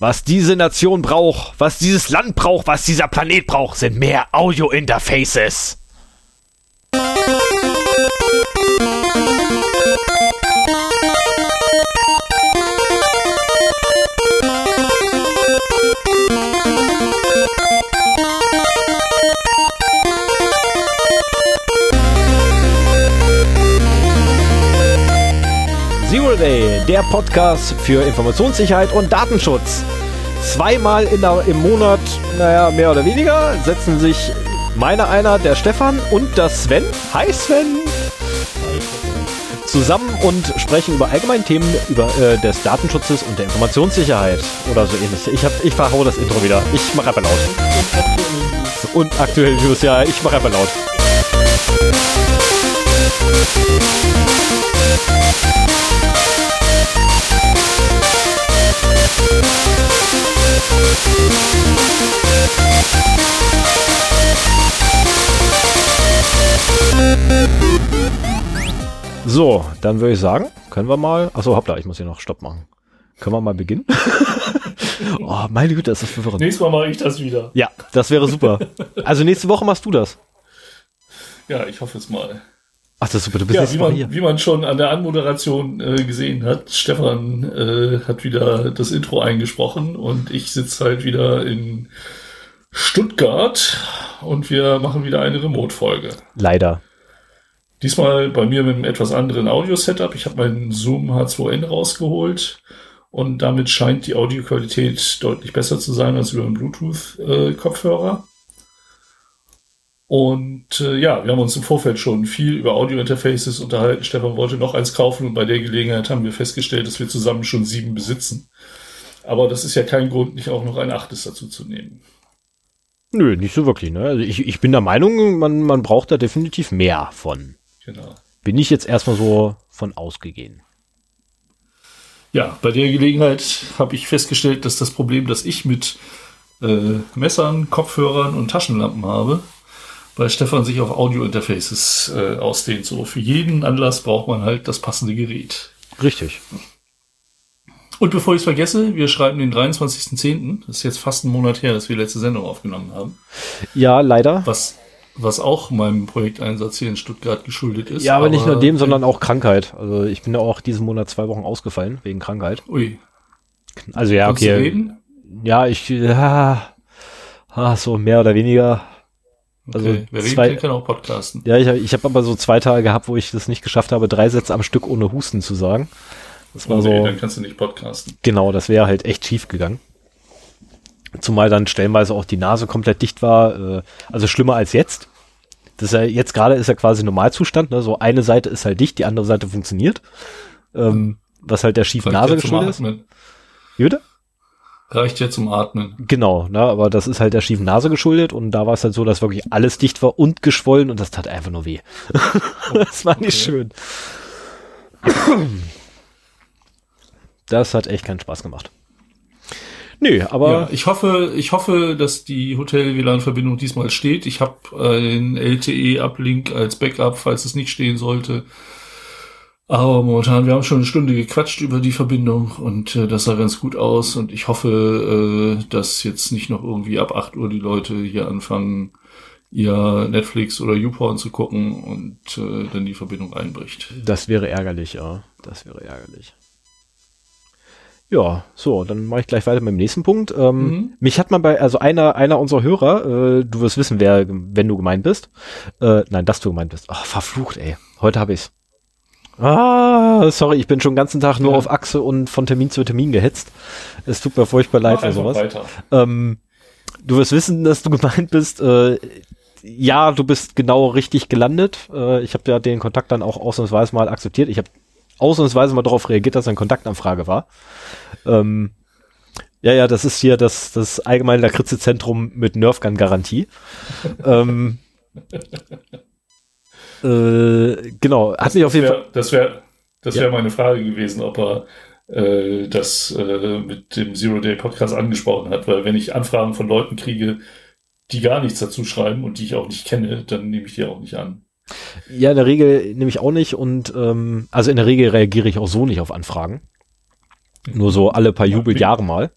Was diese Nation braucht, was dieses Land braucht, was dieser Planet braucht, sind mehr Audio-Interfaces. Der Podcast für Informationssicherheit und Datenschutz. Zweimal in der, im Monat, naja, mehr oder weniger, setzen sich meiner einer, der Stefan und das Sven. Hi Sven! Zusammen und sprechen über allgemeine Themen über, äh, des Datenschutzes und der Informationssicherheit oder so ähnlich. Ich, hab, ich verhau das Intro wieder. Ich mache einfach laut. Und aktuell News, ja, ich mache einfach laut. So, dann würde ich sagen, können wir mal. Achso, hoppla, ich muss hier noch Stopp machen. Können wir mal beginnen? oh, meine Güte, das ist verwirrend. Nächstes Mal mache ich das wieder. Ja, das wäre super. Also nächste Woche machst du das. Ja, ich hoffe es mal. Ach, das ist super, du bist Ja, wie man, hier. wie man schon an der Anmoderation äh, gesehen hat, Stefan äh, hat wieder das Intro eingesprochen und ich sitze halt wieder in Stuttgart und wir machen wieder eine Remote-Folge. Leider. Diesmal bei mir mit einem etwas anderen Audio-Setup. Ich habe meinen Zoom H2N rausgeholt und damit scheint die Audioqualität deutlich besser zu sein als über einen Bluetooth-Kopfhörer. Und äh, ja, wir haben uns im Vorfeld schon viel über Audio-Interfaces unterhalten. Stefan wollte noch eins kaufen und bei der Gelegenheit haben wir festgestellt, dass wir zusammen schon sieben besitzen. Aber das ist ja kein Grund, nicht auch noch ein achtes dazu zu nehmen. Nö, nicht so wirklich. Ne? Also ich, ich bin der Meinung, man, man braucht da definitiv mehr von. Genau. Bin ich jetzt erstmal so von ausgegangen. Ja, bei der Gelegenheit habe ich festgestellt, dass das Problem, das ich mit äh, Messern, Kopfhörern und Taschenlampen habe, bei Stefan sich auf Audio-Interfaces äh, ausdehnt. So für jeden Anlass braucht man halt das passende Gerät. Richtig. Und bevor ich es vergesse, wir schreiben den 23.10. Das ist jetzt fast ein Monat her, dass wir letzte Sendung aufgenommen haben. Ja, leider. Was, was auch meinem Projekteinsatz hier in Stuttgart geschuldet ist. Ja, aber, nicht nur dem, sondern auch Krankheit. Also ich bin ja auch diesen Monat zwei Wochen ausgefallen wegen Krankheit. Ui, Also ja, kannst du okay. reden? Ja, ich ja, ah, so mehr oder weniger. Also Okay. Wer zwei- kann, kann auch podcasten. Ja, ich, hab- ich habe aber so zwei Tage gehabt, wo ich das nicht geschafft habe, drei Sätze am Stück ohne Husten zu sagen. Das war nee, so, dann kannst du nicht podcasten. genau, das wäre halt echt schief gegangen. Zumal dann stellenweise auch die Nase komplett dicht war, äh, also schlimmer als jetzt. Das ist ja, jetzt gerade ist ja quasi Normalzustand, ne? so eine Seite ist halt dicht, die andere Seite funktioniert. Ähm, was halt der schiefen Nase geschuldet ist. Wie bitte? Reicht ja zum Atmen. Genau, ne, aber das ist halt der schiefen Nase geschuldet und da war es halt so, dass wirklich alles dicht war und geschwollen und das tat einfach nur weh. das war nicht Okay. schön. Das hat echt keinen Spaß gemacht. Nö, aber ja, ich hoffe, ich hoffe, dass die Hotel-WLAN-Verbindung diesmal steht. Ich habe einen LTE-Uplink als Backup, falls es nicht stehen sollte. Aber momentan, wir haben schon eine Stunde gequatscht über die Verbindung und äh, das sah ganz gut aus. Und ich hoffe, äh, dass jetzt nicht noch irgendwie ab 8 Uhr die Leute hier anfangen, ihr Netflix oder YouPorn zu gucken und äh, dann die Verbindung einbricht. das wäre ärgerlich, ja. Das wäre ärgerlich. Ja, so, dann mache ich gleich weiter mit dem nächsten Punkt. Ähm, Mhm. Mich hat man bei, also einer, einer unserer Hörer, äh, du wirst wissen, wer, wenn du gemeint bist. Äh, nein, dass du gemeint bist. Ach, verflucht, ey. Heute habe ich's. Ah, sorry, ich bin schon den ganzen Tag nur Ja. auf Achse und von Termin zu Termin gehetzt. Es tut mir furchtbar leid für einfach sowas. weiter. Ähm, du wirst wissen, dass du gemeint bist. Äh, ja, du bist genau richtig gelandet. Äh, ich habe ja den Kontakt dann auch ausnahmsweise mal akzeptiert. Ich habe ausnahmsweise mal darauf reagiert, dass ein Kontaktanfrage war. Ähm, ja, ja, das ist hier das, das allgemeine Lakritze-Zentrum mit Nerfgun-Garantie. ähm, äh, genau, hat mich auf jeden Fall. wär, Das wäre das Ja. wär meine Frage gewesen, ob er äh, das äh, mit dem Zero Day Podcast angesprochen hat, weil wenn ich Anfragen von Leuten kriege, die gar nichts dazu schreiben und die ich auch nicht kenne, dann nehme ich die auch nicht an. Ja, in der Regel nehme ich auch nicht und ähm, also in der Regel reagiere ich auch so nicht auf Anfragen. Nur so alle paar Ja, Jubeljahre mal.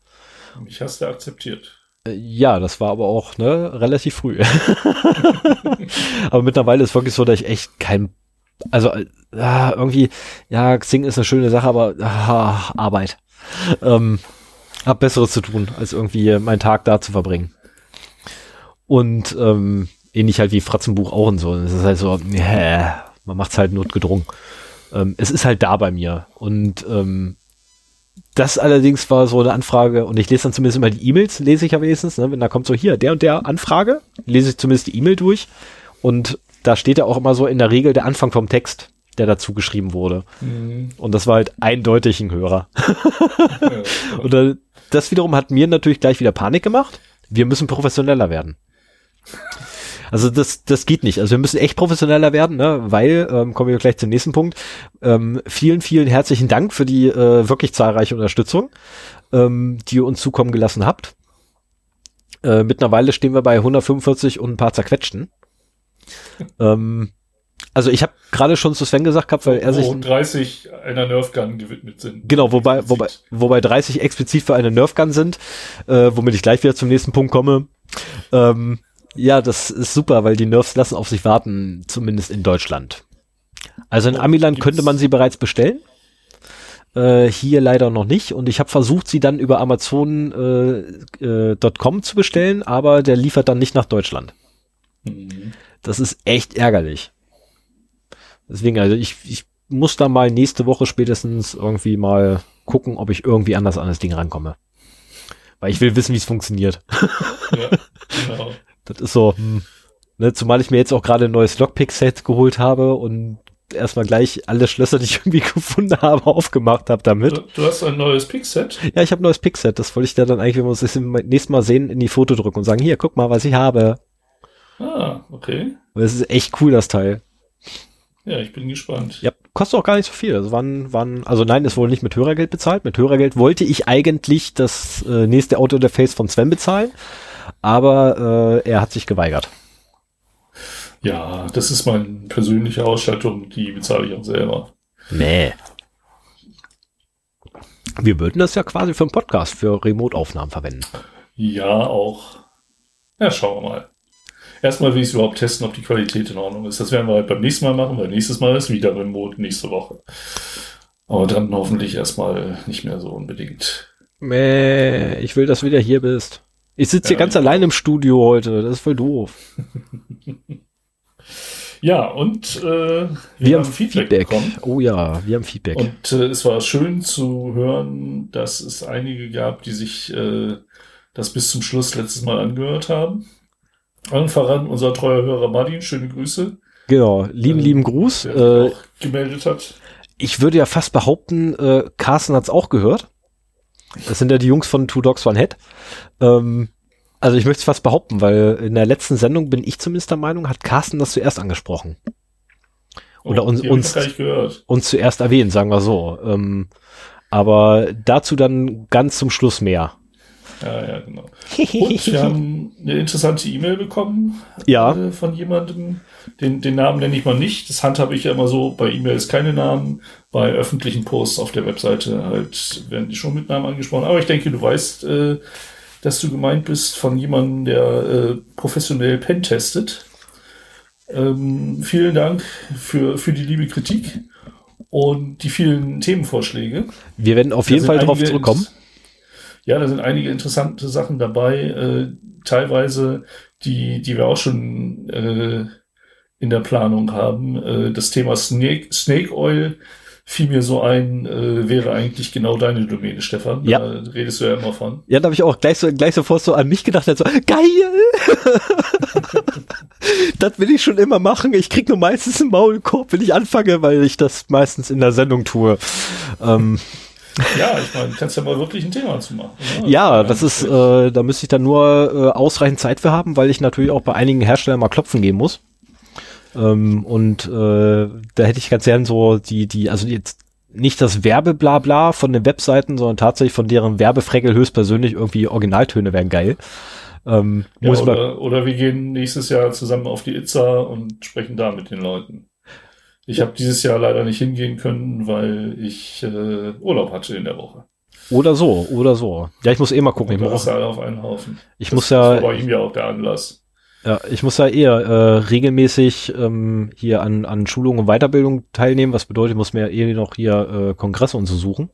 Mich hast du akzeptiert. Äh, ja, das war aber auch ne, relativ früh. aber mittlerweile ist wirklich so, dass ich echt kein, also äh, irgendwie, ja, Xing ist eine schöne Sache, aber ah, Arbeit. Ähm, hab Besseres zu tun, als irgendwie meinen Tag da zu verbringen. Und ähm, ähnlich halt wie Fratzenbuch auch und so. Es ist halt so, yeah, man macht's halt notgedrungen. Ähm, es ist halt da bei mir. Und ähm, das allerdings war so eine Anfrage, und ich lese dann zumindest immer die E-Mails, lese ich ja wenigstens, ne? wenn da kommt so hier, der und der Anfrage, lese ich zumindest die E-Mail durch. Und da steht ja auch immer so in der Regel der Anfang vom Text, der dazu geschrieben wurde. Mhm. Und das war halt eindeutig ein Hörer. ja, und das wiederum hat mir natürlich gleich wieder Panik gemacht. Wir müssen professioneller werden. Also das, das geht nicht. Also wir müssen echt professioneller werden, ne? weil, ähm, kommen wir gleich zum nächsten Punkt, ähm, vielen, vielen herzlichen Dank für die äh, wirklich zahlreiche Unterstützung, ähm, die ihr uns zukommen gelassen habt. Äh, mittlerweile stehen wir bei 145 und ein paar zerquetschten. ähm, also ich habe gerade schon zu Sven gesagt gehabt, weil er sich 30 einer Nerfgun gewidmet sind. Genau, wobei wobei wobei 30 explizit für eine Nerfgun sind, äh, womit ich gleich wieder zum nächsten Punkt komme. Ähm, ja, das ist super, weil die Nerfs lassen auf sich warten, zumindest in Deutschland. Also in Amiland könnte man sie bereits bestellen. Äh, hier leider noch nicht. Und ich habe versucht, sie dann über Amazon.com äh, äh, zu bestellen, aber der liefert dann nicht nach Deutschland. Mhm. Das ist echt ärgerlich. Deswegen, also ich, ich muss da mal nächste Woche spätestens irgendwie mal gucken, ob ich irgendwie anders an das Ding rankomme. Weil ich will wissen, wie es funktioniert. Ja, genau. Das ist so, hm, ne, zumal ich mir jetzt auch gerade ein neues Lockpick-Set geholt habe und erstmal gleich alle Schlösser, die ich irgendwie gefunden habe, aufgemacht habe damit. Du, du, hast ein neues Pickset? Ja, ich habe ein neues Pickset. Das wollte ich da dann eigentlich, wenn wir uns das nächste Mal sehen, in die Foto drücken und sagen, hier, guck mal, was ich habe. Ah, okay. Das ist echt cool, das Teil. Ja, ich bin gespannt. Ja, kostet auch gar nicht so viel. Also wann, wann, also nein, ist wohl nicht mit Hörergeld bezahlt. Mit Hörergeld wollte ich eigentlich das äh, nächste Auto-Interface von Sven bezahlen, aber äh, er hat sich geweigert. Ja, das ist meine persönliche Ausstattung, die bezahle ich auch selber. Nee. Wir würden das ja quasi für einen Podcast, für Remote-Aufnahmen verwenden. Ja, auch. Ja, schauen wir mal. Erstmal will ich es überhaupt testen, ob die Qualität in Ordnung ist. Das werden wir halt beim nächsten Mal machen, weil nächstes Mal ist wieder Remote nächste Woche. Aber dann hoffentlich erstmal nicht mehr so unbedingt. Mäh, ich will, dass du wieder hier bist. Ich sitze hier ja, ganz allein im Studio heute. Das ist voll doof. ja, und äh, wir, wir, haben Feedback, Feedback, bekommen. Oh ja, wir haben Feedback. Und äh, es war schön zu hören, dass es einige gab, die sich äh, das bis zum Schluss letztes Mal angehört haben. Allen voran unser treuer Hörer Martin, schöne Grüße. Genau, lieben, äh, lieben Gruß. Der äh, gemeldet hat. Ich würde ja fast behaupten, äh, Carsten hat's auch gehört. Das sind ja die Jungs von Two Dogs One Head. Ähm, also ich möchte es fast behaupten, weil in der letzten Sendung bin ich zumindest der Meinung, hat Carsten das zuerst angesprochen. Oder oh, uns, uns, uns zuerst erwähnt, sagen wir so. Ähm, aber dazu dann ganz zum Schluss mehr. Ja, ja, genau. Und wir haben eine interessante E-Mail bekommen ja. Äh, von jemandem. Den, den Namen nenne ich mal nicht. Das handhabe ich ja immer so. Bei E-Mails keine Namen. Bei öffentlichen Posts auf der Webseite halt werden die schon mit Namen angesprochen. Aber ich denke, du weißt, äh, dass du gemeint bist von jemandem, der äh, professionell Pen testet. Ähm, vielen Dank für, für die liebe Kritik und die vielen Themenvorschläge. Wir werden auf jeden Fall darauf zurückkommen. Ja, da sind einige interessante Sachen dabei, äh, teilweise, die, die wir auch schon äh, in der Planung haben. Äh, das Thema Snake, Snake Oil fiel mir so ein, äh, wäre eigentlich genau deine Domäne, Stefan. Ja. Da redest du ja immer von. Ja, da habe ich auch gleich, so, gleich sofort so an mich gedacht, so, geil! das will ich schon immer machen. Ich krieg nur meistens einen Maulkorb, wenn ich anfange, weil ich das meistens in der Sendung tue. Ähm, ja, ich meine, kannst ja mal wirklich ein Thema zu machen. Ne? Ja, das ist, äh, da müsste ich dann nur äh, ausreichend Zeit für haben, weil ich natürlich auch bei einigen Herstellern mal klopfen gehen muss. Ähm, und äh, da hätte ich ganz gern so die, die, also jetzt nicht das Werbeblabla von den Webseiten, sondern tatsächlich von deren Werbefreckel höchstpersönlich irgendwie Originaltöne wären geil. Ähm, ja, oder, oder wir gehen nächstes Jahr zusammen auf die Itza und sprechen da mit den Leuten. Ich habe dieses Jahr leider nicht hingehen können, weil ich äh, Urlaub hatte in der Woche. Oder so, oder so. Ja, ich muss eh mal gucken. Und Ich muss, alle auf einen Haufen. ich Das- muss Das war ja, bei ihm ja auch der Anlass. ja, ich muss ja eher äh, regelmäßig ähm, hier an, an Schulungen und Weiterbildung teilnehmen, was bedeutet, ich muss mir eh noch hier äh, Kongresse und so suchen,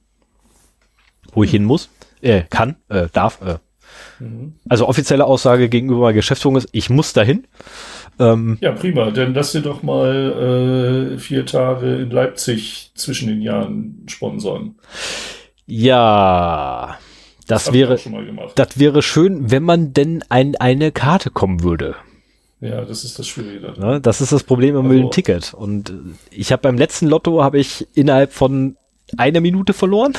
wo ich hin muss, äh, kann, äh, darf. Äh. Mhm. Also offizielle Aussage gegenüber meiner Geschäftsführung ist, ich muss dahin. Ähm, Ja, prima. Dann lass dir doch mal äh, vier Tage in Leipzig zwischen den Jahren sponsern. ja, das ich wäre, das wäre schön, wenn man denn an eine Karte kommen würde. Ja, das ist das Schwierige. Ne? Das ist das Problem mit Also- dem Ticket. Und ich habe beim letzten Lotto habe ich innerhalb von einer Minute verloren.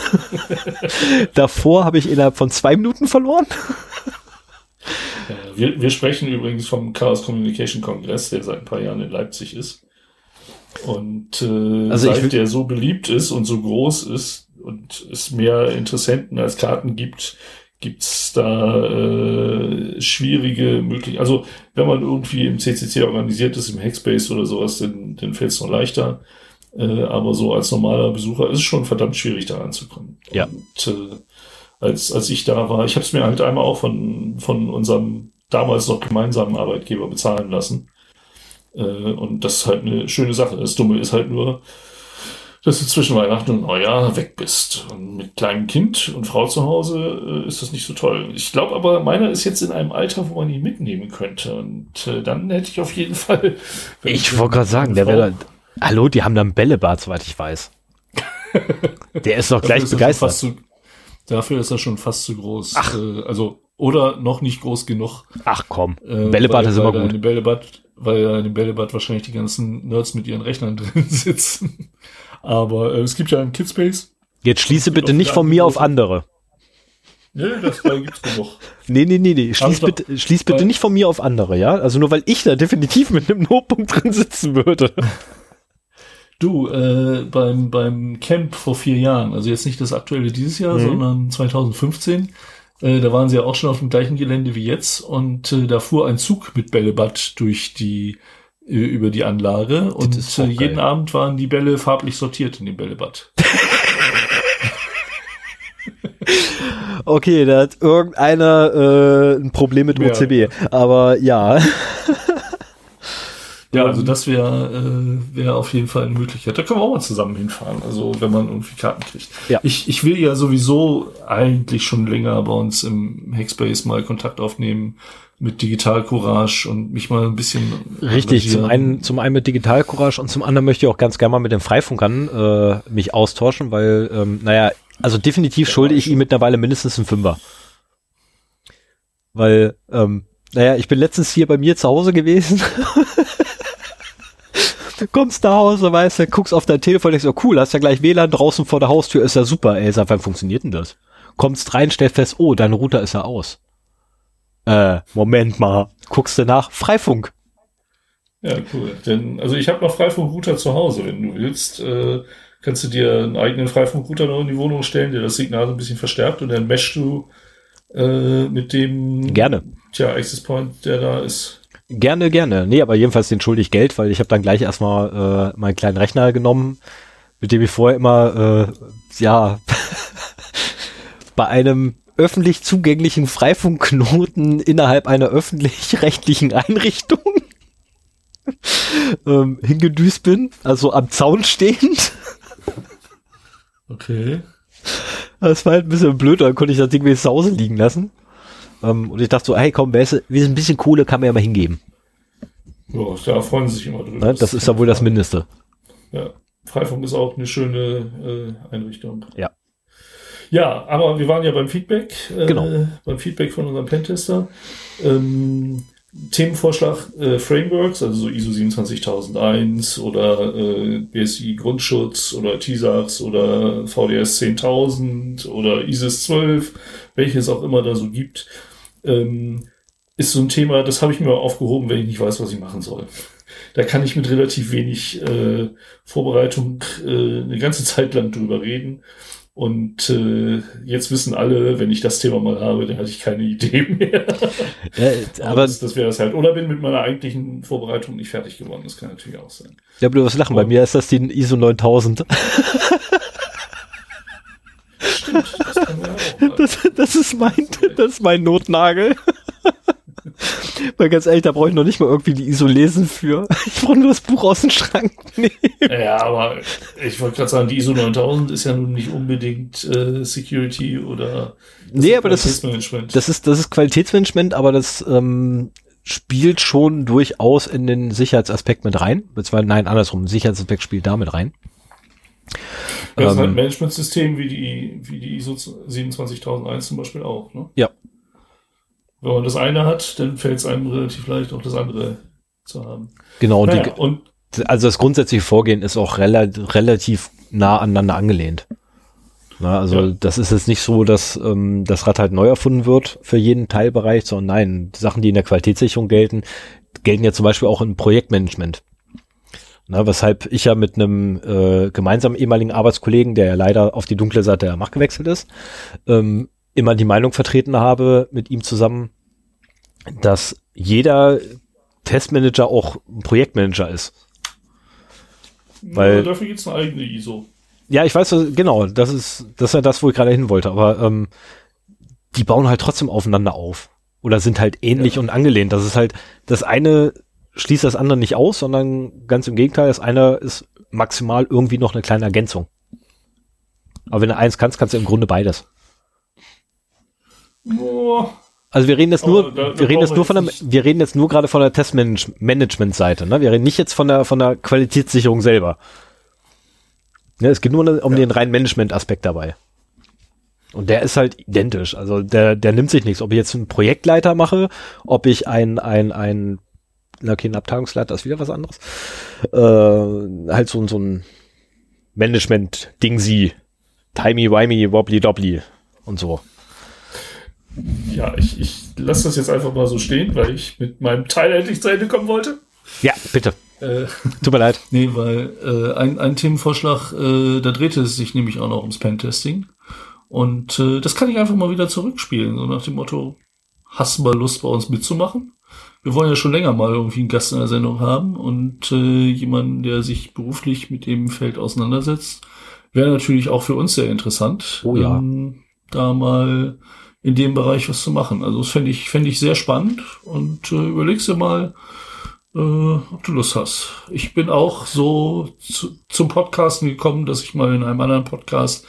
Davor habe ich innerhalb von zwei Minuten verloren. Wir, wir sprechen übrigens vom Chaos Communication Kongress, der seit ein paar Jahren in Leipzig ist. Und äh, Also seit der so beliebt ist und so groß ist und es mehr Interessenten als Karten gibt, gibt's da äh, schwierige Möglichkeiten. Also wenn man irgendwie im CCC organisiert ist, im Hackspace oder sowas, dann, dann fällt es noch leichter. Äh, aber so als normaler Besucher ist es schon verdammt schwierig, da anzukommen. Ja. Und äh, als, als ich da war, ich habe es mir halt einmal auch von, von unserem damals noch gemeinsamen Arbeitgeber bezahlen lassen. Äh, und das ist halt eine schöne Sache. Das Dumme ist halt nur, dass du zwischen Weihnachten und Neujahr weg bist. Und mit kleinem Kind und Frau zu Hause äh, ist das nicht so toll. Ich glaube aber, meiner ist jetzt in einem Alter, wo man ihn mitnehmen könnte. Und äh, dann hätte ich auf jeden Fall. Ich wollte gerade sagen, der wäre. Hallo, die haben da ein Bällebad, soweit ich weiß. Der ist doch Dafür gleich er begeistert. Zu, dafür ist er schon fast zu groß. Ach. Äh, also, oder noch nicht groß genug. Ach komm, Äh, Bällebad weil, ist immer gut. Bällebad, weil ja in dem Bällebad wahrscheinlich die ganzen Nerds mit ihren Rechnern drin sitzen. Aber äh, es gibt ja einen Kidspace. Jetzt schließe bitte nicht von mir auf andere. Nee, das da gibt's genug. Nee, nee, nee, nee. Schließ doch- bitte, schließ bitte nicht von mir auf andere, ja? Also nur weil ich da definitiv mit einem Notebook drin sitzen würde. Du, äh, beim, beim Camp vor vier Jahren, also jetzt nicht das aktuelle dieses Jahr, Mhm. sondern 2015, äh, da waren sie ja auch schon auf dem gleichen Gelände wie jetzt und äh, da fuhr ein Zug mit Bällebad durch die äh, über die Anlage und äh, jeden geil. Abend waren die Bälle farblich sortiert in dem Bällebad. Okay, da hat irgendeiner äh, ein Problem mit Ja. OCB. Aber ja. Ja, also das wäre äh, wäre auf jeden Fall eine Möglichkeit. Da können wir auch mal zusammen hinfahren, also wenn man irgendwie Karten kriegt. Ja. Ich, ich will ja sowieso eigentlich schon länger bei uns im Hackspace mal Kontakt aufnehmen mit Digital Courage und mich mal ein bisschen Richtig, zum einen, zum einen mit Digital Courage und zum anderen möchte ich auch ganz gerne mal mit den Freifunkern äh, mich austauschen, weil, ähm, naja, also definitiv schulde ich ihm mittlerweile mindestens einen Fünfer. Weil, ähm, naja, ich bin letztens hier bei mir zu Hause gewesen. Du kommst nach Hause, weißt du, guckst auf dein Telefon, denkst, oh cool, hast ja gleich WLAN draußen vor der Haustür, ist ja super, ey, sag, wann funktioniert denn das? Kommst rein, stellst fest, oh, dein Router ist ja aus. Äh, Moment mal, guckst du nach, Freifunk. Ja, cool. Denn, also ich habe noch Freifunkrouter zu Hause, wenn du willst. Äh, kannst du dir einen eigenen Freifunkrouter noch in die Wohnung stellen, der das Signal so ein bisschen verstärkt und dann meshst du äh, mit dem Gerne. Tja, Access Point, der da ist. Gerne, gerne. Nee, aber jedenfalls den schuldig Geld, weil ich habe dann gleich erstmal äh, meinen kleinen Rechner genommen, mit dem ich vorher immer, äh, ja, bei einem öffentlich zugänglichen Freifunkknoten innerhalb einer öffentlich-rechtlichen Einrichtung ähm, hingedüst bin, also am Zaun stehend. Okay. Das war halt ein bisschen blöd, dann konnte ich das Ding zu Hause liegen lassen. Ähm, und ich dachte so, hey komm, wer ist, wie ist ein bisschen Kohle kann man ja mal hingeben. Ja, da freuen sie sich immer drüber. Ne? Das ist ja wohl das Mindeste. Ja. Freifunk ist auch eine schöne äh, Einrichtung. Ja. Ja, aber wir waren ja beim Feedback. Äh, Genau. Beim Feedback von unserem Pentester. Ähm, Themenvorschlag äh, Frameworks, also so ISO 27001 oder äh, BSI Grundschutz oder TISAX oder VDS 10000 oder ISIS 12, welches auch immer da so gibt, ähm, ist so ein Thema, das habe ich mir aufgehoben, wenn ich nicht weiß, was ich machen soll. Da kann ich mit relativ wenig äh, Vorbereitung äh, eine ganze Zeit lang drüber reden. Und äh, jetzt wissen alle, wenn ich das Thema mal habe, dann hatte ich keine Idee mehr. Äh, Aber das, das wäre es halt. Oder bin mit meiner eigentlichen Vorbereitung nicht fertig geworden. Das kann natürlich auch sein. Ja, aber du wirst lachen. Bei Oh. mir ist das die ISO 9000. Stimmt, das Das, ist mein, das ist mein Notnagel. Weil ganz ehrlich, da brauche ich noch nicht mal irgendwie die ISO lesen für. Ich brauche nur das Buch aus dem Schrank nehmen. Ja, aber ich wollte gerade sagen, die ISO 9000 ist ja nun nicht unbedingt äh, Security oder Nee, aber das ist, das ist, das ist Qualitätsmanagement, aber das ähm, spielt schon durchaus in den Sicherheitsaspekt mit rein. Beziehungsweise, nein, andersrum, Sicherheitsaspekt spielt damit rein. Das ähm, ist ein Managementsystem wie die, wie die ISO 27001 zum Beispiel auch, ne? Ja. Wenn man das eine hat, dann fällt es einem relativ leicht, auch das andere zu haben. Genau, naja, die, und also das grundsätzliche Vorgehen ist auch rela relativ nah aneinander angelehnt. Na, also ja. das ist jetzt nicht so, dass ähm, das Rad halt neu erfunden wird für jeden Teilbereich, sondern nein, Sachen, die in der Qualitätssicherung gelten, gelten ja zum Beispiel auch im Projektmanagement. Na, weshalb ich ja mit einem äh, gemeinsamen ehemaligen Arbeitskollegen, der ja leider auf die dunkle Seite der Macht gewechselt ist, ähm, immer die Meinung vertreten habe mit ihm zusammen, dass jeder Testmanager auch ein Projektmanager ist. Weil ja, dafür gibt es eine eigene ISO. Ja, ich weiß, genau, das ist, das ist ja das, wo ich gerade hin wollte, aber ähm, die bauen halt trotzdem aufeinander auf. Oder sind halt ähnlich ja. und angelehnt. Das ist halt, das eine schließt das andere nicht aus, sondern ganz im Gegenteil, das eine ist maximal irgendwie noch eine kleine Ergänzung. Aber wenn du eins kannst, kannst du im Grunde beides. Boah. Also wir reden jetzt nur, da, da wir reden jetzt nur von der, wir reden jetzt nur gerade von der Testmanagement-Seite, ne? Wir reden nicht jetzt von der, von der Qualitätssicherung selber. Ja, es geht nur um ja. den reinen Management-Aspekt dabei. Und der ist halt identisch. Also der, der nimmt sich nichts. Ob ich jetzt einen Projektleiter mache, ob ich ein, ein, ein, okay, ein Abteilungsleiter ist wieder was anderes. Äh, halt so, so ein Management-Ding sie. Timey-wimey, wobbly-dobbly und so. Ja, ich, ich lasse das jetzt einfach mal so stehen, weil ich mit meinem Teil endlich zu Ende kommen wollte. Ja, bitte. Äh, Tut mir leid. Nee, weil äh, ein, ein Themenvorschlag, äh, da drehte es sich nämlich auch noch ums Pentesting. Und äh, das kann ich einfach mal wieder zurückspielen, so nach dem Motto, hast du mal Lust bei uns mitzumachen? Wir wollen ja schon länger mal irgendwie einen Gast in der Sendung haben und äh, jemanden, der sich beruflich mit dem Feld auseinandersetzt, wäre natürlich auch für uns sehr interessant. Oh ja. Ähm, da mal in dem Bereich was zu machen. Also das fände ich, fände ich sehr spannend und äh, überlegst dir mal, äh, ob du Lust hast. Ich bin auch so zu, zum Podcasten gekommen, dass ich mal in einem anderen Podcast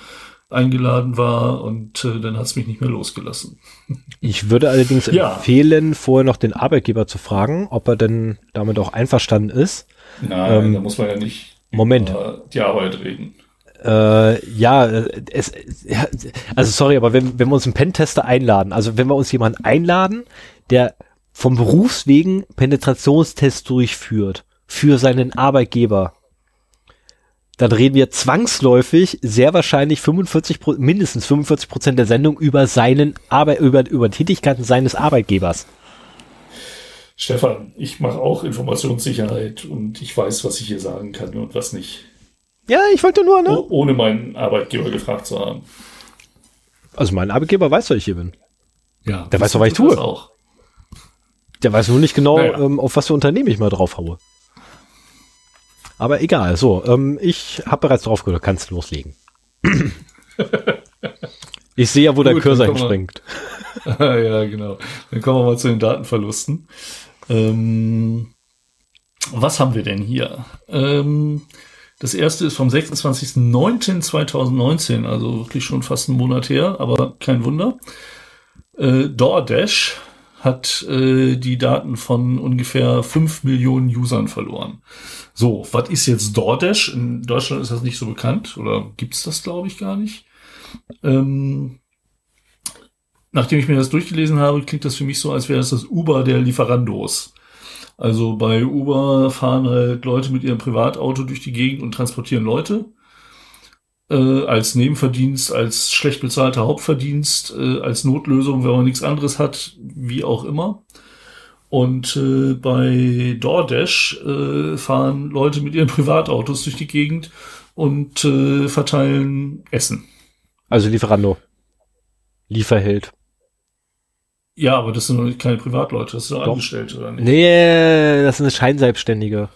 eingeladen war und äh, dann hat es mich nicht mehr losgelassen. Ich würde allerdings ja. empfehlen, vorher noch den Arbeitgeber zu fragen, ob er denn damit auch einverstanden ist. Nein, ähm, da muss man ja nicht Moment. über die Arbeit reden. Äh, ja, es, also sorry, aber wenn, wenn wir uns einen Pentester einladen, also wenn wir uns jemanden einladen, der vom Berufswegen Penetrationstests durchführt für seinen Arbeitgeber, dann reden wir zwangsläufig sehr wahrscheinlich 45 mindestens 45 Prozent der Sendung über seinen Arbeit über über Tätigkeiten seines Arbeitgebers. Stefan, ich mache auch Informationssicherheit und ich weiß, was ich hier sagen kann und was nicht. Ja, ich wollte nur, ne? Oh, ohne meinen Arbeitgeber gefragt zu haben. Also mein Arbeitgeber weiß, dass ich hier bin. Ja. Der weiß doch, was ich tue. Auch. Der weiß nur nicht genau, naja. ähm, auf was für Unternehmen ich mal drauf haue. Aber egal, so, ähm, ich habe bereits drauf gehört, kannst loslegen. ich sehe ja, wo Gut, der Cursor hinspringt. ja, genau. Dann kommen wir mal zu den Datenverlusten. Ähm, was haben wir denn hier? Ähm, das erste ist vom 26.09.2019, also wirklich schon fast einen Monat her, aber kein Wunder. Äh, DoorDash hat äh, die Daten von ungefähr 5 Millionen Usern verloren. So, was ist jetzt DoorDash? In Deutschland ist das nicht so bekannt oder gibt's das, glaube ich, gar nicht. Ähm, nachdem ich mir das durchgelesen habe, klingt das für mich so, als wäre es das Uber der Lieferandos. Also bei Uber fahren halt Leute mit ihrem Privatauto durch die Gegend und transportieren Leute äh, als Nebenverdienst, als schlecht bezahlter Hauptverdienst, äh, als Notlösung, wenn man nichts anderes hat, wie auch immer. Und äh, bei DoorDash äh, fahren Leute mit ihren Privatautos durch die Gegend und äh, verteilen Essen. Also Lieferando. Lieferheld. Ja, aber das sind keine Privatleute, das sind Angestellte, oder nicht? Nee, das sind Scheinselbstständige.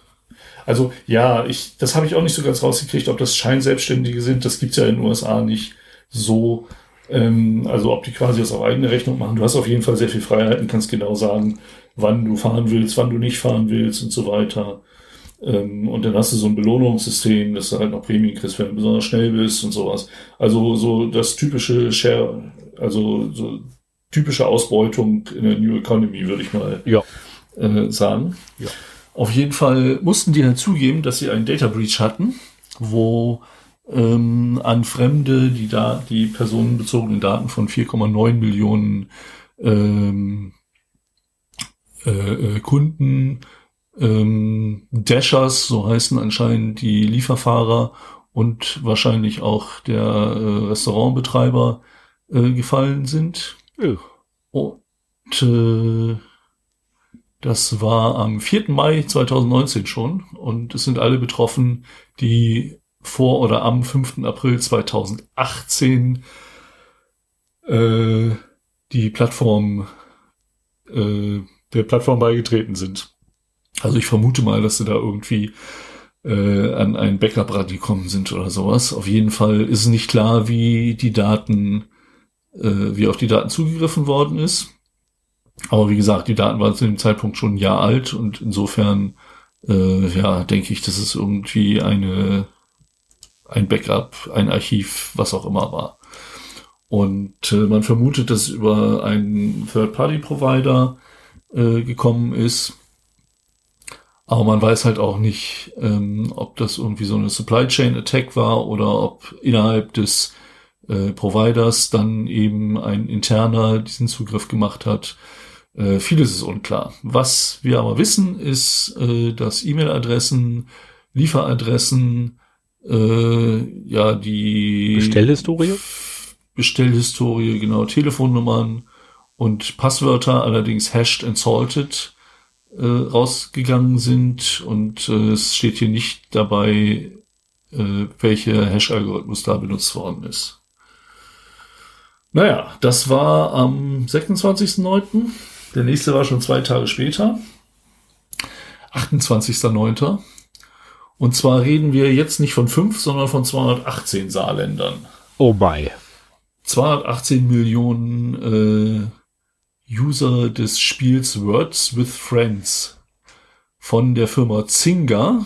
Also ja, ich, das habe ich auch nicht so ganz rausgekriegt, ob das Scheinselbstständige sind. Das gibt's ja in den USA nicht so Ähm, also ob die quasi das auf eigene Rechnung machen. Du hast auf jeden Fall sehr viel Freiheiten, kannst genau sagen, wann du fahren willst, wann du nicht fahren willst und so weiter. Ähm, und dann hast du so ein Belohnungssystem, dass du halt noch Prämien kriegst, wenn du besonders schnell bist und sowas. Also so das typische Share, also so typische Ausbeutung in der New Economy, würde ich mal Ja. äh, sagen. Ja. Auf jeden Fall mussten die halt zugeben, dass sie einen Data Breach hatten, wo ähm, an Fremde die, da die personenbezogenen Daten von 4,9 Millionen ähm, äh, äh, Kunden, ähm, Dashers, so heißen anscheinend die Lieferfahrer und wahrscheinlich auch der äh, Restaurantbetreiber äh, gefallen sind. Ja. Und äh, das war am 4. Mai 2019 schon. Und es sind alle betroffen, die vor oder am 5. April 2018 äh, die Plattform äh, der Plattform beigetreten sind. Also ich vermute mal, dass sie da irgendwie äh, an ein Backup rangekommen sind oder sowas. Auf jeden Fall ist nicht klar, wie die Daten, äh, wie auf die Daten zugegriffen worden ist. Aber wie gesagt, die Daten waren zu dem Zeitpunkt schon ein Jahr alt und insofern, äh, ja, denke ich, dass es irgendwie eine, ein Backup, ein Archiv, was auch immer war. Und äh, man vermutet, dass über einen Third-Party-Provider äh, gekommen ist. Aber man weiß halt auch nicht, ähm, ob das irgendwie so eine Supply Chain Attack war oder ob innerhalb des äh, Providers dann eben ein interner diesen Zugriff gemacht hat. Äh, vieles ist unklar. Was wir aber wissen, ist, äh, dass E-Mail-Adressen, Lieferadressen, äh, ja, die Bestellhistorie? Bestellhistorie, genau, Telefonnummern und Passwörter, allerdings hashed and salted, äh, rausgegangen sind. Und äh, es steht hier nicht dabei, äh, welcher Hash-Algorithmus da benutzt worden ist. Naja, das war am 26.09. Der nächste war schon zwei Tage später. 28.09. Und zwar reden wir jetzt nicht von fünf, sondern von 218 Saarländern. Oh my. 218 Millionen äh, User des Spiels Words with Friends von der Firma Zynga,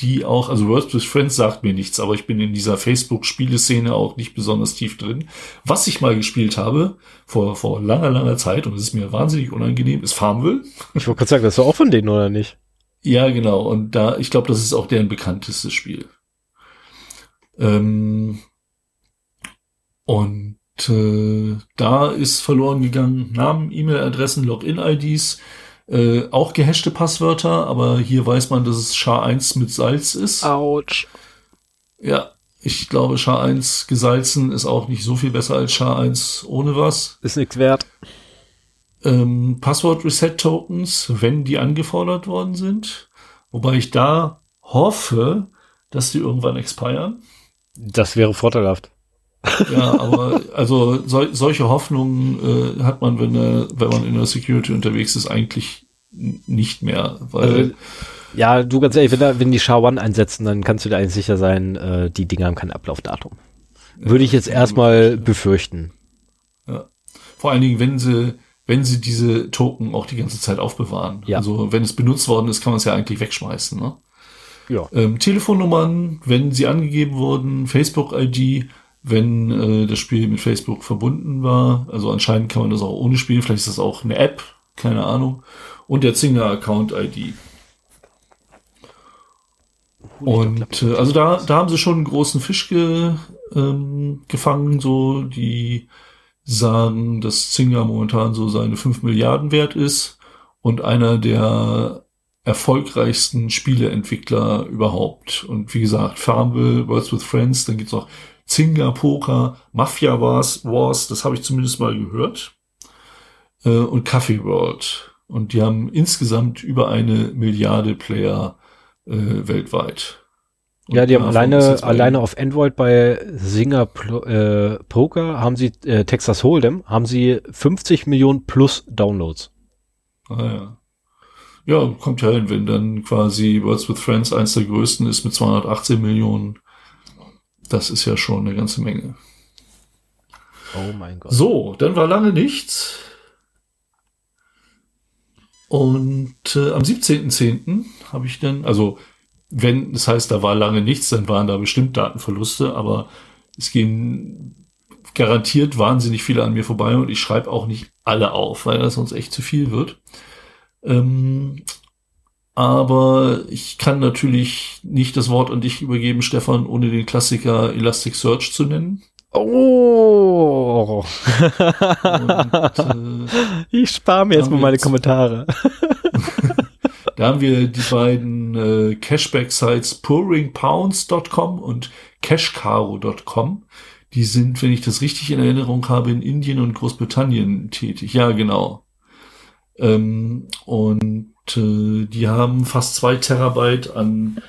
die auch, also Words with Friends sagt mir nichts, aber ich bin in dieser Facebook-Spieleszene auch nicht besonders tief drin. Was ich mal gespielt habe, vor, vor langer, langer Zeit, und es ist mir wahnsinnig unangenehm, ist Farmville. Ich wollte gerade sagen, das war auch von denen, oder nicht? Ja, genau. Und da, ich glaube, das ist auch deren bekanntestes Spiel. Ähm, und äh, da ist verloren gegangen Namen, E-Mail-Adressen, Login-IDs, äh, auch gehashte Passwörter, aber hier weiß man, dass es SHA-1 mit Salz ist. Autsch. Ja, ich glaube, SHA-1 gesalzen ist auch nicht so viel besser als SHA-1 ohne was. Ist nichts wert. Ähm, Passwort-Reset-Tokens, wenn die angefordert worden sind. Wobei ich da hoffe, dass die irgendwann expiren. Das wäre vorteilhaft. Ja, aber also sol solche Hoffnungen äh, hat man, wenn, äh, wenn man in der Security unterwegs ist, eigentlich nicht mehr. Weil Also, ja, du ganz ehrlich, wenn, da, wenn die SHA-1 einsetzen, dann kannst du dir eigentlich sicher sein, äh, die Dinger haben kein Ablaufdatum. Würde ich jetzt erstmal befürchten. vor allen Dingen, wenn sie, wenn sie diese Token auch die ganze Zeit aufbewahren. Ja. Also wenn es benutzt worden ist, kann man es ja eigentlich wegschmeißen. Ne? Ja. Ähm, Telefonnummern, wenn sie angegeben wurden, Facebook-ID, wenn äh, das Spiel mit Facebook verbunden war. Also anscheinend kann man das auch ohne spielen. Vielleicht ist das auch eine App, keine Ahnung. Und der Zinger-Account-ID. Und äh, also da, da haben sie schon einen großen Fisch ge, ähm, gefangen, so die sagen, dass Zinger momentan so seine 5 Milliarden wert ist und einer der erfolgreichsten Spieleentwickler überhaupt. Und wie gesagt, Farmville, Words with Friends, dann gibt's auch Zynga Poker, Mafia Wars, Wars, das habe ich zumindest mal gehört. Äh, und Coffee World. Und die haben insgesamt über eine Milliarde Player äh, weltweit. Und Ja, die haben alleine, alleine auf Android bei Singer äh, Poker haben sie, äh, Texas Hold'em, haben sie 50 Millionen plus Downloads. Ah, ja. Ja, kommt ja hin, wenn dann quasi Words with Friends eins der größten ist mit 218 Millionen. Das ist ja schon eine ganze Menge. Oh mein Gott. So, dann war lange nichts. Und äh, am 17.10. habe ich dann, also wenn das heißt, da war lange nichts, dann waren da bestimmt Datenverluste, aber es gehen garantiert wahnsinnig viele an mir vorbei und ich schreibe auch nicht alle auf, weil das sonst echt zu viel wird. Ähm, aber ich kann natürlich nicht das Wort an dich übergeben, Stefan, ohne den Klassiker Elasticsearch zu nennen. Oh. Und, äh, ich spare mir jetzt mal meine Kommentare. da haben wir die beiden äh, Cashback-Sites pouringpounds.com und cashcaro.com. Die sind, wenn ich das richtig in Erinnerung habe, in Indien und Großbritannien tätig. Ja, genau. Ähm, und die haben fast zwei Terabyte an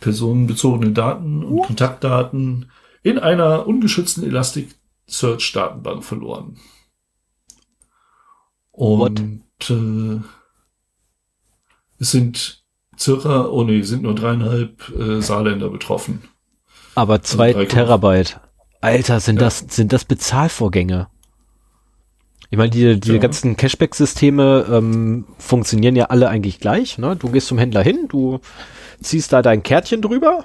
personenbezogenen Daten und Kontaktdaten in einer ungeschützten Elasticsearch-Datenbank verloren. Und äh, es sind circa, oh nee, sind nur dreieinhalb äh, Saarländer betroffen. Aber also zwei also Terabyte. Alter, sind ja. das, sind das Bezahlvorgänge? Ich meine, die, die ja. ganzen Cashback-Systeme ähm, funktionieren ja alle eigentlich gleich. Ne? Du gehst zum Händler hin, du ziehst da dein Kärtchen drüber,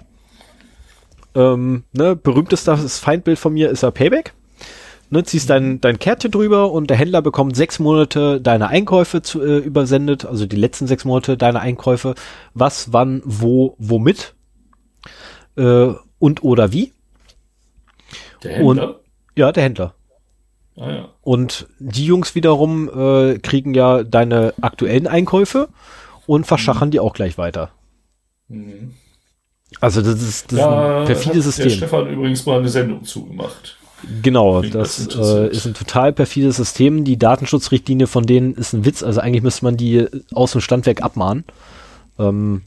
ähm, ne, berühmtestes Feindbild von mir ist ja Payback. Ne, ziehst dein, dein Kärtchen drüber und der Händler bekommt sechs Monate deine Einkäufe zu, äh, übersendet, also die letzten sechs Monate deiner Einkäufe, was, wann, wo, womit äh, und oder wie. Der Händler? Und, ja, der Händler. Ah, ja. Und die Jungs wiederum äh, kriegen ja deine aktuellen Einkäufe und verschachern mhm. die auch gleich weiter. Mhm. Also das ist, das ja, ist ein perfides System. Der Stefan übrigens mal eine Sendung zugemacht. Genau, das, das äh, ist ein total perfides System. Die Datenschutzrichtlinie von denen ist ein Witz. Also eigentlich müsste man die aus dem Stand weg abmahnen. Ähm,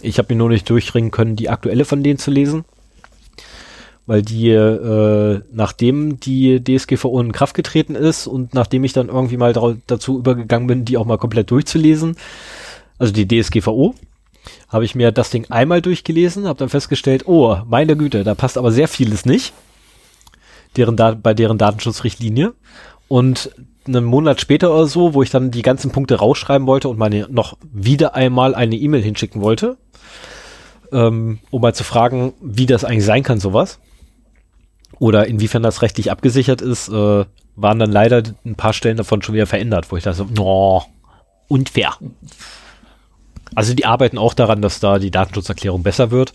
ich habe mir nur nicht durchringen können, die aktuelle von denen zu lesen. Weil die, äh, nachdem die DSGVO in Kraft getreten ist und nachdem ich dann irgendwie mal dazu übergegangen bin, die auch mal komplett durchzulesen, also die DSGVO, habe ich mir das Ding einmal durchgelesen, habe dann festgestellt, oh, meine Güte, da passt aber sehr vieles nicht, deren bei deren Datenschutzrichtlinie. Und einen Monat später oder so, wo ich dann die ganzen Punkte rausschreiben wollte und meine noch wieder einmal eine E-Mail hinschicken wollte, ähm, um mal zu fragen, wie das eigentlich sein kann, sowas. Oder inwiefern das rechtlich abgesichert ist, äh, waren dann leider ein paar Stellen davon schon wieder verändert, wo ich dachte, no, unfair. Also die arbeiten auch daran, dass da die Datenschutzerklärung besser wird.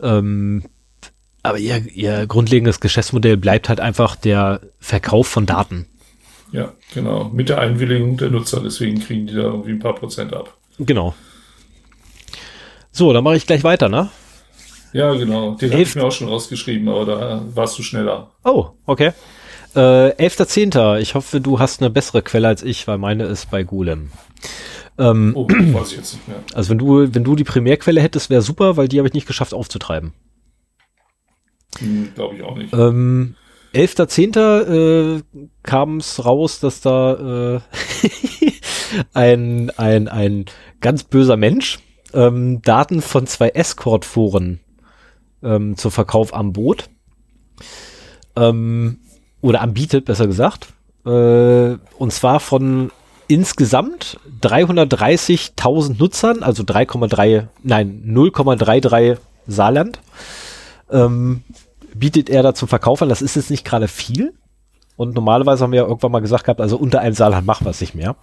Ähm, aber ihr, ihr grundlegendes Geschäftsmodell bleibt halt einfach der Verkauf von Daten. Ja, genau. Mit der Einwilligung der Nutzer. Deswegen kriegen die da irgendwie ein paar Prozent ab. Genau. So, dann mache ich gleich weiter, ne? Ja, genau. Den habe ich mir auch schon rausgeschrieben, aber da warst du schneller. Oh, okay. Äh, 11.10. Ich hoffe, du hast eine bessere Quelle als ich, weil meine ist bei Golem. Ähm, oh, weiß ich jetzt nicht mehr. Also wenn du, wenn du die Primärquelle hättest, wäre super, weil die habe ich nicht geschafft aufzutreiben. Hm, Glaube ich auch nicht. Ähm, 11.10. Äh, kam es raus, dass da äh, ein, ein, ein ganz böser Mensch ähm, Daten von zwei Escort-Foren ähm, zum Verkauf am Boot ähm, oder anbietet, besser gesagt. Äh, und zwar von insgesamt 330.000 Nutzern, also 3,3, nein, 0,33 Saarland, ähm, bietet er da zum Verkauf an. Das ist jetzt nicht gerade viel. Und normalerweise haben wir ja irgendwann mal gesagt gehabt, also unter einem Saarland machen wir es nicht mehr.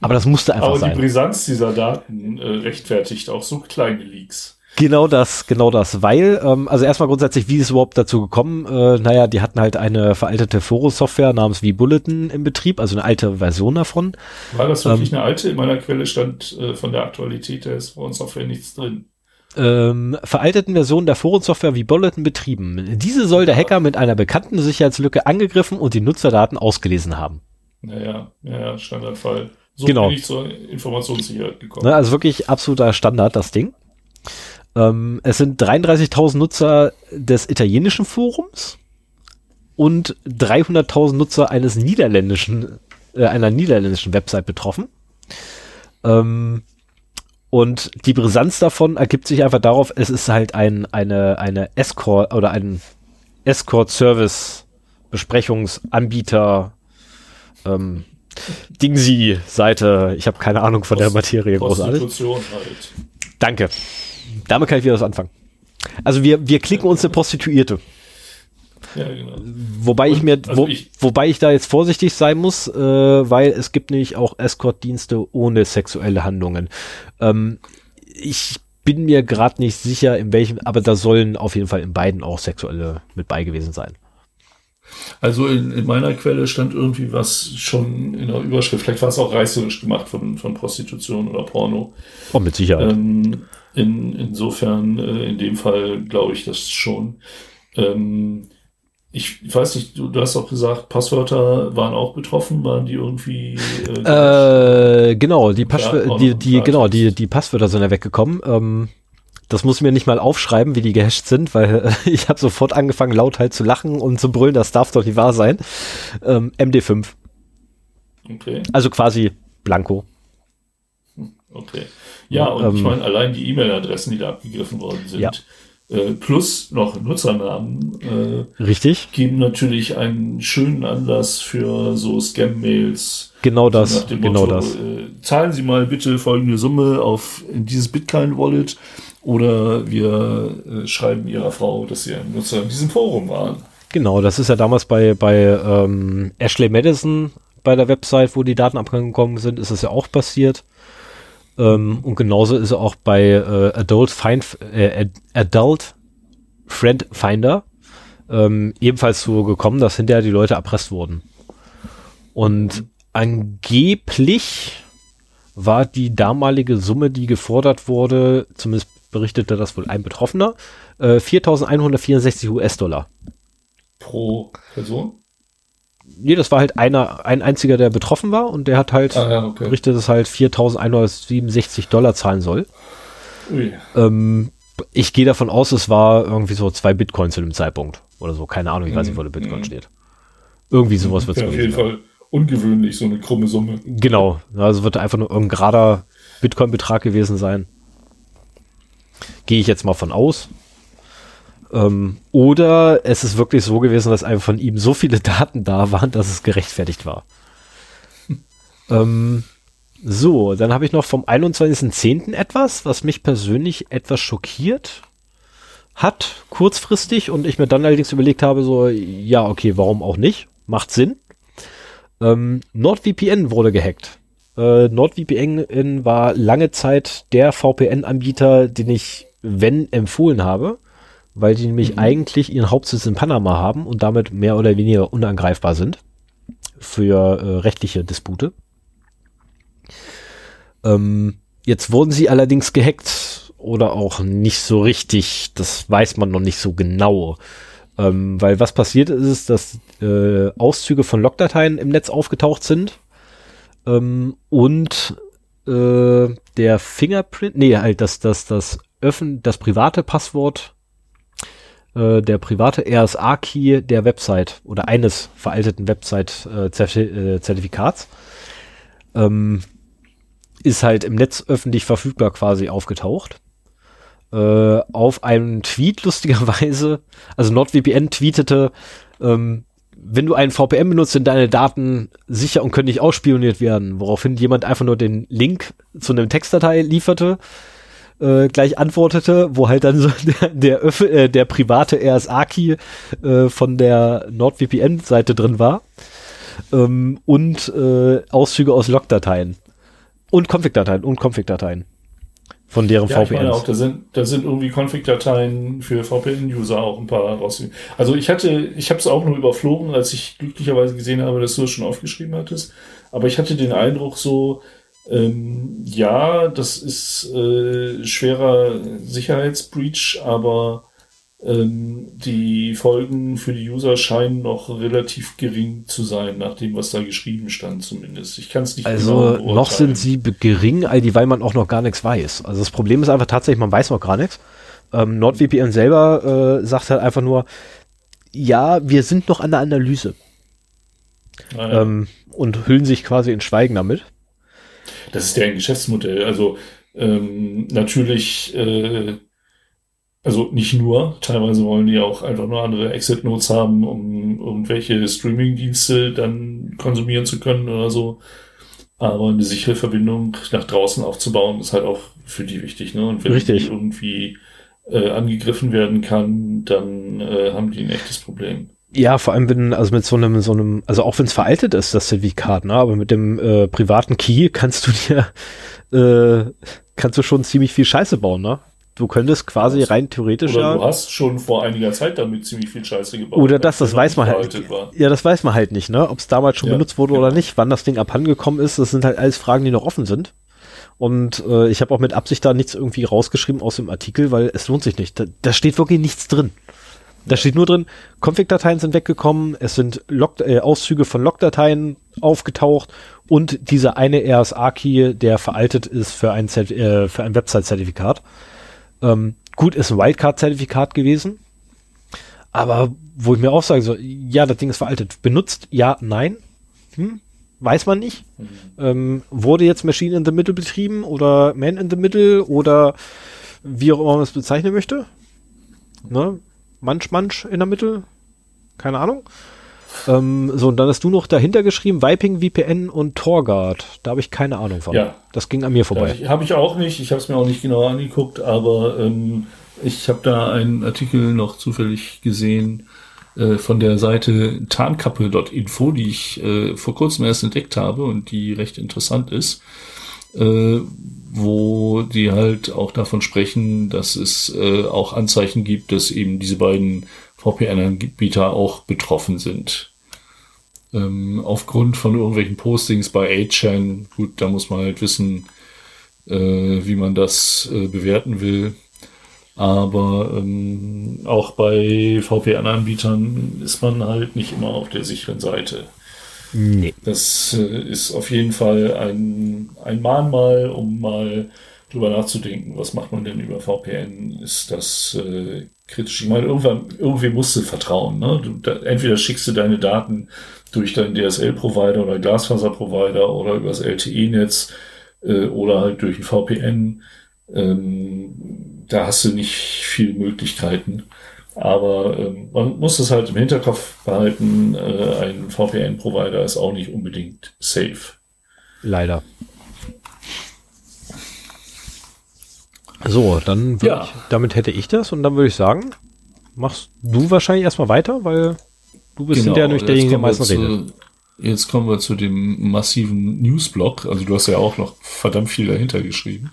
Aber das musste einfach Aber sein. Aber die Brisanz dieser Daten äh, rechtfertigt auch so kleine Leaks. Genau das, genau das, weil, ähm, also erstmal grundsätzlich, wie ist es überhaupt dazu gekommen? Äh, naja, die hatten halt eine veraltete Forum-Software namens V-Bulletin im Betrieb, also eine alte Version davon. War das wirklich ähm, eine alte? In meiner Quelle stand äh, von der Aktualität der Forum-Software nichts drin. Ähm, veralteten Version der Forum-Software wie Bulletin betrieben. Diese soll der Hacker mit einer bekannten Sicherheitslücke angegriffen und die Nutzerdaten ausgelesen haben. Naja, ja, Standardfall. So genau. bin ich zur Informationssicherheit gekommen. Ne, also wirklich absoluter Standard, das Ding. Ähm, es sind 33.000 Nutzer des italienischen Forums und 300.000 Nutzer eines niederländischen, äh, einer niederländischen Website betroffen. Ähm, und die Brisanz davon ergibt sich einfach darauf, es ist halt ein, eine, eine Escort oder ein Escort-Service Besprechungsanbieter ähm, Dingsi-Seite. Ich habe keine Ahnung von der Materie großartig. Halt. Danke. Damit kann ich wieder was anfangen. Also wir, wir klicken uns eine Prostituierte. Ja, genau. Wobei Und, ich mir, also wo, ich, wobei ich da jetzt vorsichtig sein muss, äh, weil es gibt nämlich auch Escort-Dienste ohne sexuelle Handlungen. Ähm, ich bin mir gerade nicht sicher, in welchem, aber da sollen auf jeden Fall in beiden auch sexuelle mit bei gewesen sein. Also in, in meiner Quelle stand irgendwie was schon in der Überschrift, vielleicht war es auch reißerisch gemacht von, von Prostitution oder Porno. Oh, mit Sicherheit. Ähm, in, insofern, äh, in dem Fall glaube ich das schon. Ähm, ich weiß nicht, du, du, hast auch gesagt, Passwörter waren auch betroffen, waren die irgendwie äh, äh genau, die, Passwörter, die, die, genau, die, die Passwörter sind ja weggekommen. Ähm, das muss ich mir nicht mal aufschreiben, wie die gehasht sind, weil ich habe sofort angefangen, laut halt zu lachen und zu brüllen, das darf doch nicht wahr sein. Ähm, MD5. Okay. Also quasi Blanco. Okay. Ja, und ähm, ich meine, allein die E-Mail-Adressen, die da abgegriffen worden sind, ja. äh, plus noch Nutzernamen, äh, richtig, geben natürlich einen schönen Anlass für so Scam-Mails. Genau das, genau Motto, das. Äh, zahlen Sie mal bitte folgende Summe auf in dieses Bitcoin-Wallet oder wir äh, schreiben Ihrer Frau, dass Sie ein Nutzer in diesem Forum waren. Genau, das ist ja damals bei, bei ähm, Ashley Madison bei der Website, wo die Daten abgekommen sind, ist es ja auch passiert. Ähm, und genauso ist er auch bei äh, Adult, Find, äh, Adult Friend Finder ähm, ebenfalls so gekommen, dass hinterher die Leute erpresst wurden. Und angeblich war die damalige Summe, die gefordert wurde, zumindest berichtete das wohl ein Betroffener, äh, 4.164 US-Dollar. Pro Person? Nee, das war halt einer, ein einziger, der betroffen war und der hat halt ah, ja, okay. berichtet, dass halt 4.167 Dollar zahlen soll. Ähm, ich gehe davon aus, es war irgendwie so zwei Bitcoins zu dem Zeitpunkt oder so. Keine Ahnung, ich weiß nicht, wo der Bitcoin mhm. steht. Irgendwie sowas wird es ja, Auf jeden Fall ungewöhnlich, so eine krumme Summe. Genau, also wird einfach nur irgendein gerader Bitcoin-Betrag gewesen sein. Gehe ich jetzt mal von aus. Ähm, oder es ist wirklich so gewesen, dass einfach von ihm so viele Daten da waren, dass es gerechtfertigt war. ähm, so, dann habe ich noch vom 21.10. etwas, was mich persönlich etwas schockiert hat, kurzfristig, und ich mir dann allerdings überlegt habe, so, ja, okay, warum auch nicht? Macht Sinn. Ähm, NordVPN wurde gehackt. Äh, NordVPN war lange Zeit der VPN-Anbieter, den ich, wenn, empfohlen habe weil die nämlich mhm. eigentlich ihren Hauptsitz in Panama haben und damit mehr oder weniger unangreifbar sind für äh, rechtliche Dispute. Ähm, jetzt wurden sie allerdings gehackt oder auch nicht so richtig, das weiß man noch nicht so genau. Ähm, weil was passiert ist, ist, dass äh, Auszüge von Logdateien im Netz aufgetaucht sind ähm, und äh, der Fingerprint, nee, halt das, das, das, öffn das private Passwort äh, der private RSA-Key der Website oder eines veralteten Website-Zertifikats äh, ähm, ist halt im Netz öffentlich verfügbar quasi aufgetaucht. Äh, auf einem Tweet lustigerweise, also NordVPN tweetete, ähm, wenn du einen VPN benutzt, sind deine Daten sicher und können nicht ausspioniert werden, woraufhin jemand einfach nur den Link zu einem Textdatei lieferte, äh, gleich antwortete, wo halt dann so der, der, Öff äh, der private RSA-Key äh, von der NordVPN-Seite drin war ähm, und äh, Auszüge aus Logdateien und Config-Dateien und Config-Dateien von deren ja, VPNs. Ich meine auch, da sind, da sind irgendwie Config-Dateien für VPN-User auch ein paar raus. Also ich hatte, ich habe es auch nur überflogen, als ich glücklicherweise gesehen habe, dass du es schon aufgeschrieben hattest. Aber ich hatte den Eindruck so, ähm, ja, das ist äh, schwerer Sicherheitsbreach, aber ähm, die Folgen für die User scheinen noch relativ gering zu sein, nach dem, was da geschrieben stand zumindest. Ich kann es nicht Also genau noch sind sie gering, weil man auch noch gar nichts weiß. Also das Problem ist einfach tatsächlich, man weiß noch gar nichts. Ähm, NordVPN selber äh, sagt halt einfach nur, ja, wir sind noch an der Analyse. Ah, ja. ähm, und hüllen sich quasi in Schweigen damit das ist deren Geschäftsmodell. Also ähm, natürlich, äh, Also nicht nur, teilweise wollen die auch einfach nur andere Exit-Notes haben, um irgendwelche Streaming-Dienste dann konsumieren zu können oder so. Aber eine sichere Verbindung nach draußen aufzubauen, ist halt auch für die wichtig. Ne? Und wenn Richtig. die irgendwie äh, angegriffen werden kann, dann äh, haben die ein echtes Problem. Ja, vor allem wenn, also mit so einem, so einem, also auch wenn es veraltet ist, das Zertifikat, ne, aber mit dem äh, privaten Key kannst du dir, äh, kannst du schon ziemlich viel Scheiße bauen, ne? Du könntest quasi rein theoretisch Oder ja. du hast schon vor einiger Zeit damit ziemlich viel Scheiße gebaut. Oder das, als das noch weiß man halt. war. Ja, das weiß man halt nicht, ne? Ob es damals schon Ja, benutzt wurde genau. oder nicht, wann das Ding abhandengekommen ist, das sind halt alles Fragen, die noch offen sind. Und äh, ich habe auch mit Absicht da nichts irgendwie rausgeschrieben aus dem Artikel, weil es lohnt sich nicht. Da, da steht wirklich nichts drin. Da steht nur drin, Config-Dateien sind weggekommen, es sind Log äh, Auszüge von Log-Dateien aufgetaucht und dieser eine RSA-Key, der veraltet ist für ein, Zert- äh, für ein Website-Zertifikat. Ähm, gut, ist ein Wildcard-Zertifikat gewesen, aber wo ich mir auch sage, so, ja, das Ding ist veraltet. Benutzt, ja, nein. Hm? Weiß man nicht. Ähm, wurde jetzt Machine in the Middle betrieben oder Man in the Middle oder wie auch immer man es bezeichnen möchte. Ne? Manch, manch in der Mitte. Keine Ahnung. Ähm, so, und dann hast du noch dahinter geschrieben, Viping, VPN und Torguard. Da habe ich keine Ahnung von. Ja. Das ging an mir vorbei. Habe ich auch nicht. Ich habe es mir auch nicht genau angeguckt, aber ähm, ich habe da einen Artikel noch zufällig gesehen äh, von der Seite tarnkappe.info, die ich äh, vor kurzem erst entdeckt habe und die recht interessant ist, äh, wo die halt auch davon sprechen, dass es äh, auch Anzeichen gibt, dass eben diese beiden VPN-Anbieter auch betroffen sind. Ähm, aufgrund von irgendwelchen Postings bei 8chan, gut, da muss man halt wissen, äh, wie man das äh, bewerten will. Aber ähm, auch bei VPN-Anbietern ist man halt nicht immer auf der sicheren Seite. Nee. Das äh, ist auf jeden Fall ein, ein Mahnmal, um mal drüber nachzudenken, was macht man denn über VPN? Ist das äh, kritisch? Ich meine, irgendwann, irgendwie musst du vertrauen. Ne? Du, da, entweder schickst du deine Daten durch deinen DSL-Provider oder Glasfaser-Provider oder übers LTE-Netz äh, oder halt durch ein VPN. Ähm, da hast du nicht viele Möglichkeiten. Aber ähm, man muss es halt im Hinterkopf behalten, äh, ein VPN-Provider ist auch nicht unbedingt safe. Leider. So, dann Ja. ich, damit hätte ich das und dann würde ich sagen, machst du wahrscheinlich erstmal weiter, weil du bist hinterher nämlich derjenige, der am meisten redet. Jetzt kommen wir zu dem massiven Newsblock. Also du hast ja auch noch verdammt viel dahinter geschrieben.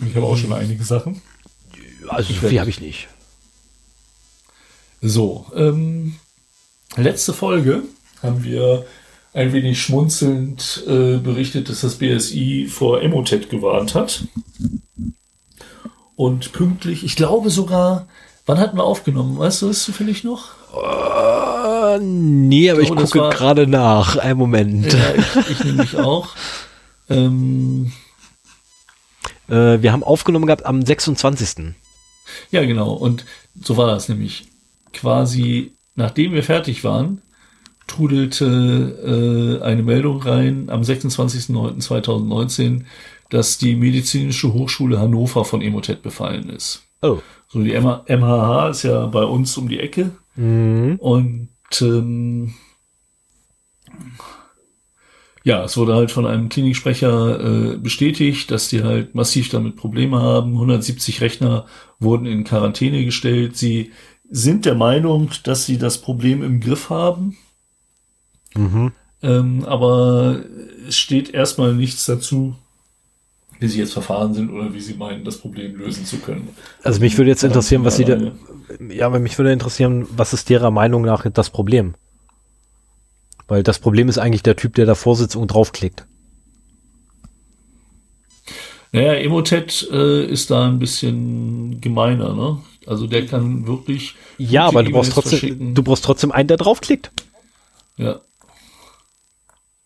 Und ich habe auch schon einige Sachen. Also so viel habe ich nicht. So, ähm, letzte Folge haben wir ein wenig schmunzelnd äh, berichtet, dass das BSI vor Emotet gewarnt hat. Und pünktlich, ich glaube sogar, wann hatten wir aufgenommen? Weißt du es zufällig noch? Äh, nee, aber ich, glaube, das gucke war- gerade nach. Einen Moment. Ja, ich, ich nämlich auch. Ähm, Äh, wir haben aufgenommen gehabt am 26. Ja, genau. Und so war das nämlich. Quasi, nachdem wir fertig waren, trudelte äh, eine Meldung rein am 26.09.2019, dass die Medizinische Hochschule Hannover von Emotet befallen ist. Oh. So, die MHH ist ja bei uns um die Ecke. Mhm. Und ähm, ja, es wurde halt von einem Kliniksprecher äh, bestätigt, dass die halt massiv damit Probleme haben. 170 Rechner wurden in Quarantäne gestellt. Sie sind der Meinung, dass sie das Problem im Griff haben. Mhm. Ähm, aber es steht erstmal nichts dazu, wie sie jetzt verfahren sind oder wie sie meinen, das Problem lösen zu können. Also mich würde jetzt interessieren, was sie da, ja, aber mich würde interessieren, was ist derer Meinung nach das Problem? Weil das Problem ist eigentlich der Typ, der davor sitzt und draufklickt. Naja, Emotet äh, ist da ein bisschen gemeiner, ne? Also der kann wirklich. Ja, aber du brauchst trotzdem, verschicken. du brauchst trotzdem einen, der draufklickt. Ja.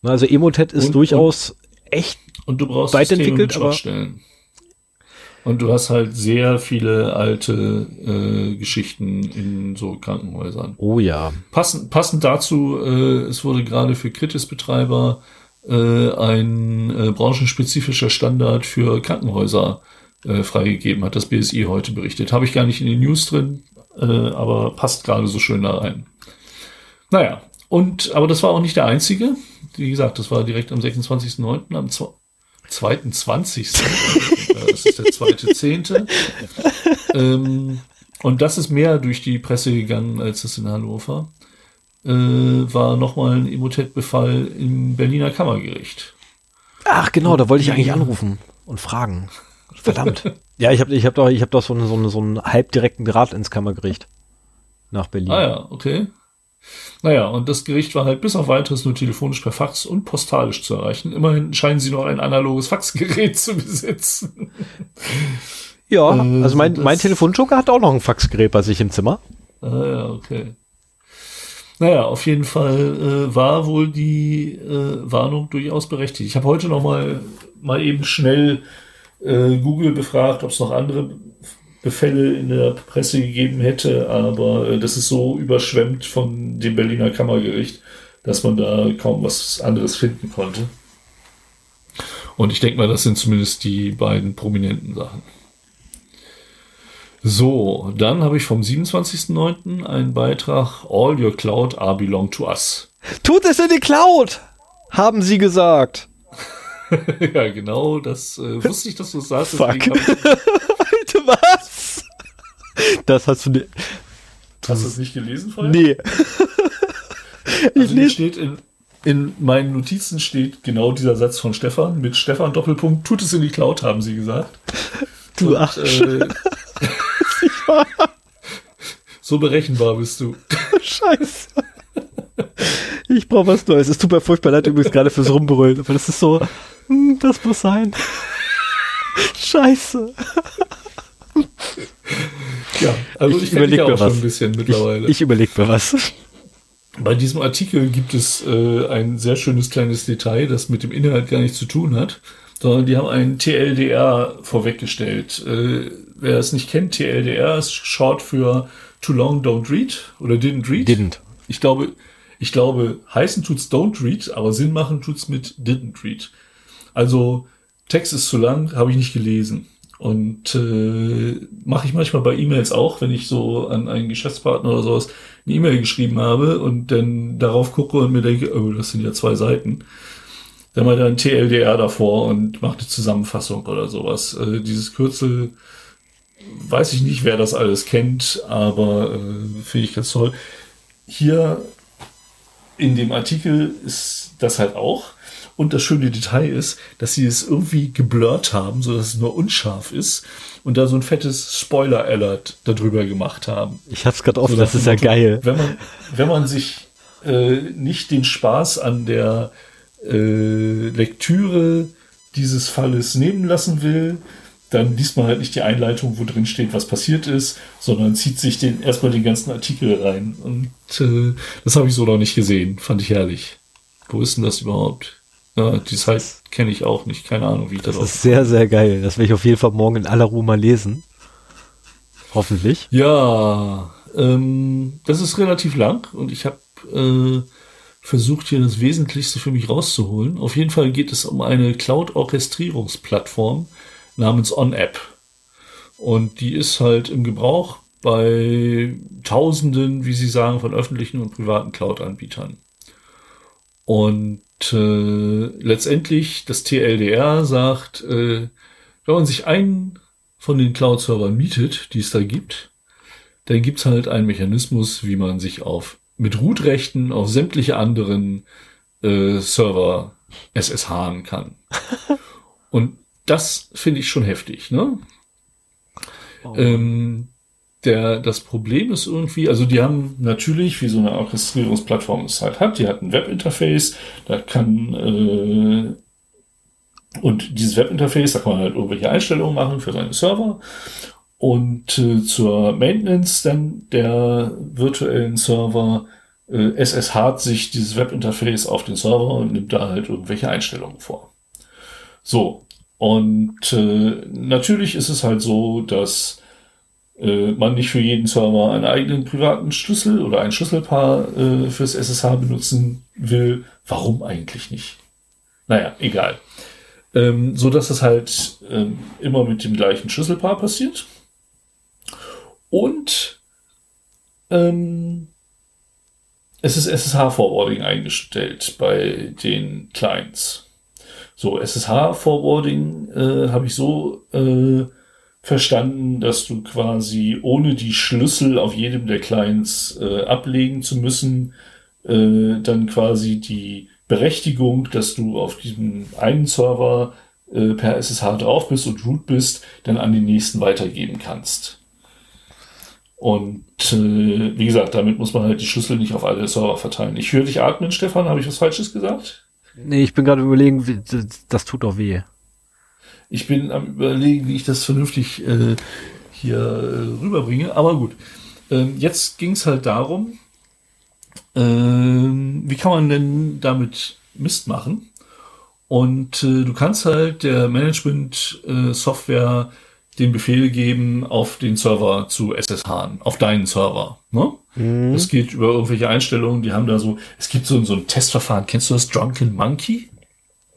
Also Emotet ist Und- durchaus echt, Und du brauchst Weiterentwickelt, Systeme mit aber-. Und du hast halt sehr viele alte äh, Geschichten in so Krankenhäusern. oh ja. Passend, passend dazu, äh, es wurde gerade für Kritis-Betreiber ein äh, branchenspezifischer Standard für Krankenhäuser äh, freigegeben, hat das BSI heute berichtet. Habe ich gar nicht in den News drin, äh, aber passt gerade so schön da rein. Naja, und aber das war auch nicht der einzige. Wie gesagt, das war direkt am 26.09. am 2.20. das ist der zweite Zehnte. ähm, und das ist mehr durch die Presse gegangen als das in Hannover. Äh, war nochmal ein Immotet-Befall im Berliner Kammergericht. Ach genau, da wollte ich eigentlich anrufen und fragen. Verdammt. ja, ich habe ich hab doch, ich hab doch so, einen, so, einen, so einen halbdirekten Draht ins Kammergericht nach Berlin. Ah ja, okay. Naja, und das Gericht war halt bis auf weiteres nur telefonisch per Fax und postalisch zu erreichen. Immerhin scheinen sie noch ein analoges Faxgerät zu besitzen. Ja, äh, also mein, mein Telefonjoker hat auch noch ein Faxgerät bei sich im Zimmer. Ah ja, okay. Naja, auf jeden Fall äh, war wohl die äh, Warnung durchaus berechtigt. Ich habe heute noch mal, mal eben schnell äh, Google befragt, ob es noch andere Befälle in der Presse gegeben hätte, aber äh, das ist so überschwemmt von dem Berliner Kammergericht, dass man da kaum was anderes finden konnte. Und ich denke mal, das sind zumindest die beiden prominenten Sachen. So, dann habe ich vom 27.09. einen Beitrag All Your Cloud are belong to us. Tut es in die Cloud, haben sie gesagt. ja, genau, das äh, wusste ich, dass du es sagst. Fuck. Alter, was? Das hast du nicht. Hast du es nicht gelesen vorher? Nee. also hier steht in, in meinen Notizen steht genau dieser Satz von Stefan mit Stefan Doppelpunkt, tut es in die Cloud, haben sie gesagt. Du Ach. Äh, so berechenbar bist du. Scheiße. Ich brauche was Neues. Es tut mir furchtbar leid übrigens gerade fürs Rumbrüllen, aber das ist so, hm, das muss sein. Scheiße. Ja, also ich, ich überlege mir was. ein bisschen mittlerweile. Ich, ich überlege mir was. Bei diesem Artikel gibt es äh, ein sehr schönes kleines Detail, das mit dem Inhalt gar nichts zu tun hat, sondern die haben einen TLDR vorweggestellt. Äh, wer es nicht kennt, TLDR ist short für Too Long Don't Read oder Didn't Read. Didn't. Ich glaube, ich glaube, heißen tut's Don't Read, aber Sinn machen tut's mit Didn't Read. Also Text ist zu lang, habe ich nicht gelesen. Und äh, mache ich manchmal bei E-Mails auch, wenn ich so an einen Geschäftspartner oder sowas eine E-Mail geschrieben habe und dann darauf gucke und mir denke, oh, das sind ja zwei Seiten. Dann mal dann TLDR davor und mache eine Zusammenfassung oder sowas. Äh, dieses Kürzel weiß ich nicht, wer das alles kennt, aber äh, finde ich ganz toll. Hier in dem Artikel ist das halt auch. Und das schöne Detail ist, dass sie es irgendwie geblurrt haben, so dass es nur unscharf ist und da so ein fettes Spoiler-Alert darüber gemacht haben. Ich hab's gerade offen, so, das ist ja geil. Wenn man, wenn man sich äh, nicht den Spaß an der äh, Lektüre dieses Falles nehmen lassen will, dann liest man halt nicht die Einleitung, wo drin steht, was passiert ist, sondern zieht sich den erstmal den ganzen Artikel rein. Und äh, das habe ich so noch nicht gesehen. Fand ich herrlich. Wo ist denn das überhaupt? Ja, die Zeit kenne ich auch nicht. Keine Ahnung, wie ich das Das ist sehr, sehr geil. Das werde ich auf jeden Fall morgen in aller Ruhe mal lesen. Hoffentlich. Ja, ähm, das ist relativ lang und ich habe äh, versucht, hier das Wesentlichste für mich rauszuholen. Auf jeden Fall geht es um eine Cloud-Orchestrierungsplattform, namens OnApp. Und die ist halt im Gebrauch bei Tausenden, wie Sie sagen, von öffentlichen und privaten Cloud-Anbietern. Und äh, letztendlich das TLDR sagt, äh, wenn man sich einen von den Cloud-Servern mietet, die es da gibt, dann gibt's halt einen Mechanismus, wie man sich auf mit Root-Rechten auf sämtliche anderen äh, Server SSHen kann. Und das finde ich schon heftig, ne? Oh. Ähm, der, das Problem ist irgendwie, also die haben natürlich, wie so eine Orchestrierungsplattform es halt hat, die hat ein Webinterface, da kann äh, und dieses Webinterface, da kann man halt irgendwelche Einstellungen machen für seine Server. Und äh, zur Maintenance dann der virtuellen Server äh, SSH sich dieses Webinterface auf den Server und nimmt da halt irgendwelche Einstellungen vor. So, und äh, natürlich ist es halt so, dass äh, man nicht für jeden Server einen eigenen privaten Schlüssel oder ein Schlüsselpaar äh, fürs SSH benutzen will. Warum eigentlich nicht? Naja, egal. ähm, so dass es halt ähm, immer mit dem gleichen Schlüsselpaar passiert. Und ähm, es ist SSH-Forwarding eingestellt bei den Clients. So, SSH-Forwarding äh, habe ich so äh, verstanden, dass du quasi ohne die Schlüssel auf jedem der Clients äh, ablegen zu müssen, äh, dann quasi die Berechtigung, dass du auf diesem einen Server äh, per SSH drauf bist und root bist, dann an den nächsten weitergeben kannst. Und äh, wie gesagt, damit muss man halt die Schlüssel nicht auf alle Server verteilen. Ich höre dich atmen, Stefan. Habe ich was Falsches gesagt? Nee, ich bin gerade überlegen, wie, das, tut doch weh. Ich bin am überlegen, wie ich das vernünftig äh, hier äh, rüberbringe. Aber gut. Ähm, jetzt ging es halt darum, ähm, wie kann man denn damit Mist machen? Und äh, du kannst halt der Management-Software den Befehl geben, auf den Server zu SSH, auf deinen Server. Ne? Mhm. Das geht über irgendwelche Einstellungen, die haben da so, es gibt so, so ein Testverfahren. Kennst du das Drunken Monkey?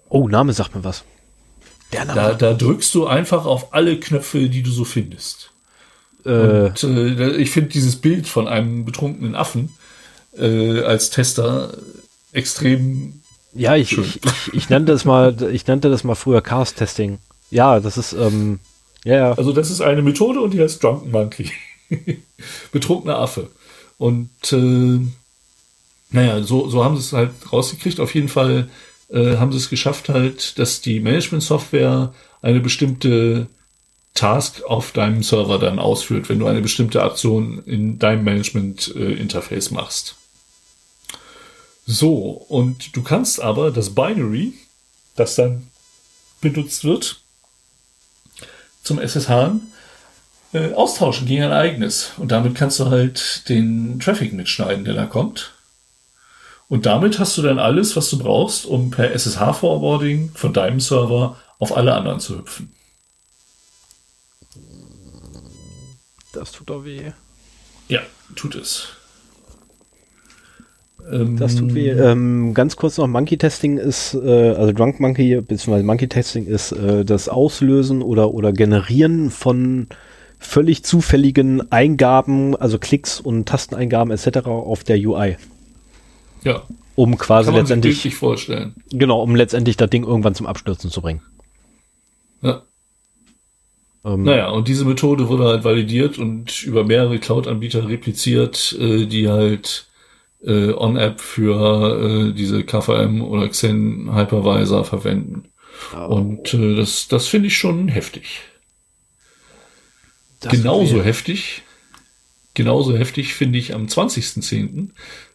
Oh, Name sagt mir was. Der Name. Da, da drückst du einfach auf alle Knöpfe, die du so findest. Äh. Und äh, ich finde dieses Bild von einem betrunkenen Affen äh, als Tester extrem ja, ich, ich, ich, ich, nannte das mal, ich nannte das mal früher Chaos Testing. Ja, das ist, ähm, ja, ja. Also das ist eine Methode und die heißt Drunken Monkey. Betrunkener Affe. Und äh, naja, so, so haben sie es halt rausgekriegt. Auf jeden Fall äh, haben sie es geschafft halt, dass die Management-Software eine bestimmte Task auf deinem Server dann ausführt, wenn du eine bestimmte Aktion in deinem Management-Interface machst. So, und du kannst aber das Binary, das dann benutzt wird, zum SSH äh, austauschen gegen ein eigenes. Und damit kannst du halt den Traffic mitschneiden, der da kommt. Und damit hast du dann alles, was du brauchst, um per SSH-Forwarding von deinem Server auf alle anderen zu hüpfen. Das tut doch weh. Ja, tut es. Das tut weh. Ähm, ganz kurz noch, Monkey Testing ist, äh, also Drunk Monkey bzw. Monkey Testing ist äh, das Auslösen oder, oder Generieren von völlig zufälligen Eingaben, also Klicks und Tasteneingaben etc. auf der UI. Ja. Um quasi Kann man letztendlich. Sich vorstellen. Genau, um letztendlich das Ding irgendwann zum Abstürzen zu bringen. Ja. Ähm, naja, und diese Methode wurde halt validiert und über mehrere Cloud-Anbieter repliziert, äh, die halt äh, On-App für äh, diese KVM oder Xen Hypervisor verwenden. Oh. Und äh, das, das finde ich schon heftig. Das genauso heftig, genauso heftig finde ich am 20.10.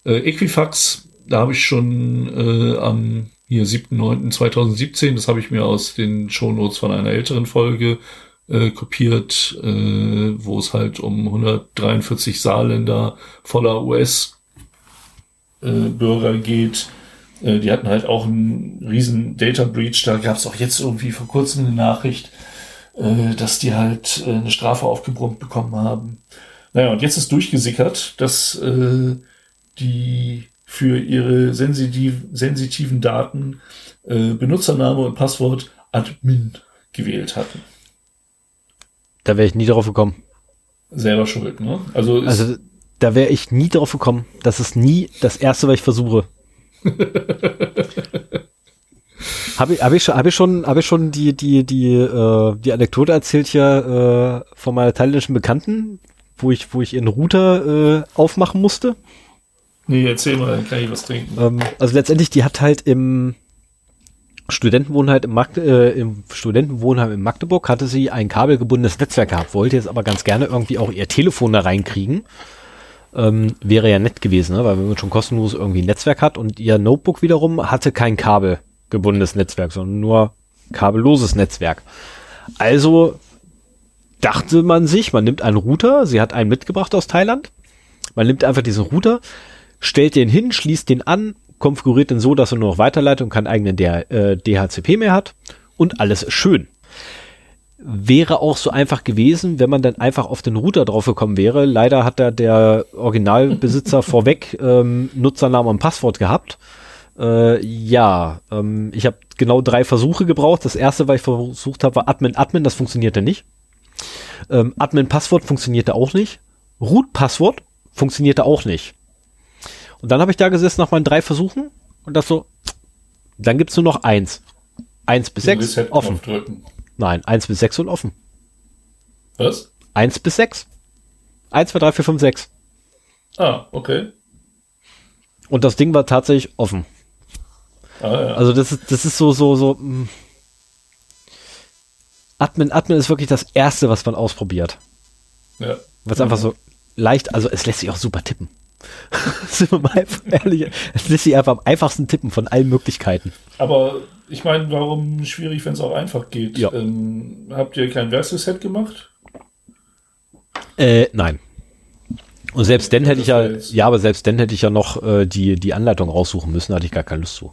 Äh, Equifax, da habe ich schon äh, am hier 7.9.2017, das habe ich mir aus den Shownotes von einer älteren Folge äh, kopiert, äh, wo es halt um 143 Saarländer voller US äh, Bürger geht. Äh, die hatten halt auch einen riesen Data Breach. Da gab es auch jetzt irgendwie vor kurzem eine Nachricht, äh, dass die halt äh, eine Strafe aufgebrummt bekommen haben. Naja, und jetzt ist durchgesickert, dass äh, die für ihre sensitiv, sensitiven Daten äh, Benutzername und Passwort Admin gewählt hatten. Da wäre ich nie drauf gekommen. Selber schuld, ne? Also, also da wäre ich nie drauf gekommen. Das ist nie das Erste, was ich versuche. Habe ich, hab ich, schon, hab ich schon, hab ich schon die, die, die, äh, die Anekdote erzählt hier äh, von meiner thailändischen Bekannten, wo ich, wo ich ihren Router äh, aufmachen musste? Nee, erzähl mal, dann kann ich was trinken. Ähm, also letztendlich, die hat halt im Studentenwohnheim im, Magde, äh, im Studentenwohnheim in Magdeburg hatte sie ein kabelgebundenes Netzwerk gehabt, wollte jetzt aber ganz gerne irgendwie auch ihr Telefon da reinkriegen ähm, wäre ja nett gewesen, ne? weil wenn man schon kostenlos irgendwie ein Netzwerk hat und ihr Notebook wiederum hatte kein kabelgebundenes Netzwerk, sondern nur kabelloses Netzwerk. Also dachte man sich, man nimmt einen Router, sie hat einen mitgebracht aus Thailand, man nimmt einfach diesen Router, stellt den hin, schließt den an, konfiguriert den so, dass er nur noch weiterleitet und keinen eigenen äh, DHCP mehr hat und alles ist schön wäre auch so einfach gewesen, wenn man dann einfach auf den Router draufgekommen wäre. Leider hat da der Originalbesitzer vorweg ähm, Nutzernamen und Passwort gehabt. Äh, ja, ähm, ich habe genau drei Versuche gebraucht. Das erste, was ich versucht habe, war Admin Admin, das funktionierte nicht. Ähm, Admin Passwort funktionierte auch nicht. Root Passwort funktionierte auch nicht. Und dann habe ich da gesessen nach meinen drei Versuchen und das so, dann gibt's nur noch eins. Eins bis sechs offen. Drücken. Nein, eins bis sechs und offen. Was? Eins bis sechs. Eins, zwei, drei, vier, fünf, sechs. Ah, okay. Und das Ding war tatsächlich offen. Ah, ja. Also das ist, das ist so, so, so. Mh. Hm. Admin, Admin ist wirklich das erste, was man ausprobiert. Ja. Was mhm. einfach so leicht, also es lässt sich auch super tippen. Sind wir mal ehrlich, es lässt sich einfach am einfachsten tippen von allen Möglichkeiten. Aber ich meine, warum schwierig, wenn es auch einfach geht? Ja. Ähm, habt ihr kein Versus-Set gemacht? Äh, nein. Und selbst dann hätte ich ja, ja, aber selbst dann hätte ich ja noch äh, die, die Anleitung raussuchen müssen, hatte ich gar keine Lust zu.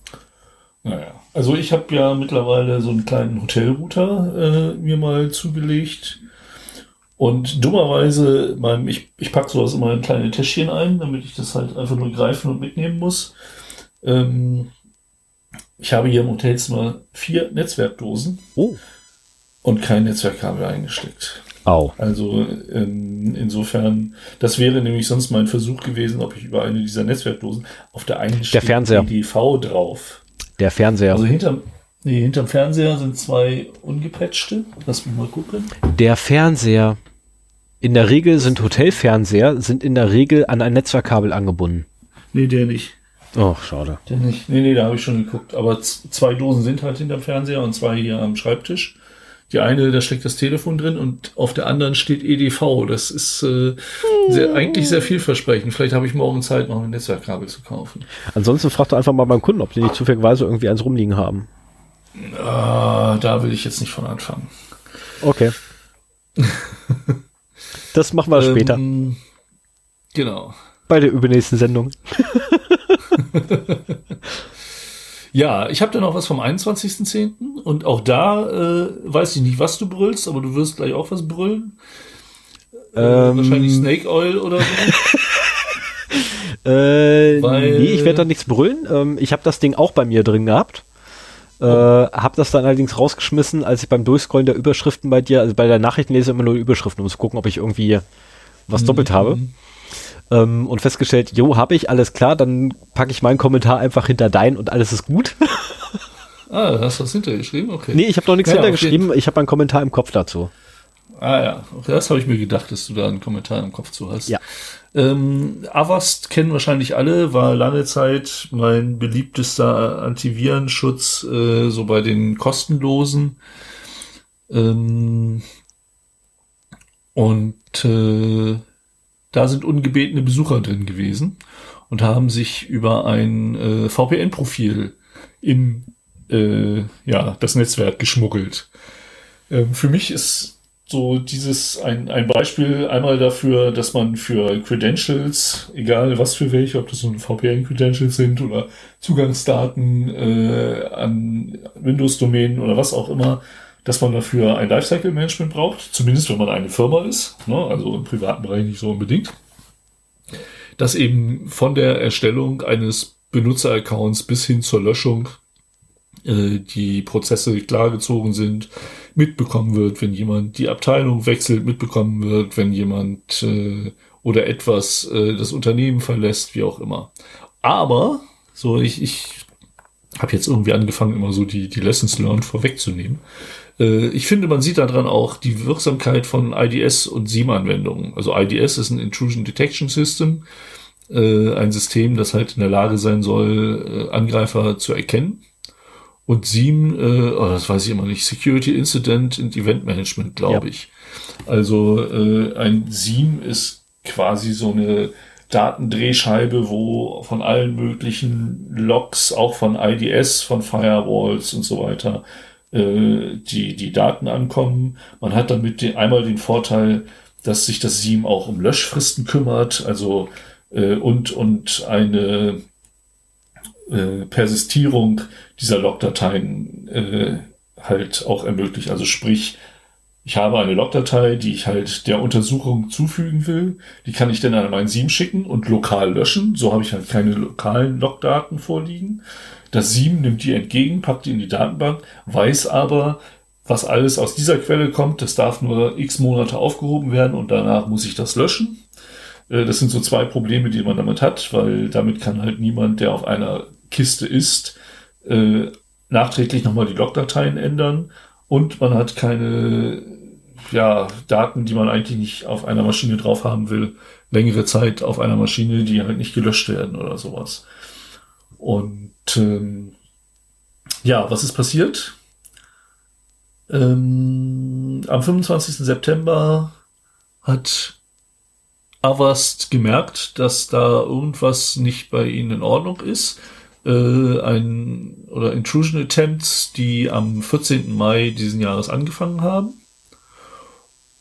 Naja, also ich habe ja mittlerweile so einen kleinen Hotelrouter äh, mir mal zugelegt. Und dummerweise, mein, ich, ich packe sowas immer in kleine Täschchen ein, damit ich das halt einfach nur greifen und mitnehmen muss. Ähm, ich habe hier im Hotelzimmer vier Netzwerkdosen oh. und kein Netzwerkkabel eingesteckt. Au. Also ähm, insofern, das wäre nämlich sonst mein Versuch gewesen, ob ich über eine dieser Netzwerkdosen auf der einen steht der Fernseher. EDV drauf. Der Fernseher. Also hinterm, nee, hinterm Fernseher sind zwei ungepatchte. Lass mich mal gucken. Der Fernseher. In der Regel sind Hotelfernseher sind in der Regel an ein Netzwerkkabel angebunden. Nee, der nicht. Oh, schade. Der nicht. Nee, nee, da habe ich schon geguckt. Aber zwei Dosen sind halt hinterm Fernseher und zwei hier am Schreibtisch. Die eine, da steckt das Telefon drin und auf der anderen steht EDV. Das ist äh, sehr, eigentlich sehr vielversprechend. Vielleicht habe ich morgen Zeit, noch ein Netzwerkkabel zu kaufen. Ansonsten frag doch einfach mal beim Kunden, ob die nicht zufälligerweise irgendwie eins rumliegen haben. Ah, da will ich jetzt nicht von anfangen. Okay. das machen wir später. Ähm, genau. Bei der übernächsten Sendung. Ja, ich habe da noch was vom 21.10. und auch da äh, weiß ich nicht, was du brüllst, aber du wirst gleich auch was brüllen. Äh, ähm, wahrscheinlich Snake Oil oder so. äh, Weil, nee, ich werde da nichts brüllen. Ähm, ich habe das Ding auch bei mir drin gehabt. Äh, hab das dann allerdings rausgeschmissen, als ich beim Durchscrollen der Überschriften bei dir, also bei der Nachrichtenlese immer nur Überschriften, um zu gucken, ob ich irgendwie was doppelt habe. Mhm ähm, und festgestellt, jo, habe ich, alles klar, dann packe ich meinen Kommentar einfach hinter dein und alles ist gut. ah, hast du was hintergeschrieben? Okay. Nee, ich habe noch nichts ja, hintergeschrieben, ich habe einen Kommentar im Kopf dazu. Ah ja, das habe ich mir gedacht, dass du da einen Kommentar im Kopf zu hast. Ja. Ähm, Avast kennen wahrscheinlich alle, war lange Zeit mein beliebtester Antivirenschutz, äh, so bei den kostenlosen. Ähm, und äh, da sind ungebetene Besucher drin gewesen und haben sich über ein äh, VPN-Profil in äh, ja, das Netzwerk geschmuggelt. Ähm, für mich ist so dieses ein, ein Beispiel einmal dafür, dass man für Credentials, egal was für welche, ob das nun VPN-Credentials sind oder Zugangsdaten äh, an Windows-Domänen oder was auch immer, dass man dafür ein Lifecycle-Management braucht, zumindest wenn man eine Firma ist, ne? also im privaten Bereich nicht so unbedingt. Dass eben von der Erstellung eines Benutzeraccounts bis hin zur Löschung die Prozesse klargezogen sind, mitbekommen wird, wenn jemand die Abteilung wechselt, mitbekommen wird, wenn jemand äh, oder etwas äh, das Unternehmen verlässt, wie auch immer. Aber, so ich, ich habe jetzt irgendwie angefangen, immer so die, die Lessons learned vorwegzunehmen. Äh, ich finde, man sieht daran auch die Wirksamkeit von IDS und SIEM-Anwendungen. Also IDS ist ein Intrusion Detection System, äh, ein System, das halt in der Lage sein soll, äh, Angreifer zu erkennen. Und SIEM, oh, das weiß ich immer nicht, Security Incident and Event Management, glaube ja. ich. Also ein SIEM ist quasi so eine Datendrehscheibe, wo von allen möglichen Logs, auch von IDS, von Firewalls und so weiter, äh, die, die Daten ankommen. Man hat damit den, einmal den Vorteil, dass sich das SIEM auch um Löschfristen kümmert, also äh, und, und eine äh, Persistierung dieser Logdateien äh, halt auch ermöglicht. Also sprich, ich habe eine Logdatei, die ich halt der Untersuchung zufügen will. Die kann ich dann an mein SIEM schicken und lokal löschen. So habe ich halt keine lokalen Logdaten vorliegen. Das SIEM nimmt die entgegen, packt die in die Datenbank, weiß aber, was alles aus dieser Quelle kommt. Das darf nur x Monate aufgehoben werden und danach muss ich das löschen. Äh, das sind so zwei Probleme, die man damit hat, weil damit kann halt niemand, der auf einer Kiste ist, äh, nachträglich nochmal die Logdateien ändern und man hat keine ja, Daten, die man eigentlich nicht auf einer Maschine drauf haben will, längere Zeit auf einer Maschine, die halt nicht gelöscht werden oder sowas. Und ähm, ja, was ist passiert? Ähm, am 25. September hat Avast gemerkt, dass da irgendwas nicht bei ihnen in Ordnung ist äh, ein oder Intrusion Attempts, die am 14. Mai diesen Jahres angefangen haben.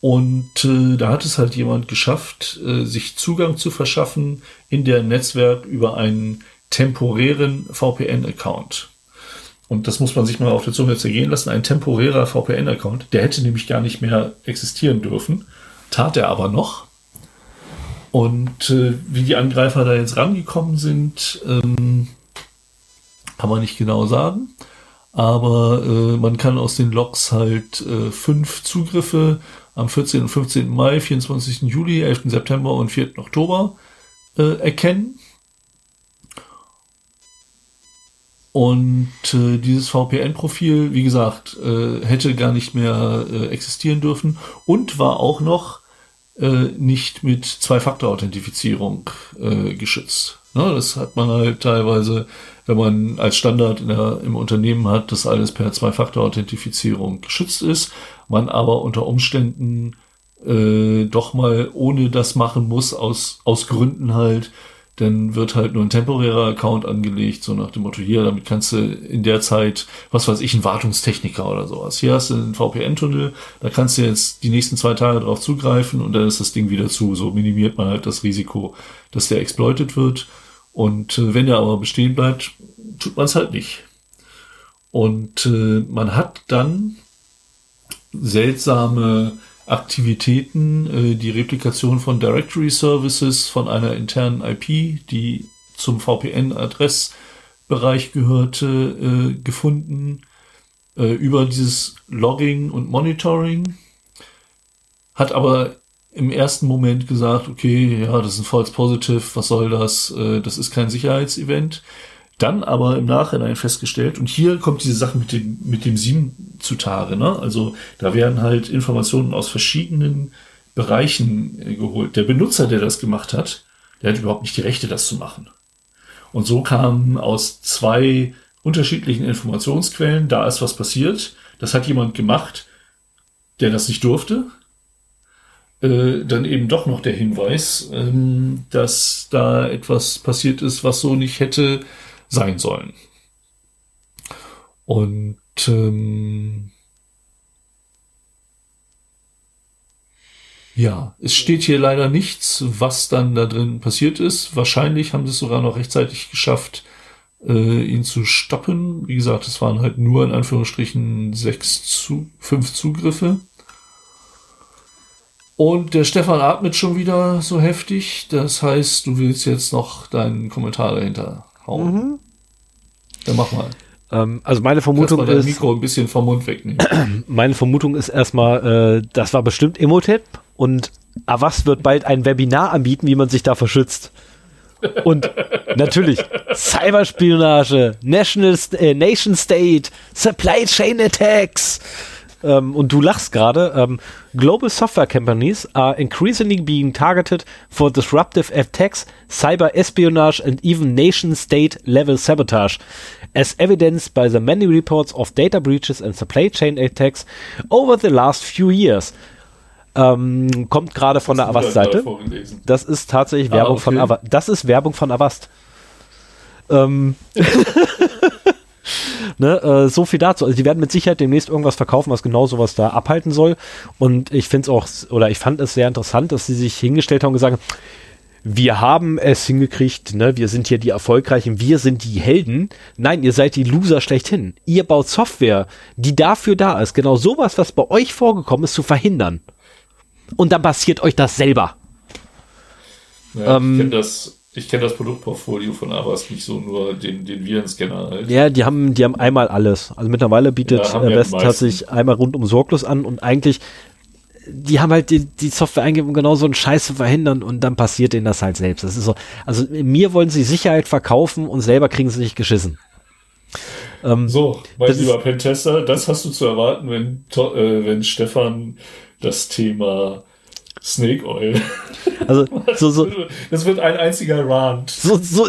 Und äh, da hat es halt jemand geschafft, äh, sich Zugang zu verschaffen in der Netzwerk über einen temporären VPN-Account. Und das muss man sich mal auf der Zunge zergehen lassen. Ein temporärer VPN-Account, der hätte nämlich gar nicht mehr existieren dürfen, tat er aber noch. Und äh, wie die Angreifer da jetzt rangekommen sind, ähm, kann man nicht genau sagen. Aber äh, man kann aus den Logs halt äh, fünf Zugriffe am 14. und 15. Mai, 24. Juli, 11. September und 4. Oktober äh, erkennen. Und äh, dieses VPN-Profil, wie gesagt, äh, hätte gar nicht mehr äh, existieren dürfen und war auch noch äh, nicht mit Zwei-Faktor-Authentifizierung äh, geschützt. Ne, das hat man halt teilweise wenn man als Standard der, im Unternehmen hat, dass alles per Zwei-Faktor-Authentifizierung geschützt ist, man aber unter Umständen äh, doch mal ohne das machen muss, aus, aus Gründen halt, dann wird halt nur ein temporärer Account angelegt, so nach dem Motto, hier, damit kannst du in der Zeit, was weiß ich, ein Wartungstechniker oder sowas. Hier hast du einen VPN-Tunnel, da kannst du jetzt die nächsten zwei Tage drauf zugreifen und dann ist das Ding wieder zu. So minimiert man halt das Risiko, dass der exploitet wird. Und äh, wenn er aber bestehen bleibt, tut man es halt nicht. Und äh, man hat dann seltsame Aktivitäten, äh, die Replikation von Directory Services von einer internen IP, die zum VPN-Adressbereich gehörte, äh, gefunden äh, über dieses Logging und Monitoring, hat aber im ersten Moment gesagt, okay, ja, das ist ein False Positive, was soll das? Äh, das ist kein Sicherheitsevent. Dann aber im Nachhinein festgestellt, und hier kommt diese Sache mit dem, mit dem SIEM zutage, ne? Also da werden halt Informationen aus verschiedenen Bereichen äh, geholt. Der Benutzer, der das gemacht hat, der hat überhaupt nicht die Rechte, das zu machen. Und so kam aus zwei unterschiedlichen Informationsquellen, da ist was passiert, das hat jemand gemacht, der das nicht durfte, äh, dann eben doch noch der Hinweis, ähm, dass da etwas passiert ist, was so nicht hätte sein sollen. Und ähm, ja, es steht hier leider nichts, was dann da drin passiert ist. Wahrscheinlich haben sie es sogar noch rechtzeitig geschafft, äh, ihn zu stoppen. Wie gesagt, es waren halt nur in Anführungsstrichen sechs zu fünf Zugriffe. Und der Stefan atmet schon wieder so heftig. Das heißt, du willst jetzt noch deinen Kommentar dahinter hauen. Mhm. Dann mach mal. Ähm, also meine Vermutung ist. Das Mikro ein bisschen vom Mund wegnehmen. Meine Vermutung ist erstmal, äh, das war bestimmt Emotep und Avast wird bald ein Webinar anbieten, wie man sich da verschützt. Und natürlich Cyberspionage, National, äh, Nation State, Supply Chain Attacks ähm, und du lachst gerade, ähm, Global Software Companies are increasingly being targeted for disruptive attacks, cyber espionage and even nation state level sabotage, as evidenced by the many reports of data breaches and supply chain attacks over the last few years. Ähm, kommt gerade von der Avast-Seite. Das ist tatsächlich ah, Werbung okay. von Avast. Das ist Werbung von Avast. Ähm Ne, äh, so viel dazu. Also die werden mit Sicherheit demnächst irgendwas verkaufen, was genau sowas da abhalten soll. Und ich finde es auch, oder ich fand es sehr interessant, dass sie sich hingestellt haben und gesagt haben, wir haben es hingekriegt, ne, wir sind hier die Erfolgreichen, wir sind die Helden. Nein, ihr seid die Loser schlechthin. Ihr baut Software, die dafür da ist, genau sowas, was bei euch vorgekommen ist, zu verhindern. Und dann passiert euch das selber. Ja, ähm, ich kenne das, ich kenne das Produktportfolio von Avast nicht so, nur den, den Virenscanner halt. Ja, die haben, die haben einmal alles. Also mittlerweile bietet ja, West tatsächlich einmal rundum sorglos an und eigentlich die haben halt die, die Software eingegeben, um genau so einen Scheiß zu verhindern und dann passiert denen das halt selbst. Das ist so, also mir wollen sie Sicherheit verkaufen und selber kriegen sie nicht geschissen. Ähm, so, mein lieber Pentester, das hast du zu erwarten, wenn, äh, wenn Stefan das Thema Snake Oil. Also, so, so. Das wird ein einziger Rant. So, so,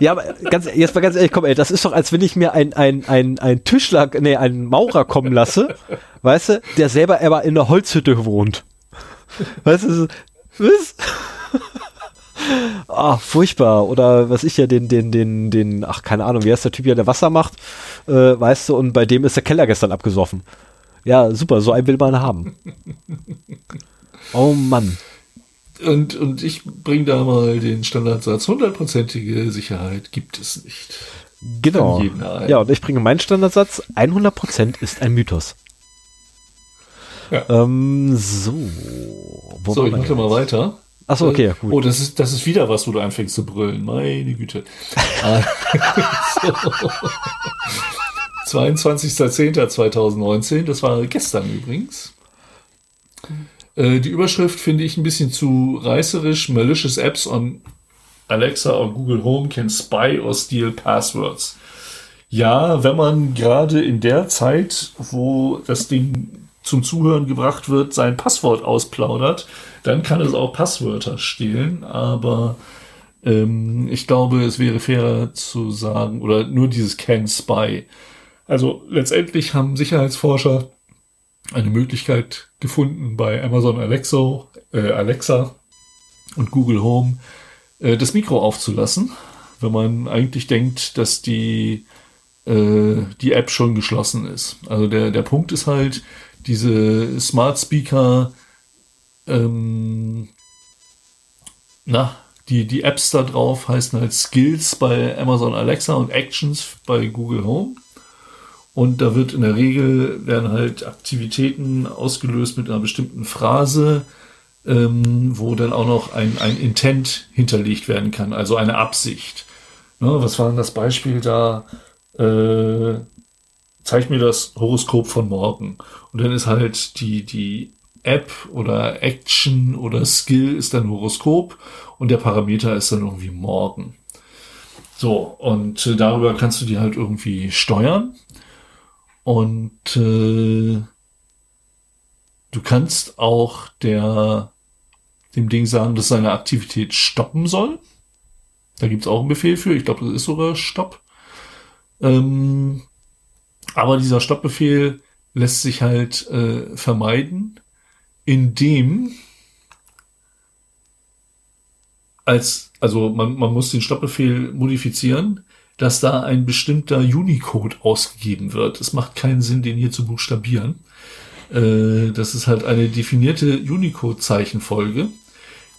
ja, aber ganz, jetzt mal ganz ehrlich, komm, ey, das ist doch, als wenn ich mir ein, ein, ein, ein Tischler, nee, einen Maurer kommen lasse, weißt du, der selber aber in der Holzhütte wohnt. Weißt du, was? Ah, furchtbar. Oder was ich ja den, den, den, den, ach, keine Ahnung, wie heißt der Typ hier, der Wasser macht, äh, weißt du, und bei dem ist der Keller gestern abgesoffen. Ja, super, so einen will man haben. Oh Mann. Und, und ich bringe da mal den Standardsatz, hundertprozentige Sicherheit gibt es nicht. Genau. Ja, und ich bringe meinen Standardsatz, 100% ist ein Mythos. Ja. Ähm, so. Wo so, ich mache mal weiter. Achso, okay, ja, gut. Oh, das ist, das ist wieder was, wo du anfängst zu brüllen. Meine Güte. 22.10.2019, das war gestern übrigens. Äh, die Überschrift finde ich ein bisschen zu reißerisch. Malicious apps on Alexa or Google Home can spy or steal passwords. Ja, wenn man gerade in der Zeit, wo das Ding zum Zuhören gebracht wird, sein Passwort ausplaudert, dann kann es auch Passwörter stehlen. Aber ähm, ich glaube, es wäre fairer zu sagen, oder nur dieses can spy. Also letztendlich haben Sicherheitsforscher eine Möglichkeit gefunden bei Amazon Alexa, äh, Alexa und Google Home äh, das Mikro aufzulassen, wenn man eigentlich denkt, dass die, äh, die App schon geschlossen ist. Also der, der Punkt ist halt, diese Smart Speaker, ähm, na, die, die Apps da drauf heißen halt Skills bei Amazon Alexa und Actions bei Google Home. Und da wird in der Regel, werden halt Aktivitäten ausgelöst mit einer bestimmten Phrase, ähm, wo dann auch noch ein, ein Intent hinterlegt werden kann, also eine Absicht. Ne, was war denn das Beispiel da? Äh, zeig mir das Horoskop von morgen. Und dann ist halt die, die App oder Action oder Skill ist dann Horoskop und der Parameter ist dann irgendwie morgen. So, und äh, darüber kannst du die halt irgendwie steuern. Und äh, du kannst auch der, dem Ding sagen, dass seine Aktivität stoppen soll. Da gibt's auch einen Befehl für. Ich glaube, das ist sogar Stopp. Ähm, aber dieser Stoppbefehl lässt sich halt äh, vermeiden, indem als, also man, man muss den Stoppbefehl modifizieren, dass da ein bestimmter Unicode ausgegeben wird. Es macht keinen Sinn, den hier zu buchstabieren. Äh, das ist halt eine definierte Unicode-Zeichenfolge.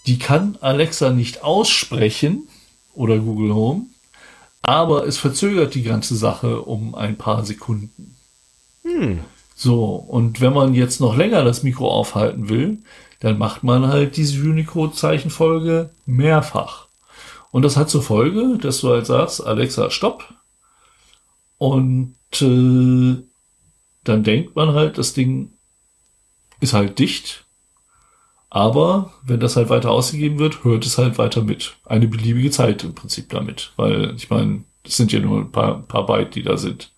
Die kann Alexa nicht aussprechen oder Google Home, aber es verzögert die ganze Sache um ein paar Sekunden. Hm. So, und wenn man jetzt noch länger das Mikro aufhalten will, dann macht man halt diese Unicode-Zeichenfolge mehrfach. Und das hat zur Folge, dass du halt sagst, Alexa, stopp. Und äh, dann denkt man halt, das Ding ist halt dicht. Aber wenn das halt weiter ausgegeben wird, hört es halt weiter mit. Eine beliebige Zeit im Prinzip damit. Weil ich meine, das sind ja nur ein paar, paar Byte, die da sind.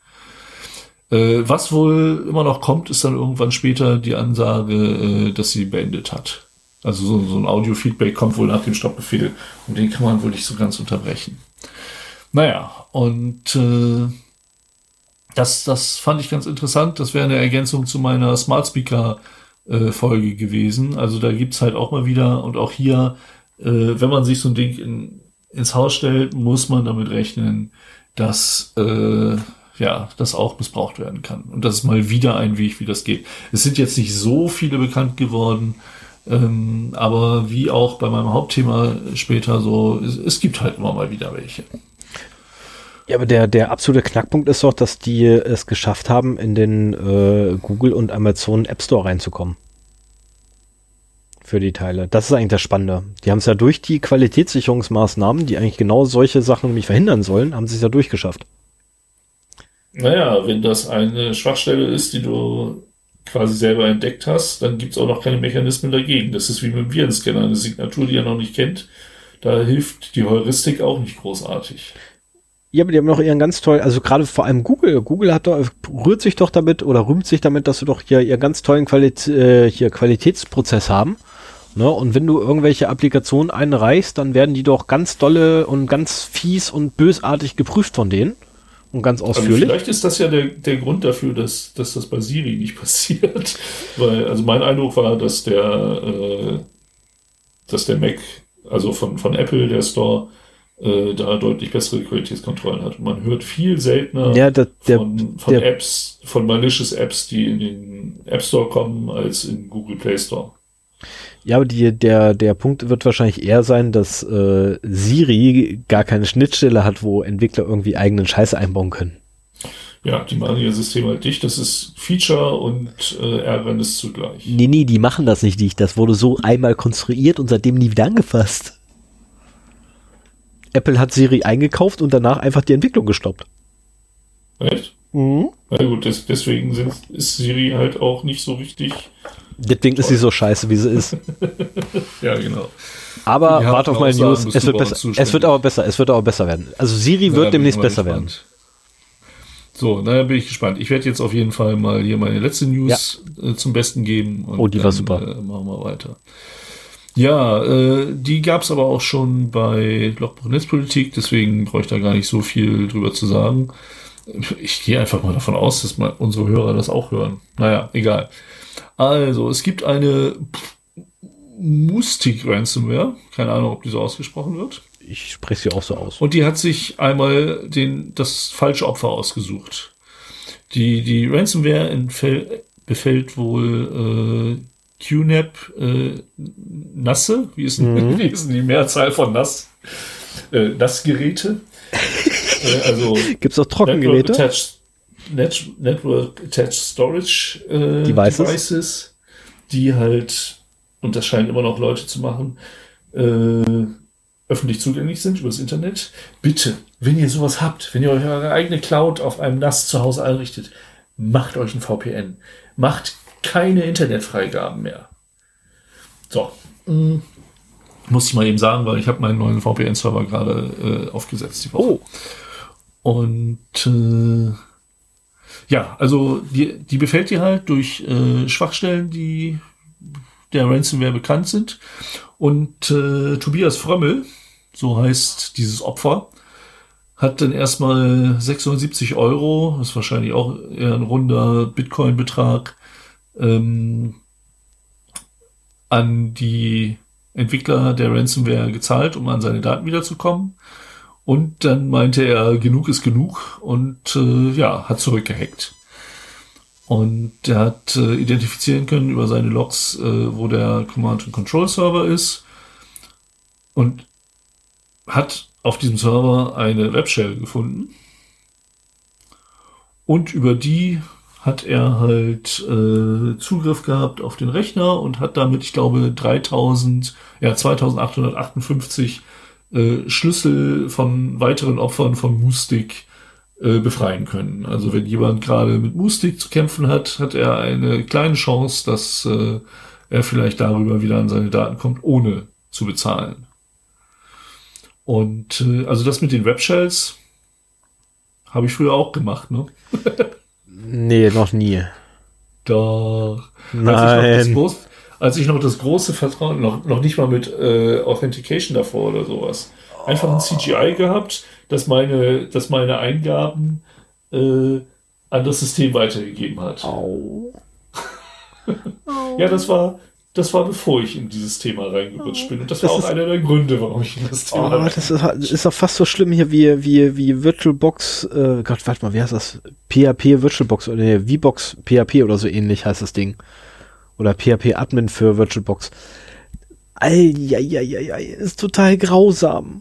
Äh, was wohl immer noch kommt, ist dann irgendwann später die Ansage, äh, dass sie beendet hat. Also so, so ein Audio-Feedback kommt wohl nach dem Stoppbefehl und den kann man wohl nicht so ganz unterbrechen. Naja, und äh, das, das fand ich ganz interessant. Das wäre eine Ergänzung zu meiner Smart Speaker äh, gewesen. Also da gibt's halt auch mal wieder und auch hier, äh, wenn man sich so ein Ding in, ins Haus stellt, muss man damit rechnen, dass äh, ja, das auch missbraucht werden kann. Und das ist mal wieder ein Weg, wie das geht. Es sind jetzt nicht so viele bekannt geworden, Ähm, aber wie auch bei meinem Hauptthema später so, es, es gibt halt immer mal wieder welche. Ja, aber der, der absolute Knackpunkt ist doch, dass die es geschafft haben, in den äh, Google und Amazon App Store reinzukommen. Für die Teile. Das ist eigentlich das Spannende. Die haben es ja durch die Qualitätssicherungsmaßnahmen, die eigentlich genau solche Sachen nämlich verhindern sollen, haben sie es ja durchgeschafft. Naja, wenn das eine Schwachstelle ist, die du quasi selber entdeckt hast, dann gibt es auch noch keine Mechanismen dagegen. Das ist wie mit dem Virenscanner, eine Signatur, die er noch nicht kennt. Da hilft die Heuristik auch nicht großartig. Ja, aber die haben noch ihren ganz toll, also gerade vor allem Google. Google hat doch, rührt sich doch damit oder rühmt sich damit, dass sie doch hier ihren ganz tollen Qualit äh, hier Qualitätsprozess haben. Ne? Und wenn du irgendwelche Applikationen einreichst, dann werden die doch ganz dolle und ganz fies und bösartig geprüft von denen. Und ganz ausführlich. Also vielleicht ist das ja der, der Grund dafür, dass, dass das bei Siri nicht passiert. Weil, also mein Eindruck war, dass der, äh, dass der Mac, also von, von Apple, der Store, äh, da deutlich bessere Qualitätskontrollen hat. Und man hört viel seltener ja, der, von, von der, Apps, von malicious Apps, die in den App Store kommen, als in Google Play Store. Ja, aber die, der, der Punkt wird wahrscheinlich eher sein, dass äh, Siri gar keine Schnittstelle hat, wo Entwickler irgendwie eigenen Scheiß einbauen können. Ja, die machen ihr System halt dicht. Das ist Feature und äh, Ärgernis zugleich. Nee, nee, die machen das nicht dicht. Das wurde so einmal konstruiert und seitdem nie wieder angefasst. Apple hat Siri eingekauft und danach einfach die Entwicklung gestoppt. Echt? Mhm. Na gut, des, deswegen sind, ist Siri halt auch nicht so richtig Deswegen ist sie so scheiße, wie sie ist. ja, genau. Aber warte auf meine News. Es wird, besser, es wird aber besser. Es wird aber besser werden. Also Siri wird demnächst besser gespannt. werden. So, naja, bin ich gespannt. Ich werde jetzt auf jeden Fall mal hier meine letzte News ja. äh, zum Besten geben. oh, die dann, war super. Äh, machen wir weiter. Ja, äh, die gab es aber auch schon bei Lochbuch Netzpolitik, deswegen brauche ich da gar nicht so viel drüber zu sagen. Ich gehe einfach mal davon aus, dass mal unsere Hörer das auch hören. Naja, egal. Also, es gibt eine Mustik Ransomware. Keine Ahnung, ob die so ausgesprochen wird. Ich spreche sie auch so aus. Und die hat sich einmal den, das falsche Opfer ausgesucht. Die, die Ransomware entfäll, befällt wohl äh, QNAP äh, Nasse. Wie ist, mhm. wie ist die Mehrzahl von Nass? Äh, Nassgeräte. äh, also Gibt es auch Trockengeräte? Attached Net Network Attached Storage äh, Devices. Devices. die halt, und das scheinen immer noch Leute zu machen, äh, öffentlich zugänglich sind über das Internet. Bitte, wenn ihr sowas habt, wenn ihr eure eigene Cloud auf einem NAS zu Hause einrichtet, macht euch ein VPN. Macht keine Internetfreigaben mehr. So. Mm. Muss ich mal eben sagen, weil ich habe meinen neuen VPN-Server gerade äh, aufgesetzt die Woche. Oh. Und äh, ja, also die, die befällt dir halt durch äh, Schwachstellen, die der Ransomware bekannt sind. Und äh, Tobias Frömmel, so heißt dieses Opfer, hat dann erstmal 670 Euro, das ist wahrscheinlich auch eher ein runder Bitcoin-Betrag, ähm, an die Entwickler der Ransomware gezahlt, um an seine Daten wiederzukommen. Und dann meinte er, genug ist genug und äh, ja, hat zurückgehackt. Und er hat äh, identifizieren können über seine Logs, äh, wo der Command Control Server ist und hat auf diesem Server eine Webshell gefunden. Und über die hat er halt äh, Zugriff gehabt auf den Rechner und hat damit, ich glaube, 3000, ja, 2858 äh, Schlüssel von weiteren Opfern von Mustik äh, befreien können. Also wenn jemand gerade mit Mustik zu kämpfen hat, hat er eine kleine Chance, dass äh, er vielleicht darüber wieder an seine Daten kommt, ohne zu bezahlen. Und äh, also das mit den Webshells habe ich früher auch gemacht, ne? nee, noch nie. Doch. Nein als ich noch das große Vertrauen, noch, noch nicht mal mit äh, Authentication davor oder sowas. Einfach ein CGI gehabt, dass meine, dass meine Eingaben äh, an das System weitergegeben hat. Au. ja, das war, das war bevor ich in dieses Thema reingerutscht bin. Und das, das war auch einer der Gründe, warum ich in das Thema oh, Das ist, ist doch fast so schlimm hier wie, wie, wie VirtualBox, äh, Gott, warte mal, wie heißt das? PHP VirtualBox oder nee, VBox PHP oder so ähnlich heißt das Ding. Oder PHP-Admin für VirtualBox. Eieieiei, ist total grausam.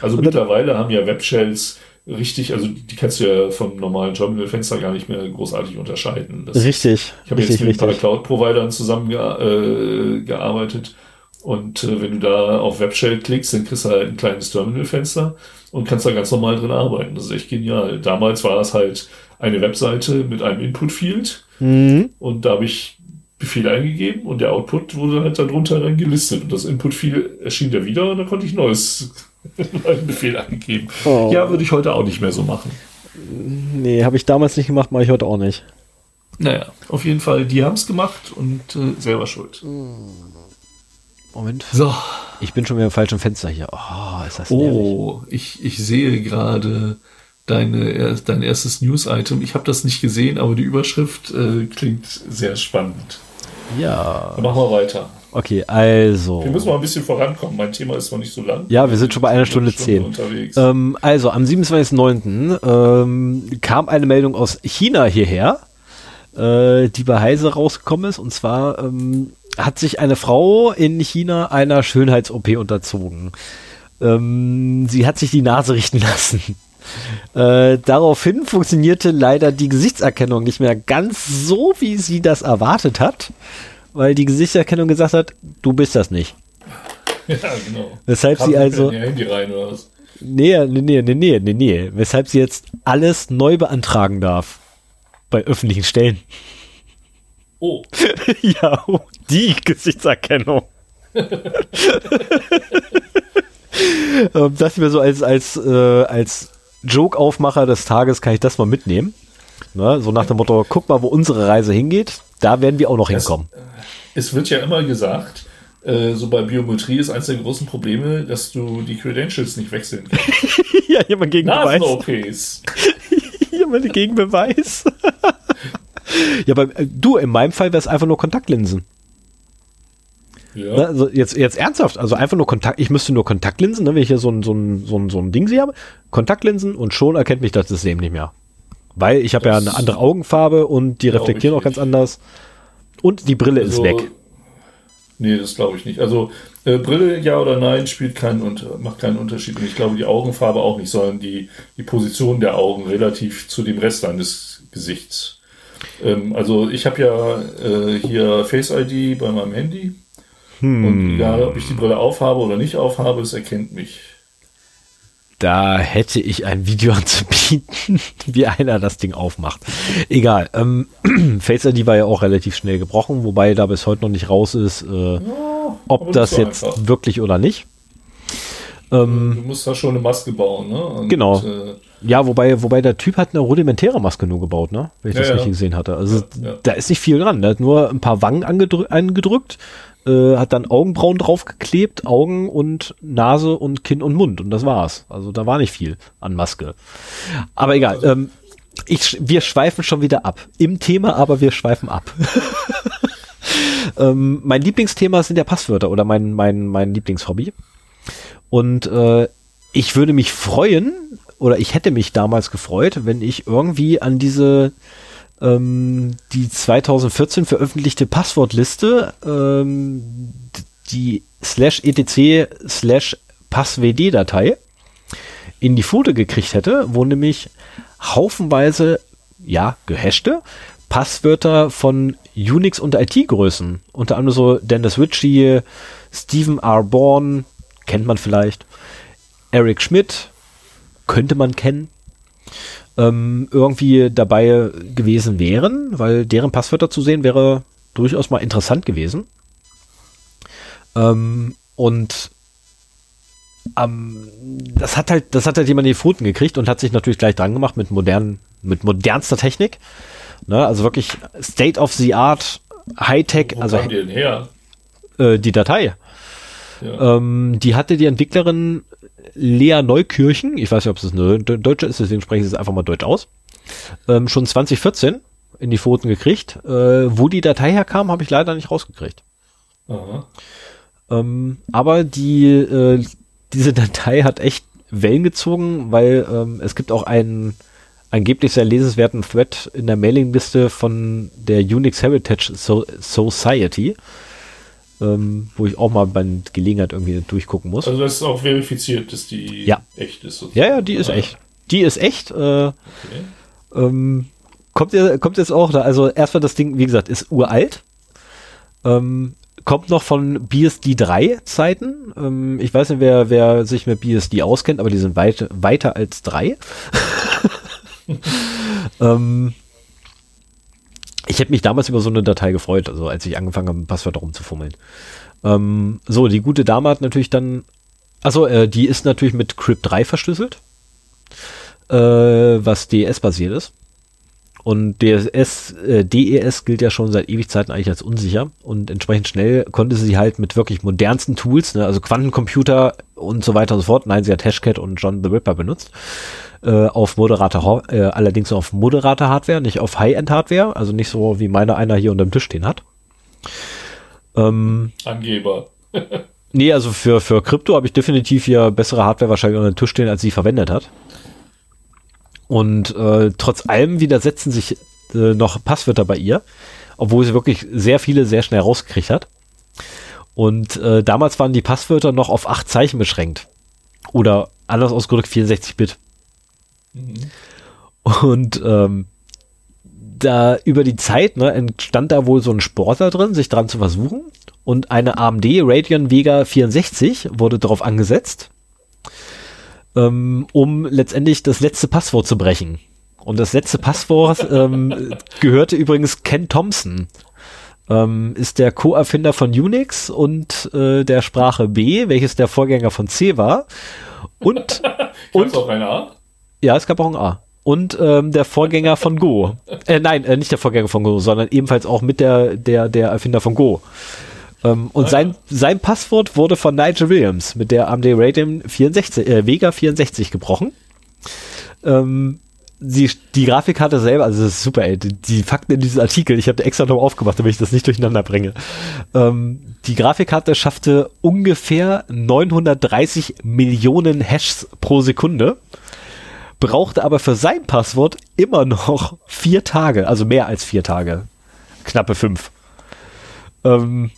Also Und mittlerweile haben ja Webshells richtig, also die kannst du ja vom normalen Terminal-Fenster gar nicht mehr großartig unterscheiden. Das, richtig. Ich habe jetzt mit ein paar Cloud-Providern zusammengearbeitet. Äh, und äh, wenn du da auf Webshell klickst, dann kriegst du halt ein kleines Terminal-Fenster und kannst da ganz normal drin arbeiten. Das ist echt genial. Damals war das halt eine Webseite mit einem Input-Field mhm. und da habe ich Befehle eingegeben und der Output wurde halt darunter dann gelistet und das Input-Field erschien da wieder und dann konnte ich neues einen Befehl eingegeben. Oh. Ja, würde ich heute auch nicht mehr so machen. Nee, habe ich damals nicht gemacht, mache ich heute auch nicht. Naja, auf jeden Fall, die haben es gemacht und äh, selber schuld. Moment. So. Ich bin schon wieder im falschen Fenster hier. Oh, ist das Oh, ich, ich sehe gerade deine, dein erstes News-Item. Ich habe das nicht gesehen, aber die Überschrift äh, klingt sehr spannend. Ja. Dann machen wir weiter. Okay, also. Wir müssen mal ein bisschen vorankommen. Mein Thema ist noch nicht so lang. Ja, wir sind schon bei einer Stunde, Stunde zehn. Ähm, also, am 27.09. Ähm, kam eine Meldung aus China hierher, äh, die bei Heise rausgekommen ist. Und zwar ähm, hat sich eine Frau in China einer Schönheits-OP unterzogen. Ähm, sie hat sich die Nase richten lassen. Äh, daraufhin funktionierte leider die Gesichtserkennung nicht mehr ganz so, wie sie das erwartet hat, weil die Gesichtserkennung gesagt hat, du bist das nicht. Ja, genau. Weshalb Haben sie also. Handy rein oder was? Nee, nee, nee, nee, nee, nee, nee. Weshalb sie jetzt alles neu beantragen darf. Bei öffentlichen Stellen. Oh. ja, oh, die Gesichtserkennung. ähm, dachte ich mir so als, als, äh, als Joke-Aufmacher des Tages kann ich das mal mitnehmen. Ne? So nach dem Motto, guck mal, wo unsere Reise hingeht. Da werden wir auch noch es, hinkommen. Es wird ja immer gesagt, äh, so bei Biometrie ist eines der großen Probleme, dass du die Credentials nicht wechseln kannst. ja, hier mal Gegenbeweis. Nasen-OPs. hier mal Gegenbeweis. ja, aber äh, du, in meinem Fall wäre es einfach nur Kontaktlinsen. Ja. Ne, also jetzt, jetzt ernsthaft, also einfach nur Kontakt, ich müsste nur Kontaktlinsen, ne, wenn ich hier so ein, so ein, so ein, so ein Ding sehe, habe, Kontaktlinsen und schon erkennt mich das System nicht mehr. Weil ich habe ja eine andere Augenfarbe und die reflektieren auch ganz anders. Und die Brille also, ist weg. Nee, das glaube ich nicht. Also äh, Brille ja oder nein spielt keinen macht keinen Unterschied. Und ich glaube die Augenfarbe auch nicht, sondern die, die Position der Augen relativ zu dem Rest deines Gesichts. Ähm, also ich habe ja äh, hier Face ID bei meinem Handy hm. Und egal, ob ich die Brille aufhabe oder nicht aufhabe, es erkennt mich. Da hätte ich ein Video anzubieten, wie einer das Ding aufmacht. Egal. Ähm, Face ID war ja auch relativ schnell gebrochen, wobei da bis heute noch nicht raus ist, äh, ja, ob das jetzt einfach. wirklich oder nicht. Ähm, du musst da schon eine Maske bauen, ne? Und, genau. Äh, ja, wobei, wobei der Typ hat eine rudimentäre Maske nur gebaut, ne? Wenn ich ja, das richtig ja. gesehen hatte. Also ja, da ist nicht viel dran. Der hat nur ein paar Wangen angedrückt, äh, hat dann Augenbrauen draufgeklebt, Augen und Nase und Kinn und Mund und das war's. Also da war nicht viel an Maske. Aber egal. Also, ähm, ich, wir schweifen schon wieder ab. Im Thema, aber wir schweifen ab. ähm, mein Lieblingsthema sind ja Passwörter oder mein, mein, mein Lieblingshobby. Und äh, ich würde mich freuen, oder ich hätte mich damals gefreut, wenn ich irgendwie an diese ähm, die 2014 veröffentlichte Passwortliste, ähm, die slash etc slash passwd-Datei in die Foto gekriegt hätte, wo nämlich haufenweise, ja, gehashte Passwörter von Unix- und IT-Größen, unter anderem so Dennis Ritchie, Stephen R. Bourne, kennt man vielleicht, Eric Schmidt, könnte man kennen, ähm, irgendwie dabei gewesen wären, weil deren Passwörter zu sehen wäre durchaus mal interessant gewesen. Ähm, und ähm, das hat halt, das hat halt jemand in die Pfoten gekriegt und hat sich natürlich gleich dran gemacht mit modernen, mit modernster Technik. Ne, also wirklich State of the Art, Hightech, also die, denn her? Äh, die Datei. Ja. Ähm, die hatte die Entwicklerin Lea Neukirchen, ich weiß nicht, ob es eine Deutsche ist, deswegen spreche ich es einfach mal Deutsch aus, ähm, schon 2014 in die Pfoten gekriegt. Äh, wo die Datei herkam, habe ich leider nicht rausgekriegt. Ähm, aber die, äh, diese Datei hat echt Wellen gezogen, weil ähm, es gibt auch einen, angeblich sehr lesenswerten Thread in der Mailingliste von der Unix Heritage so Society, ähm, wo ich auch mal bei Gelegenheit irgendwie durchgucken muss. Also das ist auch verifiziert, dass die ja. echt ist. Sozusagen. Ja, ja, die ist ah, echt. Die ist echt. Äh, okay. ähm, kommt, kommt jetzt auch, also erstmal das Ding, wie gesagt, ist uralt. Ähm, kommt noch von BSD 3 Zeiten. Ähm, ich weiß nicht, wer, wer sich mit BSD auskennt, aber die sind weit, weiter als 3. ähm, ich hätte mich damals über so eine Datei gefreut, also als ich angefangen habe, Passwörter rumzufummeln. Ähm, so, die gute Dame hat natürlich dann, also äh, die ist natürlich mit Crypt 3 verschlüsselt, äh, was DES-basiert ist. Und DSS, äh, DES gilt ja schon seit Ewigkeiten eigentlich als unsicher und entsprechend schnell konnte sie halt mit wirklich modernsten Tools, ne, also Quantencomputer und so weiter und so fort, nein, sie hat Hashcat und John the Ripper benutzt, äh, auf moderate, äh, allerdings auf moderate Hardware, nicht auf High-End-Hardware, also nicht so wie meine einer hier unter dem Tisch stehen hat. Ähm, Angeber. nee, also für, für Krypto habe ich definitiv hier bessere Hardware wahrscheinlich unter dem Tisch stehen, als sie verwendet hat. Und äh, trotz allem widersetzen sich äh, noch Passwörter bei ihr, obwohl sie wirklich sehr viele sehr schnell rausgekriegt hat. Und äh, damals waren die Passwörter noch auf acht Zeichen beschränkt. Oder anders ausgedrückt 64 Bit. Mhm. Und ähm, da über die Zeit ne, entstand da wohl so ein Sportler drin, sich dran zu versuchen. Und eine AMD Radeon Vega 64 wurde darauf angesetzt ähm, um letztendlich das letzte Passwort zu brechen. Und das letzte Passwort ähm, gehörte übrigens Ken Thompson. Ähm, ist der Co-Erfinder von Unix und äh, der Sprache B, welches der Vorgänger von C war. Und, und auch ein A? Ja, es gab auch ein A. Und ähm, der Vorgänger von Go. Äh, nein, äh, nicht der Vorgänger von Go, sondern ebenfalls auch mit der, der, der Erfinder von Go. Ähm, und ah, sein, sein Passwort wurde von Nigel Williams mit der AMD Radeon 64, äh, Vega 64 gebrochen. Ähm, die, die Grafikkarte selber, also das ist super, ey, die, Fakten in diesem Artikel, ich habe extra noch aufgemacht, damit ich das nicht durcheinander bringe. Ähm, die Grafikkarte schaffte ungefähr 930 Millionen Hashs pro Sekunde, brauchte aber für sein Passwort immer noch vier Tage, also mehr als vier Tage. Knappe fünf. Ähm,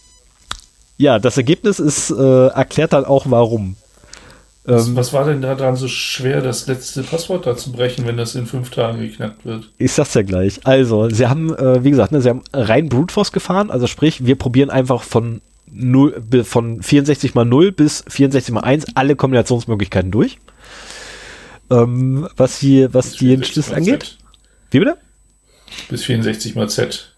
ja, das Ergebnis ist, äh, erklärt dann auch warum. Was, ähm, was war denn daran so schwer, das letzte Passwort da zu brechen, wenn das in fünf Tagen geknackt wird? Ich sag's ja gleich. Also, sie haben, äh, wie gesagt, ne, sie haben rein Brute Force gefahren, also sprich, wir probieren einfach von 0, von 64 mal 0 bis 64 mal 1 alle Kombinationsmöglichkeiten durch. Ähm, was die, was die Entschlüsse angeht. Z. Wie bitte? Bis 64 mal Z.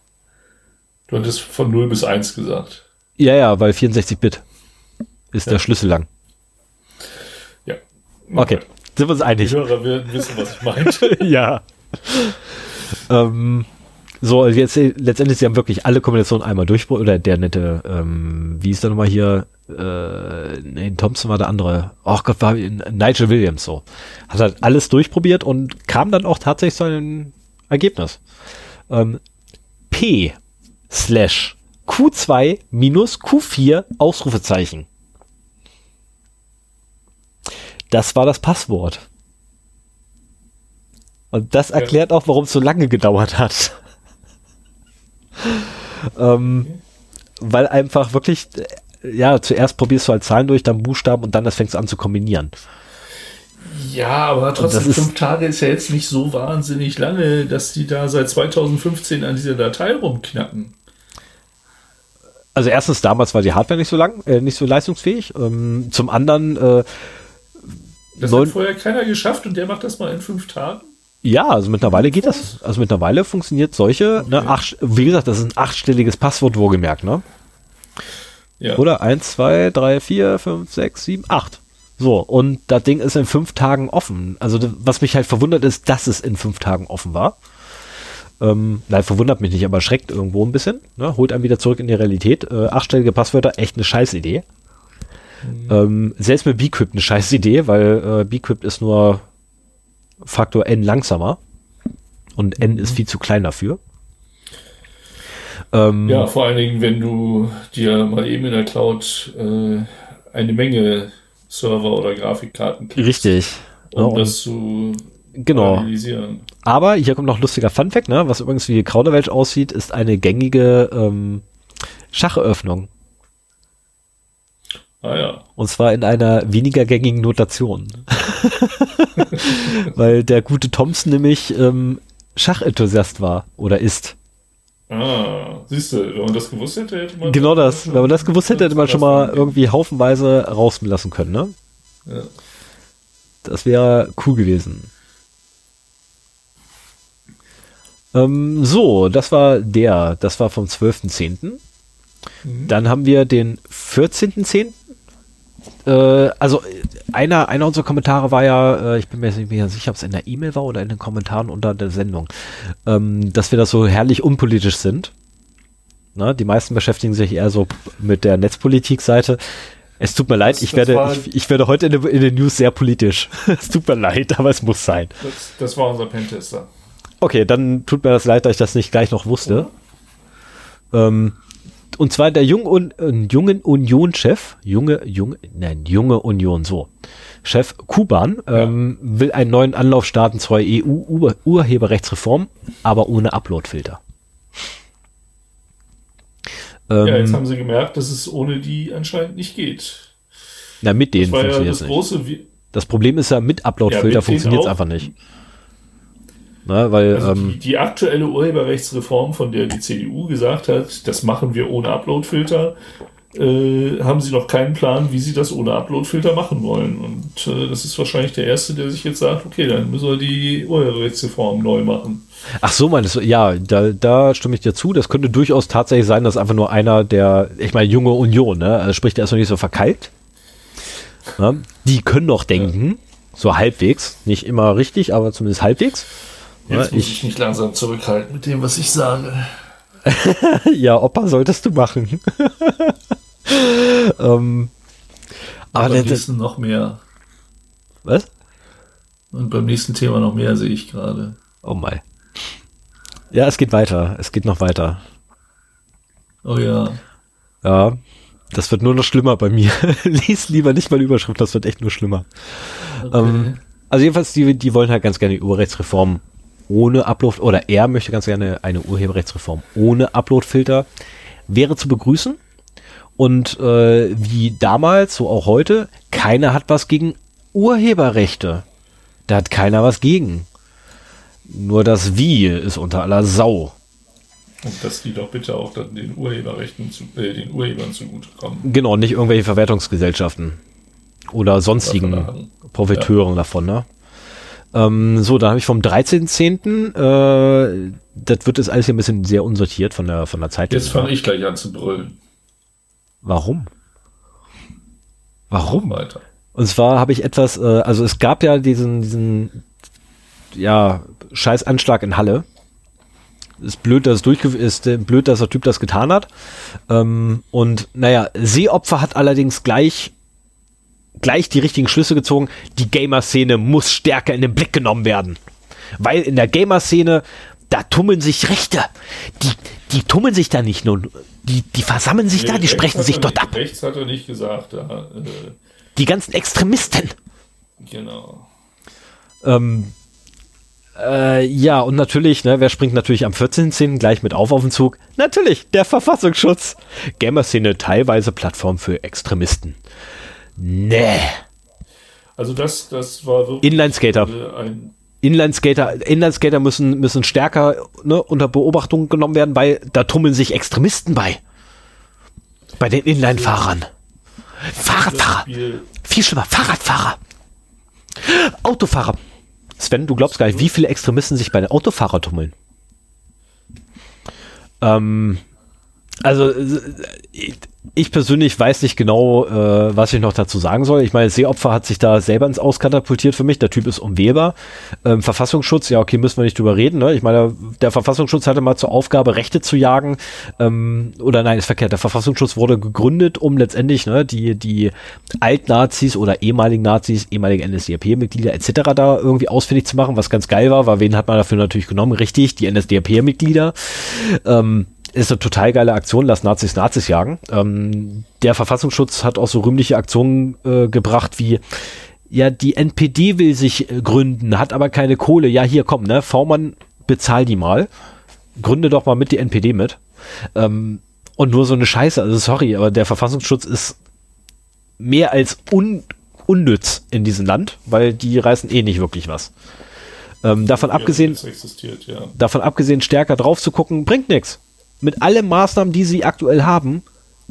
Du hattest von 0 bis 1 gesagt. Ja, ja, weil 64 Bit ist ja. der Schlüssel lang. Ja. Okay, sind wir uns einig. Die Hörer werden wissen, was ich meinte. ja. ähm, so, jetzt letztendlich, sie haben wirklich alle Kombinationen einmal durch, oder der nette, ähm, wie ist der nochmal hier, äh, nee, Thompson war der andere, ach Gott, war Nigel Williams so. Hat halt alles durchprobiert und kam dann auch tatsächlich zu einem Ergebnis. Ähm, P slash Q2 minus Q4 Ausrufezeichen. Das war das Passwort. Und das erklärt ja. auch, warum es so lange gedauert hat. ähm, weil einfach wirklich, ja, zuerst probierst du halt Zahlen durch, dann Buchstaben und dann das fängst du an zu kombinieren. Ja, aber trotzdem, fünf Tage ist ja jetzt nicht so wahnsinnig lange, dass die da seit 2015 an dieser Datei rumknacken also erstens damals war die Hardware nicht so lang, äh, nicht so leistungsfähig. Ähm, zum anderen äh, das hat vorher keiner geschafft und der macht das mal in fünf Tagen. Ja, also mittlerweile geht das. Also mittlerweile funktioniert solche, ne, okay. ne, acht, wie gesagt, das ist ein achtstelliges Passwort wohlgemerkt, ne? Ja. Oder eins, zwei, drei, vier, fünf, sechs, sieben, acht. So, und das Ding ist in fünf Tagen offen. Also was mich halt verwundert ist, dass es in fünf Tagen offen war. Ähm, nein, verwundert mich nicht, aber schreckt irgendwo ein bisschen. Ne? Holt einen wieder zurück in die Realität. Äh, achtstellige Passwörter, echt eine Scheißidee. Mhm. Ähm, selbst mit Bcrypt eine Scheißidee, weil äh, Bcrypt ist nur Faktor n langsamer. Und n mhm. ist viel zu klein dafür. Ähm, ja, vor allen Dingen, wenn du dir mal eben in der Cloud äh, eine Menge Server oder Grafikkarten kriegst. Richtig. Um ja, das zu genau. analysieren. aber hier kommt noch lustiger Funfact, ne? Was übrigens wie Kauderwelsch aussieht, ist eine gängige ähm, Schacheröffnung. Ah ja. Und zwar in einer weniger gängigen Notation. Weil der gute Thompson nämlich ähm, Schachenthusiast war oder ist. Ah, siehst du, wenn man das gewusst hätte, hätte man. Genau das. Wenn man das gewusst hätte, hätte man schon mal irgendwie haufenweise rauslassen können, ne? Ja. Das wäre cool gewesen. Ähm, so, das war der, das war vom 12.10. Mhm. Dann haben wir den 14.10. Äh, also einer, einer unserer Kommentare war ja, äh, ich bin mir jetzt nicht mehr sicher, ob es in der E-Mail war oder in den Kommentaren unter der Sendung, ähm, dass wir das so herrlich unpolitisch sind. Na, die meisten beschäftigen sich eher so mit der Netzpolitik-Seite. Es tut mir leid, Das- ich das werde, ich, ich werde heute in, den- in den News sehr politisch. es tut mir leid, aber es muss sein. Das, das war unser Pentester. Okay, dann tut mir das leid, dass ich das nicht gleich noch wusste. Ähm, und zwar der Jung Un äh, jungen Union-Chef, junge, junge, nein, junge Union, so. Chef Kuban ähm, will einen neuen Anlauf starten zur EU-Urheberrechtsreform, aber ohne Uploadfilter. Ähm, Ja, jetzt haben sie gemerkt, dass es ohne die anscheinend nicht geht. na, mit denen Das war ja funktioniert das es nicht. Das Problem ist ja, mit Ja, Uploadfilter denen funktioniert es einfach nicht. Na, weil, also ähm, die, die aktuelle Urheberrechtsreform, von der die CDU gesagt hat, das machen wir ohne Uploadfilter, äh, haben sie noch keinen Plan, wie sie das ohne Uploadfilter machen wollen. Und äh, das ist wahrscheinlich der Erste, der sich jetzt sagt, okay, dann müssen wir die Urheberrechtsreform neu machen. Ach so, meinst du, ja, da, da stimme ich dir zu. Das könnte durchaus tatsächlich sein, dass einfach nur einer der, ich meine, junge Union, ne, also sprich, der ist noch nicht so verkeilt. Ne? Die können noch denken, so halbwegs, nicht immer richtig, aber zumindest halbwegs. Ja, Jetzt muss ich- ich mich langsam zurückhalten mit dem, was ich sage. Ja, Opa, solltest du machen. ähm, aber beim der, der, nächsten noch mehr. was? Und beim nächsten Thema noch mehr sehe ich gerade. Oh mein. Ja, es geht weiter. Es geht noch weiter. Oh ja. Ja, das wird nur noch schlimmer bei mir. Lies lieber nicht mal Überschrift, das wird echt nur schlimmer. Okay. Ähm, also jedenfalls, die, die wollen halt ganz gerne die Urheberrechtsreform ohne Upload, oder er möchte ganz gerne eine Urheberrechtsreform ohne Uploadfilter. Wäre zu begrüßen. Und äh, wie damals, so auch heute, keiner hat was gegen Urheberrechte. Da hat keiner was gegen. Nur das Wie ist unter aller Sau. Und dass die doch bitte auch dann den Urheberrechten zu, äh, den Urhebern zugutekommen. Genau, nicht irgendwelche Verwertungsgesellschaften oder sonstigen Davon Profiteuren davon, ne? Ähm, so, da habe ich vom 13.10. Äh, das wird jetzt alles hier ein bisschen sehr unsortiert von der von der Zeit. Jetzt fange ich gleich an zu brüllen. Warum? Warum? Weiter. Und zwar habe ich etwas, äh, also es gab ja diesen, diesen, ja, scheiß Anschlag in Halle. Ist blöd, dass es durchge ist äh, blöd, dass der Typ das getan hat. Ähm, und naja, Seeopfer hat allerdings gleich gleich die richtigen Schlüsse gezogen. Die Gamer-Szene muss stärker in den Blick genommen werden. Weil in der Gamer-Szene, da tummeln sich Rechte. Die, die tummeln sich da nicht nur. Die, die versammeln sich da, die sprechen sich dort nicht, ab. Rechts hat er nicht gesagt. Da, äh, Die ganzen Extremisten. genau. Ähm, äh, ja, und natürlich, ne, wer springt natürlich am 14.10. gleich mit auf auf den Zug? Natürlich, der Verfassungsschutz. Gamer-Szene teilweise Plattform für Extremisten. Nee. Also das, das war wirklich Inlineskater. äh, ein Inlineskater, Inlineskater müssen, müssen stärker ne, unter Beobachtung genommen werden, weil da tummeln sich Extremisten bei. Bei den Inline-Fahrern. Fahrradfahrer. Viel schlimmer. Fahrradfahrer. Autofahrer. Sven, du glaubst gar nicht, wie viele Extremisten sich bei den Autofahrern tummeln. Ähm, also ich, ich persönlich weiß nicht genau, äh, was ich noch dazu sagen soll. Ich meine, Seeopfer hat sich da selber ins Auskatapultiert für mich. Der Typ ist unwählbar. Ähm, Verfassungsschutz, ja, okay, müssen wir nicht drüber reden. Ne? Ich meine, der Verfassungsschutz hatte mal zur Aufgabe, Rechte zu jagen. Ähm, oder nein, ist verkehrt. Der Verfassungsschutz wurde gegründet, um letztendlich ne, die, die Altnazis oder ehemaligen Nazis, ehemalige NSDAP-Mitglieder etc. da irgendwie ausfindig zu machen, was ganz geil war, weil wen hat man dafür natürlich genommen? Richtig, die NSDAP-Mitglieder. Ähm, ist eine total geile Aktion, lass Nazis Nazis jagen. Ähm, der Verfassungsschutz hat auch so rühmliche Aktionen äh, gebracht wie ja, die NPD will sich äh, gründen, hat aber keine Kohle. Ja, hier komm, ne, V-Mann, bezahl die mal. Gründe doch mal mit die NPD mit. Ähm, und nur so eine Scheiße, also sorry, aber der Verfassungsschutz ist mehr als un unnütz in diesem Land, weil die reißen eh nicht wirklich was. Ähm, davon ja, abgesehen, ja. davon abgesehen, stärker drauf zu gucken, bringt nichts. Mit allen Maßnahmen, die sie aktuell haben,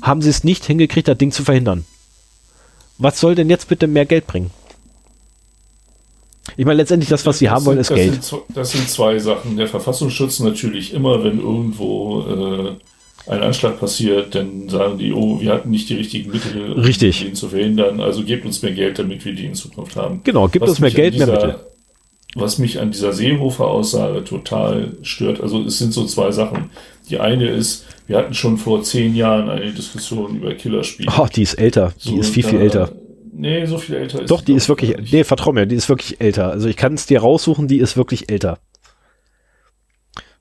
haben sie es nicht hingekriegt, das Ding zu verhindern. Was soll denn jetzt bitte mehr Geld bringen? Ich meine, letztendlich das, was sie das haben sind, wollen, ist das Geld. Sind, das sind zwei Sachen. Der Verfassungsschutz natürlich immer, wenn irgendwo äh, ein Anschlag passiert, dann sagen die, oh, wir hatten nicht die richtigen Mittel, um Richtig. ihn zu verhindern. Also gebt uns mehr Geld, damit wir die in Zukunft haben. Genau, gibt uns mehr Geld, dieser, mehr Mittel was mich an dieser Seehofer-Aussage total stört, also es sind so zwei Sachen. Die eine ist, wir hatten schon vor zehn Jahren eine Diskussion über Killerspiele. Oh, die ist älter. Die so, ist viel, viel älter. Nee, so viel älter ist Doch, die ist wirklich, nee, vertrau mir, die ist wirklich älter. Also ich kann es dir raussuchen, die ist wirklich älter.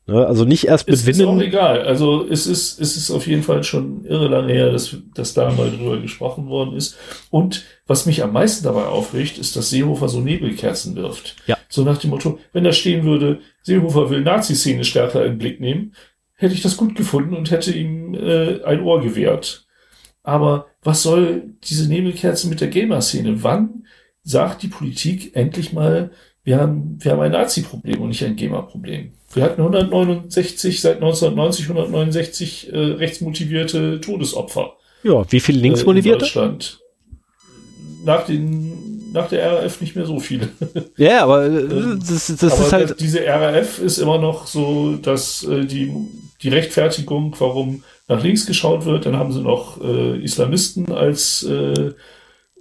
Ne, also nicht erst mit Winden. Ist auch egal. Also es ist, es ist auf jeden Fall schon irre lange her, dass, dass da mal drüber gesprochen worden ist. Und was mich am meisten dabei aufregt, ist, dass Seehofer so Nebelkerzen wirft. Ja. So nach dem Motto, wenn da stehen würde, Seehofer will Nazi-Szene stärker in den Blick nehmen, hätte ich das gut gefunden und hätte ihm äh, ein Ohr gewährt. Aber was soll diese Nebelkerzen mit der Gamer-Szene? Wann sagt die Politik endlich mal, wir haben, wir haben ein Nazi-Problem und nicht ein GEMA-Problem. Wir hatten 169, seit 1990 169 äh, rechtsmotivierte Todesopfer. Ja, wie viele linksmotivierte? Äh, in Deutschland. Nach, den, nach der RAF nicht mehr so viele. Ja, aber äh, das, das aber ist halt. Diese RAF ist immer noch so, dass äh, die, die Rechtfertigung, warum nach links geschaut wird, dann haben sie noch äh, Islamisten als äh,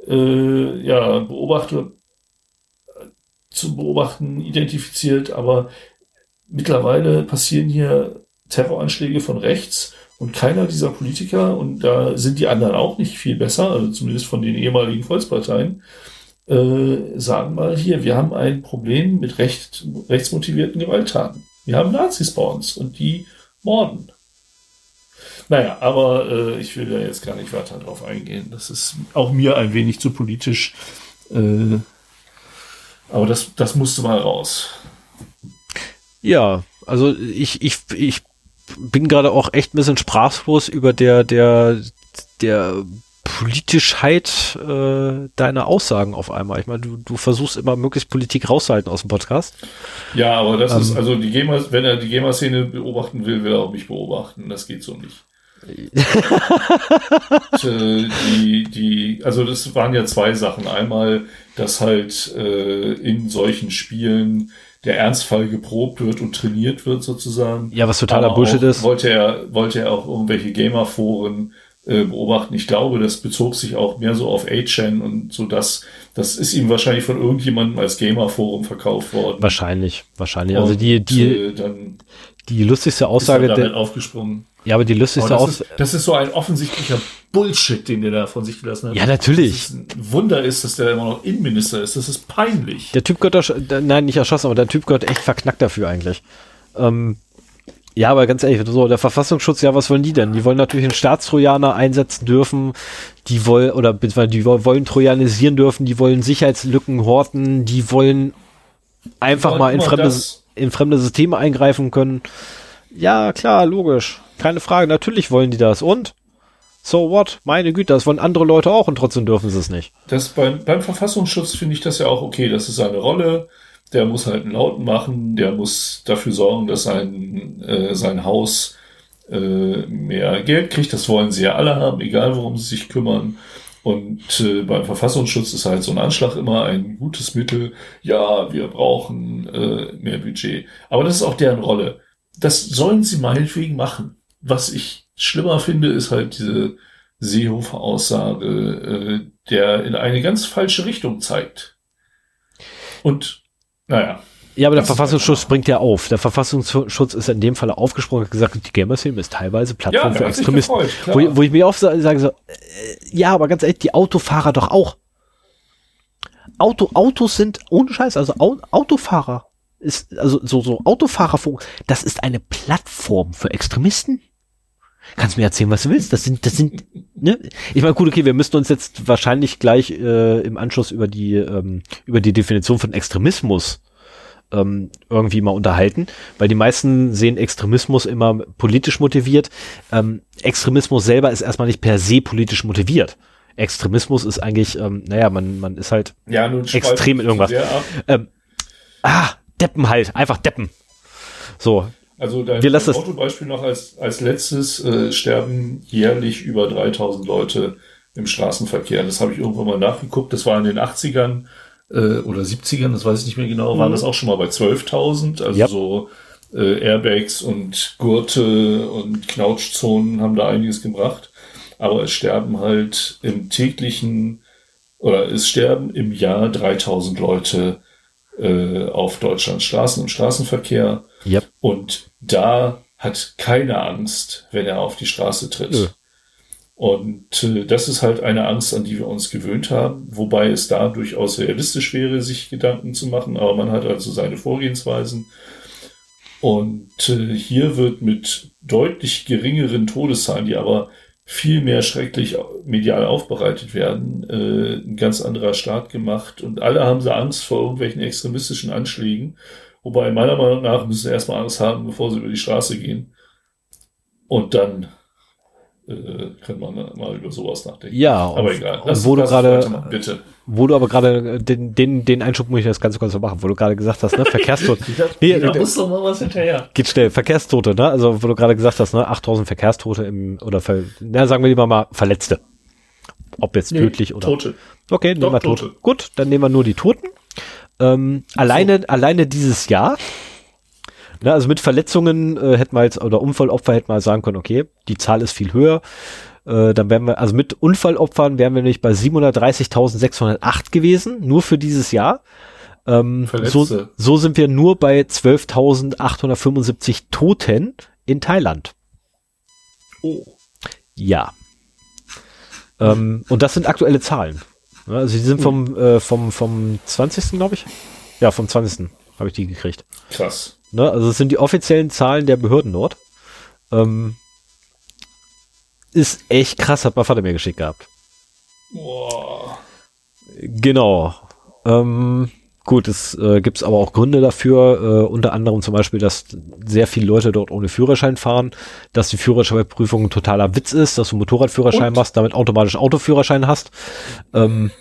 äh, ja, Beobachter zu beobachten, identifiziert, aber mittlerweile passieren hier Terroranschläge von rechts und keiner dieser Politiker, und da sind die anderen auch nicht viel besser, also zumindest von den ehemaligen Volksparteien, äh, sagen mal hier, wir haben ein Problem mit recht, rechtsmotivierten Gewalttaten. Wir haben Nazis bei uns und die morden. Naja, aber äh, ich will da jetzt gar nicht weiter drauf eingehen. Das ist auch mir ein wenig zu politisch. Äh, aber das, das musste mal raus. Ja, also ich, ich, ich bin gerade auch echt ein bisschen sprachlos über der, der, der Politischheit äh, deiner Aussagen auf einmal. Ich meine, du, du versuchst immer möglichst Politik rauszuhalten aus dem Podcast. Ja, aber das ähm, ist, also die GEMA, wenn er die GEMA-Szene beobachten will, will er auch mich beobachten. Das geht so nicht. äh, die, die, also das waren ja zwei Sachen. Einmal, dass halt äh, in solchen Spielen der Ernstfall geprobt wird und trainiert wird sozusagen. Ja, was totaler Bullshit ist. Wollte er, wollte er auch irgendwelche Gamerforen beobachten. Ich glaube, das bezog sich auch mehr so auf A-Chan und so das, das ist ihm wahrscheinlich von irgendjemandem als Gamerforum verkauft worden. Wahrscheinlich, wahrscheinlich. Also und, also die, die, äh, dann die lustigste Aussage. Ist er aufgesprungen. Ja, aber die lustigste Aussage. Das ist so ein offensichtlicher Bullshit, den der da von sich gelassen hat. Ja, natürlich. ein Wunder ist, dass der immer noch Innenminister ist. Das ist peinlich. Der Typ gehört, nein, nicht erschossen, aber der Typ gehört echt verknackt dafür eigentlich. Ähm, ja, aber ganz ehrlich, so, der Verfassungsschutz, ja, was wollen die denn? Die wollen natürlich einen Staatstrojaner einsetzen dürfen, die wollen, oder die wollen trojanisieren dürfen, die wollen Sicherheitslücken horten, die wollen einfach mal in fremde, in fremde Systeme eingreifen können. Ja, klar, logisch. Keine Frage, natürlich wollen die das. Und? So what? Meine Güte, das wollen andere Leute auch und trotzdem dürfen sie es nicht. Das beim, beim Verfassungsschutz finde ich das ja auch okay. Das ist seine Rolle. Der muss halt einen Lauten machen. Der muss dafür sorgen, dass sein, äh, sein Haus äh, mehr Geld kriegt. Das wollen sie ja alle haben, egal worum sie sich kümmern. Und äh, beim Verfassungsschutz ist halt so ein Anschlag immer ein gutes Mittel. Ja, wir brauchen äh, mehr Budget. Aber das ist auch deren Rolle. Das sollen sie meinetwegen machen. Was ich schlimmer finde, ist halt diese Seehofer-Aussage, äh, der in eine ganz falsche Richtung zeigt. Und naja. Ja, aber der Verfassungsschutz springt ja auf. Der Verfassungsschutz ist in dem Fall aufgesprungen und gesagt, die Gamerszene ist teilweise Plattform ja, für Extremisten. Gefreut, wo, wo, ich mir oft sage so, äh, ja, aber ganz ehrlich, die Autofahrer doch auch. Auto, Autos sind ohne Scheiß, also Au, Autofahrer ist, also so, so Autofahrerfunk, das ist eine Plattform für Extremisten. Kannst mir erzählen, was du willst. Das sind, das sind ne? Ich meine, gut, okay, wir müssten uns jetzt wahrscheinlich gleich äh, im Anschluss über die ähm, über die Definition von Extremismus ähm, irgendwie mal unterhalten, weil die meisten sehen Extremismus immer politisch motiviert. Ähm, Extremismus selber ist erstmal nicht per se politisch motiviert. Extremismus ist eigentlich, ähm, naja, man, man ist halt Ja, extrem in irgendwas. Ähm, ah, Deppen halt, einfach Deppen. So, Also dein, Wir lassen dein Autobeispiel noch als, als letztes äh, sterben jährlich über 3000 Leute im Straßenverkehr. Das habe ich irgendwann mal nachgeguckt. Das war in den 80ern äh, oder 70ern, das weiß ich nicht mehr genau, waren das auch schon mal bei 12.000. Also Mhm. Ja. so äh, Airbags und Gurte und Knautschzonen haben da einiges gebracht. Aber es sterben halt im täglichen oder es sterben im Jahr 3000 Leute äh, auf Deutschlands Straßen im Straßenverkehr. Ja, Und da hat keiner Angst, wenn er auf die Straße tritt. Nö. Und äh, das ist halt eine Angst, an die wir uns gewöhnt haben, wobei es da durchaus realistisch wäre, sich Gedanken zu machen, aber man hat also seine Vorgehensweisen. Und äh, hier wird mit deutlich geringeren Todeszahlen, die aber viel mehr schrecklich medial aufbereitet werden, äh, ein ganz anderer Start gemacht. Und alle haben sie Angst vor irgendwelchen extremistischen Anschlägen. Wobei meiner Meinung nach müssen sie erstmal Angst haben, bevor sie über die Straße gehen. Und dann äh, kann man mal über sowas nachdenken. ja. Aber egal. Und wo du weitermachen, bitte. wo du aber gerade äh, den, den, den Einschub muss ich das ganz kurz machen, wo du gerade gesagt hast, ne, Verkehrstote. Nee, da äh, muss doch mal was hinterher. Geht schnell. Verkehrstote, ne? Also, wo du gerade gesagt hast, ne? 8000 Verkehrstote im, oder, ver, na, sagen wir lieber mal Verletzte. Ob jetzt tödlich oder. Tote. Okay, nehmen wir. Tote. Gut, dann nehmen wir nur die Toten. Ähm, alleine, alleine dieses Jahr, ne, also mit Verletzungen äh, hätten wir jetzt, oder Unfallopfer hätten wir sagen können, okay, die Zahl ist viel höher. Äh, dann wären wir, also mit Unfallopfern wären wir nämlich bei 730.608 gewesen, nur für dieses Jahr. Ähm, so, so sind wir nur bei 12.875 Toten in Thailand. Oh. Ja. Ähm, und das sind aktuelle Zahlen. Also die sind vom, äh, vom, vom 20. glaube ich. Ja, vom 20. habe ich die gekriegt. Krass. Ne? Also es sind die offiziellen Zahlen der Behörden dort. Ähm, ist echt krass, hat mein Vater mir geschickt gehabt. Boah. Genau. Ähm, gut, es äh, gibt aber auch Gründe dafür, äh, unter anderem zum Beispiel, dass sehr viele Leute dort ohne Führerschein fahren, dass die Führerscheinprüfung ein totaler Witz ist, dass du Motorradführerschein Und? machst, damit automatisch Autoführerschein hast. Ähm,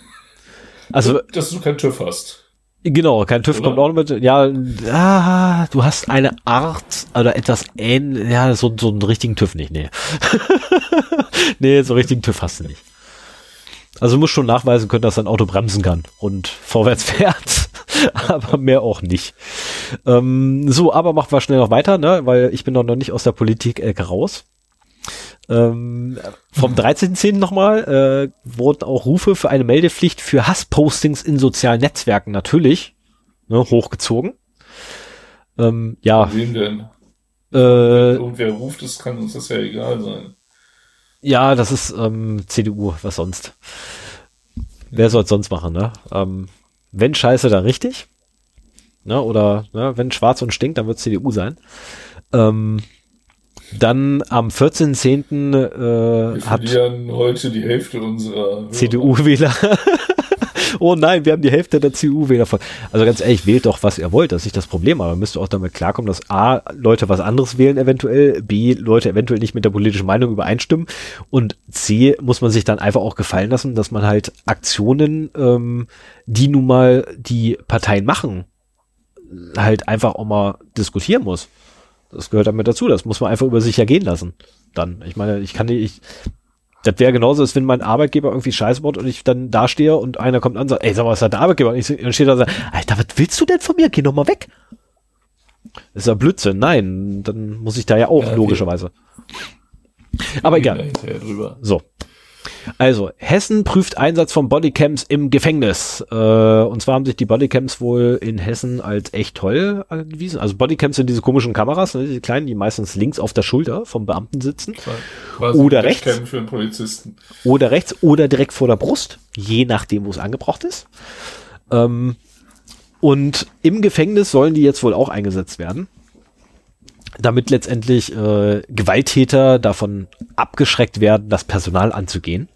also Dass du keinen TÜV hast. Genau, kein TÜV Oder? kommt auch mit. Ja, ah, du hast eine Art oder etwas ähnlich. Ja, so, so einen richtigen TÜV nicht, nee. nee, so einen richtigen TÜV hast du nicht. Also du musst schon nachweisen können, dass dein Auto bremsen kann und vorwärts fährt, aber mehr auch nicht. Ähm, so, aber machen wir schnell noch weiter, ne? weil ich bin noch nicht aus der Politik-Ecke raus. Ähm, vom 13.10. nochmal äh, wurden auch Rufe für eine Meldepflicht für Hasspostings in sozialen Netzwerken natürlich ne, hochgezogen. Ähm, ja, Wem denn? äh, Irgendwer ruft, es kann uns das ja egal sein. Ja, das ist ähm, CDU, was sonst. Wer soll es sonst machen, ne? Ähm, wenn Scheiße, dann richtig. Ne? Oder ne, wenn schwarz und stinkt, dann wird CDU sein. Ähm, dann am 14.10. Wir Äh, hat verlieren heute die Hälfte unserer. CDU-Wähler. oh nein, wir haben die Hälfte der CDU-Wähler voll. Also ganz ehrlich, wählt doch, was ihr wollt. Das ist nicht das Problem, aber müsst ihr auch damit klarkommen, dass A, Leute was anderes wählen eventuell, B, Leute eventuell nicht mit der politischen Meinung übereinstimmen und C, muss man sich dann einfach auch gefallen lassen, dass man halt Aktionen, ähm, die nun mal die Parteien machen, halt einfach auch mal diskutieren muss. Das gehört damit dazu. Das muss man einfach über sich ergehen lassen. Dann, ich meine, ich kann nicht, ich, das wäre genauso, als wenn mein Arbeitgeber irgendwie Scheiße baut und ich dann da stehe und einer kommt an und sagt, ey, sag mal, was hat der Arbeitgeber? Und ich dann steht da und sagt, Alter, was willst du denn von mir? Geh doch mal weg. Das ist ja Blödsinn. Nein, dann muss ich da ja auch, Ja, logischerweise. Aber egal. So. Also, Hessen prüft Einsatz von Bodycams im Gefängnis. Äh, und zwar haben sich die Bodycams wohl in Hessen als echt toll angewiesen. Also Bodycams sind diese komischen Kameras, ne, diese kleinen, die meistens links auf der Schulter vom Beamten sitzen. Quasi Oder rechts. Oder rechts oder direkt vor der Brust, je nachdem, wo es angebracht ist. Ähm, und im Gefängnis sollen die jetzt wohl auch eingesetzt werden. damit letztendlich äh, Gewalttäter davon abgeschreckt werden, das Personal anzugehen.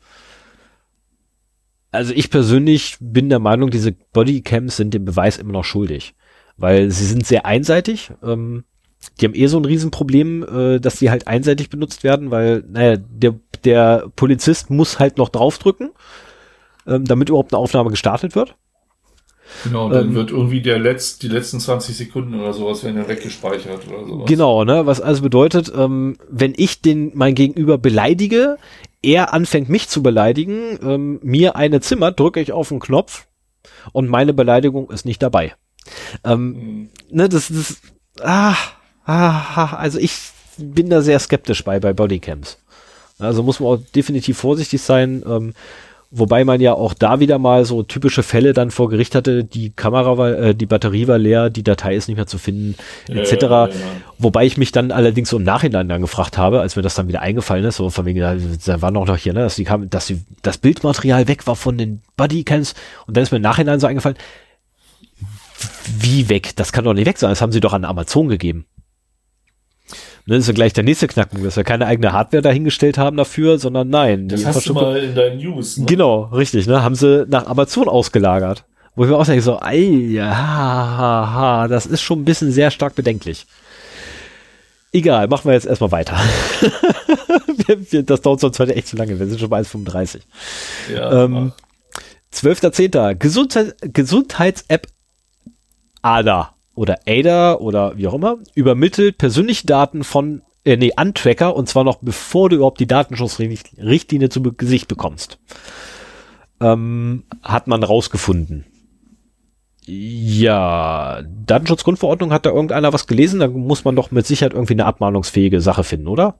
Also ich persönlich bin der Meinung, diese Bodycams sind dem Beweis immer noch schuldig, weil sie sind sehr einseitig. Ähm, die haben eh so ein Riesenproblem, äh, dass die halt einseitig benutzt werden, weil, naja, der, der Polizist muss halt noch draufdrücken, ähm, damit überhaupt eine Aufnahme gestartet wird. Genau, dann ähm, wird irgendwie der Letz-, die letzten 20 Sekunden oder sowas werden dann weggespeichert oder sowas. Genau, ne, was also bedeutet, ähm, wenn ich den mein Gegenüber beleidige, er anfängt mich zu beleidigen, ähm, mir eine Zimmer, drücke ich auf den Knopf und meine Beleidigung ist nicht dabei. Ähm, mhm. ne, das, das, ah, ah, also ich bin da sehr skeptisch bei, bei Bodycams. Also muss man auch definitiv vorsichtig sein. Ähm, Wobei man ja auch da wieder mal so typische Fälle dann vor Gericht hatte, die Kamera war, äh, die Batterie war leer, die Datei ist nicht mehr zu finden, etc. Ja, ja, ja. Wobei ich mich dann allerdings so im Nachhinein dann gefragt habe, als mir das dann wieder eingefallen ist, so von wegen, da war noch noch hier, ne, dass die kam, dass die, das Bildmaterial weg war von den Bodycams und dann ist mir im Nachhinein so eingefallen, wie weg? Das kann doch nicht weg sein, das haben sie doch an Amazon gegeben. Ne, das ist ja gleich der nächste Knackpunkt, dass wir keine eigene Hardware dahingestellt haben dafür, sondern nein. Das hast du mal in deinen News. Ne? Genau, richtig, ne? Haben sie nach Amazon ausgelagert. Wo ich mir auch sage, so, ey, ja, ha, ha, das ist schon ein bisschen sehr stark bedenklich. Egal, machen wir jetzt erstmal weiter. das dauert sonst heute echt zu lange. Wir sind schon bei 1,35. Ja, ähm, 12.10. Gesundheit, Gesundheits-App ADA oder ADA oder wie auch immer, übermittelt persönliche Daten von, äh, nee, an Tracker und zwar noch bevor du überhaupt die Datenschutzrichtlinie zu Gesicht bekommst. Ähm, hat man rausgefunden. Ja, Datenschutzgrundverordnung hat da irgendeiner was gelesen, da muss man doch mit Sicherheit irgendwie eine abmahnungsfähige Sache finden, oder?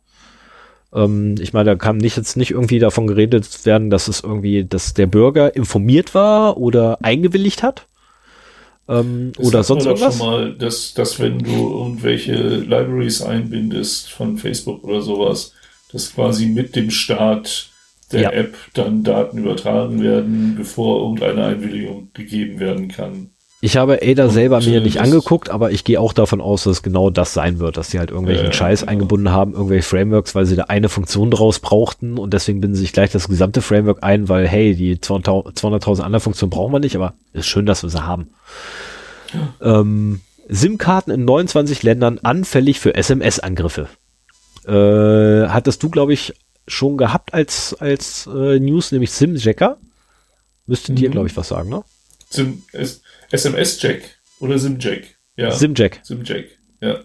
Ähm, ich meine, da kann nicht jetzt nicht irgendwie davon geredet werden, dass es irgendwie, dass der Bürger informiert war oder eingewilligt hat ähm, oder sonst irgendwas? schon mal, dass, dass wenn du irgendwelche Libraries einbindest von Facebook oder sowas, dass quasi mit dem Start der ja. App dann Daten übertragen werden, bevor irgendeine Einwilligung gegeben werden kann. Ich habe Ada und selber mir nicht angeguckt, aber ich gehe auch davon aus, dass genau das sein wird, dass sie halt irgendwelchen ja, Scheiß genau. eingebunden haben, irgendwelche Frameworks, weil sie da eine Funktion draus brauchten und deswegen binden sie sich gleich das gesamte Framework ein, weil hey, die 200.000 andere Funktionen brauchen wir nicht, aber ist schön, dass wir sie haben. Ja. Ähm, SIM-Karten in 29 Ländern anfällig für SMS-Angriffe. Äh, hattest du, glaube ich, schon gehabt als, als äh, News, nämlich SIM-Jacker. Müsste mhm. dir, glaube ich, was sagen, ne? SIM, SMS-Jack oder SIM-Jack. Ja. SIM-Jack. SIM-Jack, ja.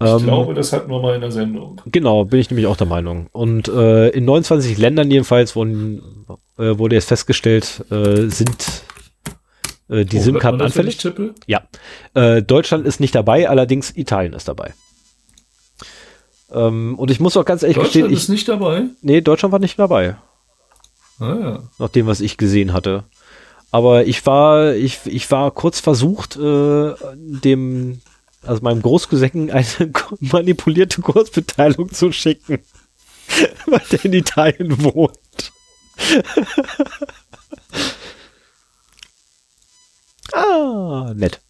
Ich ähm, glaube, das hatten wir mal in der Sendung. Genau, bin ich nämlich auch der Meinung. Und äh, in 29 Ländern jedenfalls wurden, äh, wurde jetzt festgestellt, äh, sind äh, die oh, SIM-Karten anfällig. Ja. Äh, Deutschland ist nicht dabei, allerdings Italien ist dabei. Ähm, und ich muss auch ganz ehrlich gestehen, ich, ist nicht dabei? Nee, Deutschland war nicht dabei. Ah, ja. Nach dem, was ich gesehen hatte. Aber ich war, ich, ich war kurz versucht, äh, dem, also meinem Großcousin eine manipulierte Kursbeteiligung zu schicken, weil der in Italien wohnt. ah, nett.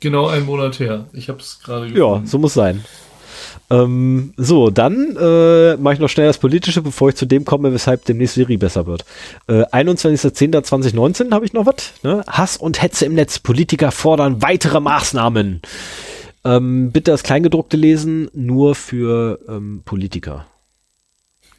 Genau ein Monat her. Ich habe es gerade Ja, so muss sein. Ähm, so, dann äh, mache ich noch schnell das Politische, bevor ich zu dem komme, weshalb demnächst Siri besser wird. Äh, 21.10.2019 habe ich noch was. Ne? Hass und Hetze im Netz. Politiker fordern weitere Maßnahmen. Ähm, bitte das Kleingedruckte lesen, nur für ähm, Politiker.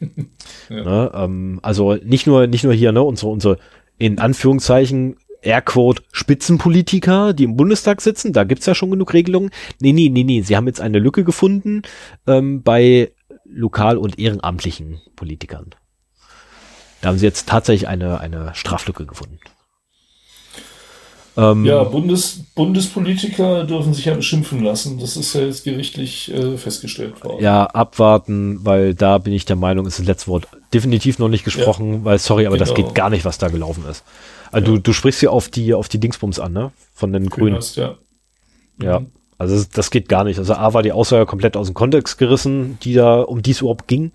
ja. ne? ähm, also nicht nur, nicht nur hier, ne, unsere, unsere in Anführungszeichen Airquote Spitzenpolitiker, die im Bundestag sitzen, da gibt's ja schon genug Regelungen. Nee, nee, nee, nee, sie haben jetzt eine Lücke gefunden ähm, bei lokal- und ehrenamtlichen Politikern. Da haben sie jetzt tatsächlich eine, eine Straflücke gefunden. Ähm, ja, Bundes, Bundespolitiker dürfen sich ja beschimpfen lassen. Das ist ja jetzt gerichtlich äh, festgestellt worden. Ja, abwarten, weil da bin ich der Meinung, ist das letzte Wort definitiv noch nicht gesprochen, ja, weil sorry, aber genau. das geht gar nicht, was da gelaufen ist. Also ja. du, du sprichst hier auf die, auf die Dingsbums an, ne? Von den Grünen. Hast, ja. Ja. Mhm. Also das, geht gar nicht. Also A war die Aussage komplett aus dem Kontext gerissen, die da, um die es überhaupt ging.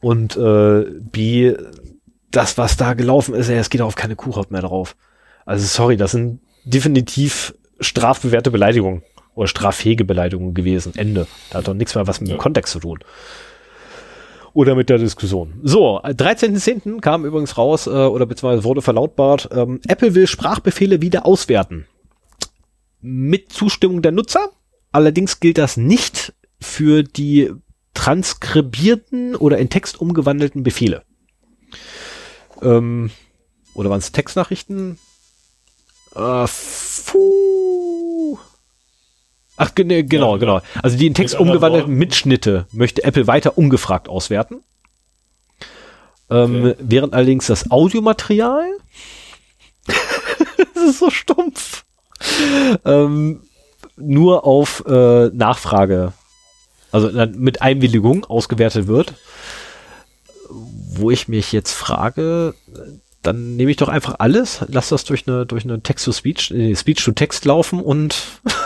Und äh, B, das, was da gelaufen ist, ey, es geht auf keine Kuhhaut mehr drauf. Also sorry, das sind definitiv strafbewährte Beleidigungen. Oder Strafhegebeleidigung gewesen. Ende. Da hat doch nichts mehr was mit ja. dem Kontext zu tun. Oder mit der Diskussion. So, 13.10. kam übrigens raus, äh, oder beziehungsweise wurde verlautbart, ähm, Apple will Sprachbefehle wieder auswerten. Mit Zustimmung der Nutzer. Allerdings gilt das nicht für die transkribierten oder in Text umgewandelten Befehle. Ähm, oder waren es Textnachrichten? Äh. Ach, ne, genau, genau. Also die in Text mit umgewandelten Mitschnitte möchte Apple weiter ungefragt auswerten. Ähm, okay. Während allerdings das Audiomaterial, das ist so stumpf, ähm, nur auf äh, Nachfrage, also mit Einwilligung ausgewertet wird. Wo ich mich jetzt frage, dann nehme ich doch einfach alles, lass das durch eine, durch eine Text-to-Speech, äh, Speech-to-Text laufen und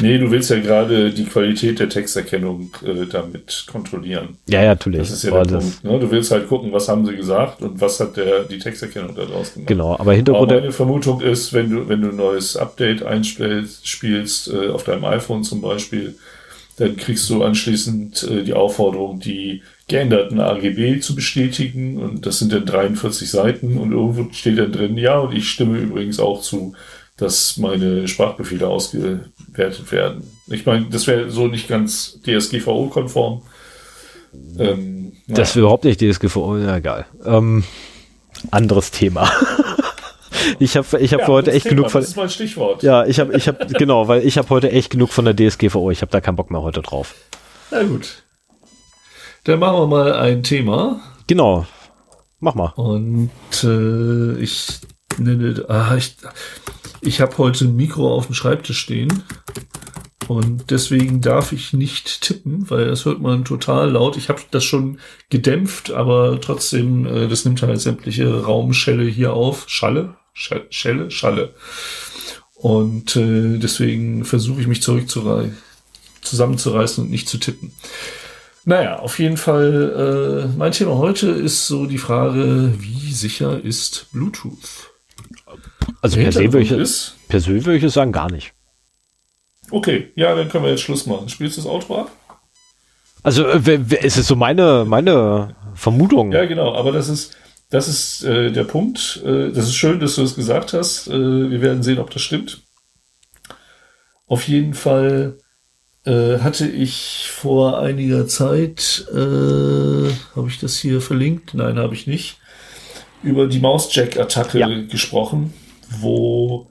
Nee, du willst ja gerade die Qualität der Texterkennung äh, damit kontrollieren. Ja, ja, natürlich. Das ist ja der Punkt. Ne? Du willst halt gucken, was haben sie gesagt und was hat der, die Texterkennung daraus gemacht. Genau, aber Hintergrund. Aber meine Vermutung ist, wenn du, wenn du ein neues Update einspielst, spielst, äh, auf deinem iPhone zum Beispiel, dann kriegst du anschließend äh, die Aufforderung, die geänderten AGB zu bestätigen. Und das sind dann 43 Seiten und irgendwo steht dann drin, ja, und ich stimme übrigens auch zu, dass meine Sprachbefehle ausgewertet werden. Ich meine, das wäre so nicht ganz DSGVO-konform. Ähm, das wäre überhaupt nicht DSGVO, ja, egal. Ähm, anderes Thema. ich habe ich hab ja, heute echt Thema, genug von. Das ist mein Stichwort. Ja, ich habe ich habe genau, weil ich habe heute echt genug von der DSGVO. Ich habe da keinen Bock mehr heute drauf. Na gut. Dann machen wir mal ein Thema. Genau. Mach mal. Und äh, ich nenne, ah, ich, ich habe heute ein Mikro auf dem Schreibtisch stehen und deswegen darf ich nicht tippen, weil das hört man total laut. Ich habe das schon gedämpft, aber trotzdem, äh, das nimmt halt sämtliche Raumschelle hier auf. Schalle? Sch Schelle? Schalle. Und äh, deswegen versuche ich mich zurückzureißen, zusammenzureißen und nicht zu tippen. Naja, auf jeden Fall, äh, mein Thema heute ist so die Frage, wie sicher ist Bluetooth? Also per se, würde ich, per se würde ich sagen, gar nicht. Okay, ja, dann können wir jetzt Schluss machen. Spielst du das Auto ab? Also äh, es ist so meine, meine Vermutung. Ja, genau, aber das ist, das ist äh, der Punkt. Äh, das ist schön, dass du das gesagt hast. Äh, wir werden sehen, ob das stimmt. Auf jeden Fall äh, hatte ich vor einiger Zeit, habe ich das hier verlinkt? Nein, habe ich nicht. Über die Mausjack-Attacke ja. gesprochen wo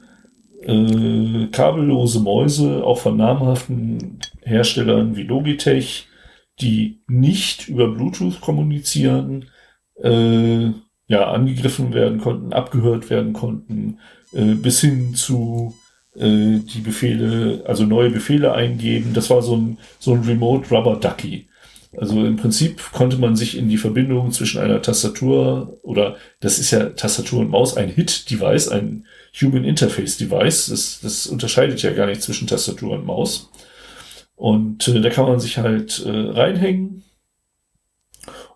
äh, kabellose Mäuse auch von namhaften Herstellern wie Logitech, die nicht über Bluetooth kommunizieren, äh, ja, angegriffen werden konnten, abgehört werden konnten, äh, bis hin zu äh, die Befehle, also neue Befehle eingeben. Das war so ein, so ein Remote Rubber Ducky. Also im Prinzip konnte man sich in die Verbindung zwischen einer Tastatur oder das ist ja Tastatur und Maus ein HIT-Device, ein Human Interface Device. Das, das unterscheidet ja gar nicht zwischen Tastatur und Maus. Und äh, da kann man sich halt äh, reinhängen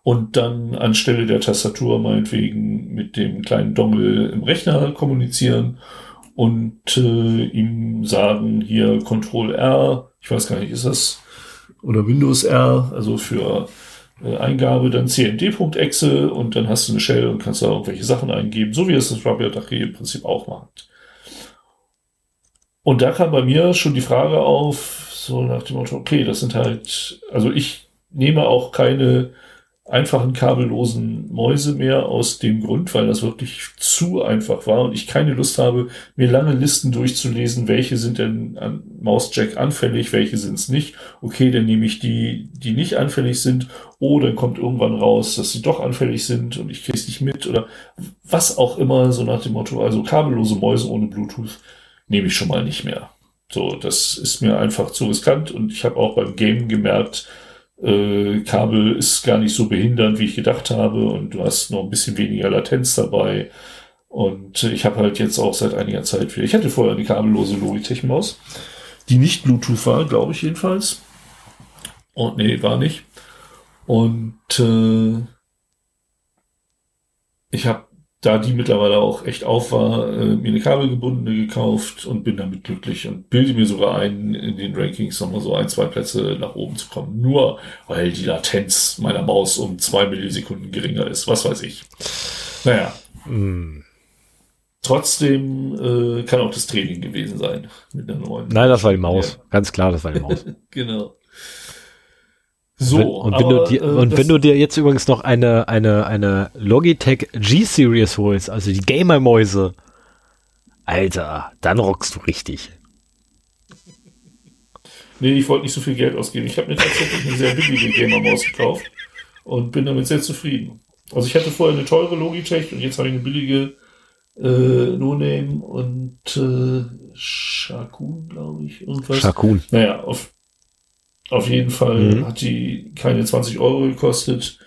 und dann anstelle der Tastatur meinetwegen mit dem kleinen Dongle im Rechner kommunizieren und äh, ihm sagen, hier Control R, ich weiß gar nicht, ist das oder Windows R, also für äh, Eingabe dann cmd.exe und dann hast du eine Shell und kannst da irgendwelche Sachen eingeben, so wie es das RubberDucky im Prinzip auch macht. Und da kam bei mir schon die Frage auf, so nach dem Motto, okay, das sind halt, also ich nehme auch keine einfachen kabellosen Mäuse mehr aus dem Grund, weil das wirklich zu einfach war und ich keine Lust habe, mir lange Listen durchzulesen, welche sind denn an Mausjack anfällig, welche sind es nicht. Okay, dann nehme ich die, die nicht anfällig sind. Oh, kommt irgendwann raus, dass sie doch anfällig sind und ich kriege es nicht mit oder was auch immer, so nach dem Motto, also kabellose Mäuse ohne Bluetooth nehme ich schon mal nicht mehr. So, das ist mir einfach zu riskant und ich habe auch beim Game gemerkt, äh, Kabel ist gar nicht so behindernd, wie ich gedacht habe und du hast noch ein bisschen weniger Latenz dabei. Und ich habe halt jetzt auch seit einiger Zeit wieder, ich hatte vorher eine kabellose Logitech-Maus, die nicht Bluetooth war, glaube ich jedenfalls. Und nee, war nicht. Und äh, ich habe da die mittlerweile auch echt auf war, äh, mir eine kabelgebundene gekauft und bin damit glücklich und bilde mir sogar ein, in den Rankings nochmal so ein, zwei Plätze nach oben zu kommen. Nur weil die Latenz meiner Maus um zwei Millisekunden geringer ist. Was weiß ich. Naja. Mm. Trotzdem äh, kann auch das Training gewesen sein mit der neuen. Nein, das war die Maus. Ja. Ganz klar, das war die Maus. genau. So, und, wenn, du dir, äh, und wenn du dir jetzt übrigens noch eine, eine, eine Logitech G-Series holst, also die Gamer-Mäuse, Alter, dann rockst du richtig. Nee, ich wollte nicht so viel Geld ausgeben. Ich habe mir tatsächlich eine sehr billige Gamer-Maus gekauft und bin damit sehr zufrieden. Also ich hatte vorher eine teure Logitech und jetzt habe ich eine billige äh, No-Name und äh, Shakun, glaube ich. Irgendwas. Shakun. Naja, auf, auf jeden Fall mhm. hat die keine 20 Euro gekostet.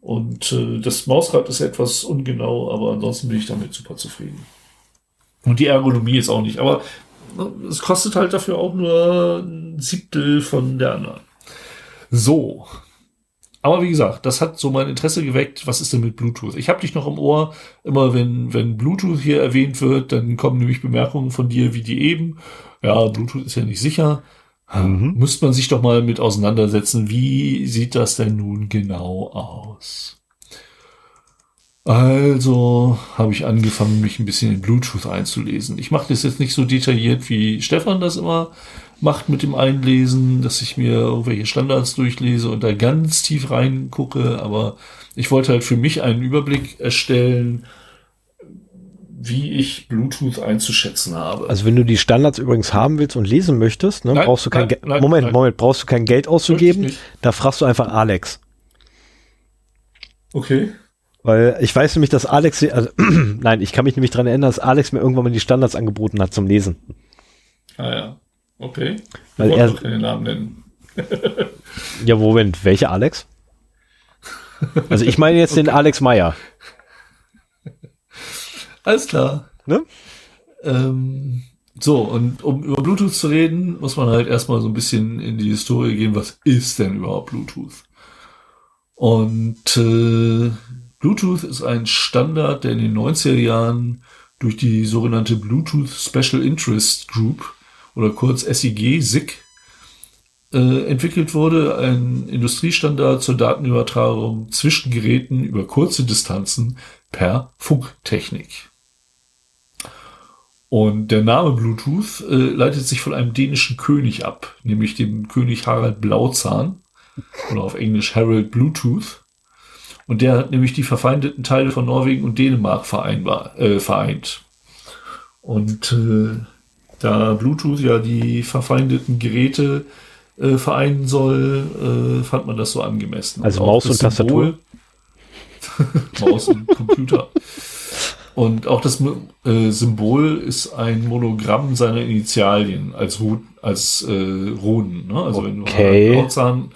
Und äh, das Mausrad ist etwas ungenau, aber ansonsten bin ich damit super zufrieden. Und die Ergonomie ist auch nicht. Aber ne, es kostet halt dafür auch nur ein Siebtel von der anderen. So, aber wie gesagt, das hat so mein Interesse geweckt. Was ist denn mit Bluetooth? Ich habe dich noch im Ohr. Immer wenn, wenn Bluetooth hier erwähnt wird, dann kommen nämlich Bemerkungen von dir wie die eben. Ja, Bluetooth ist ja nicht sicher. Mhm. Müsste man sich doch mal mit auseinandersetzen. Wie sieht das denn nun genau aus? Also habe ich angefangen, mich ein bisschen in Bluetooth einzulesen. Ich mache das jetzt nicht so detailliert, wie Stefan das immer macht mit dem Einlesen, dass ich mir irgendwelche Standards durchlese und da ganz tief reingucke, aber ich wollte halt für mich einen Überblick erstellen, wie ich Bluetooth einzuschätzen habe. Also wenn du die Standards übrigens haben willst und lesen möchtest, ne, nein, brauchst du kein nein, nein, Moment, Moment, brauchst du kein Geld auszugeben, da fragst du einfach Alex. Okay. Weil ich weiß nämlich, dass Alex, also, nein, ich kann mich nämlich daran erinnern, dass Alex mir irgendwann mal die Standards angeboten hat zum Lesen. Ah ja. Okay. Ich Weil er keine Namen nennen. ja, Moment, welche Alex? Also ich meine jetzt okay. den Alex Meyer. Alles klar. Ne? Ähm, so, und um über Bluetooth zu reden, muss man halt erstmal so ein bisschen in die Historie gehen, was ist denn überhaupt Bluetooth? Und äh, Bluetooth ist ein Standard, der in den 90er Jahren durch die sogenannte Bluetooth Special Interest Group oder kurz SIG, SIG, äh, entwickelt wurde, ein Industriestandard zur Datenübertragung zwischen Geräten über kurze Distanzen per Funktechnik. Und der Name Bluetooth äh, leitet sich von einem dänischen König ab, nämlich dem König Harald Blauzahn oder auf Englisch Harold Bluetooth. Und der hat nämlich die verfeindeten Teile von Norwegen und Dänemark vereinbar, äh, vereint. Und äh, da Bluetooth ja die verfeindeten Geräte äh, vereinen soll, äh, fand man das so angemessen. Also und Maus und Tastatur? Maus und Computer. Und auch das äh, Symbol ist ein Monogramm seiner Initialien als, Ru als äh, Runen. Ne? Also okay. wenn du halt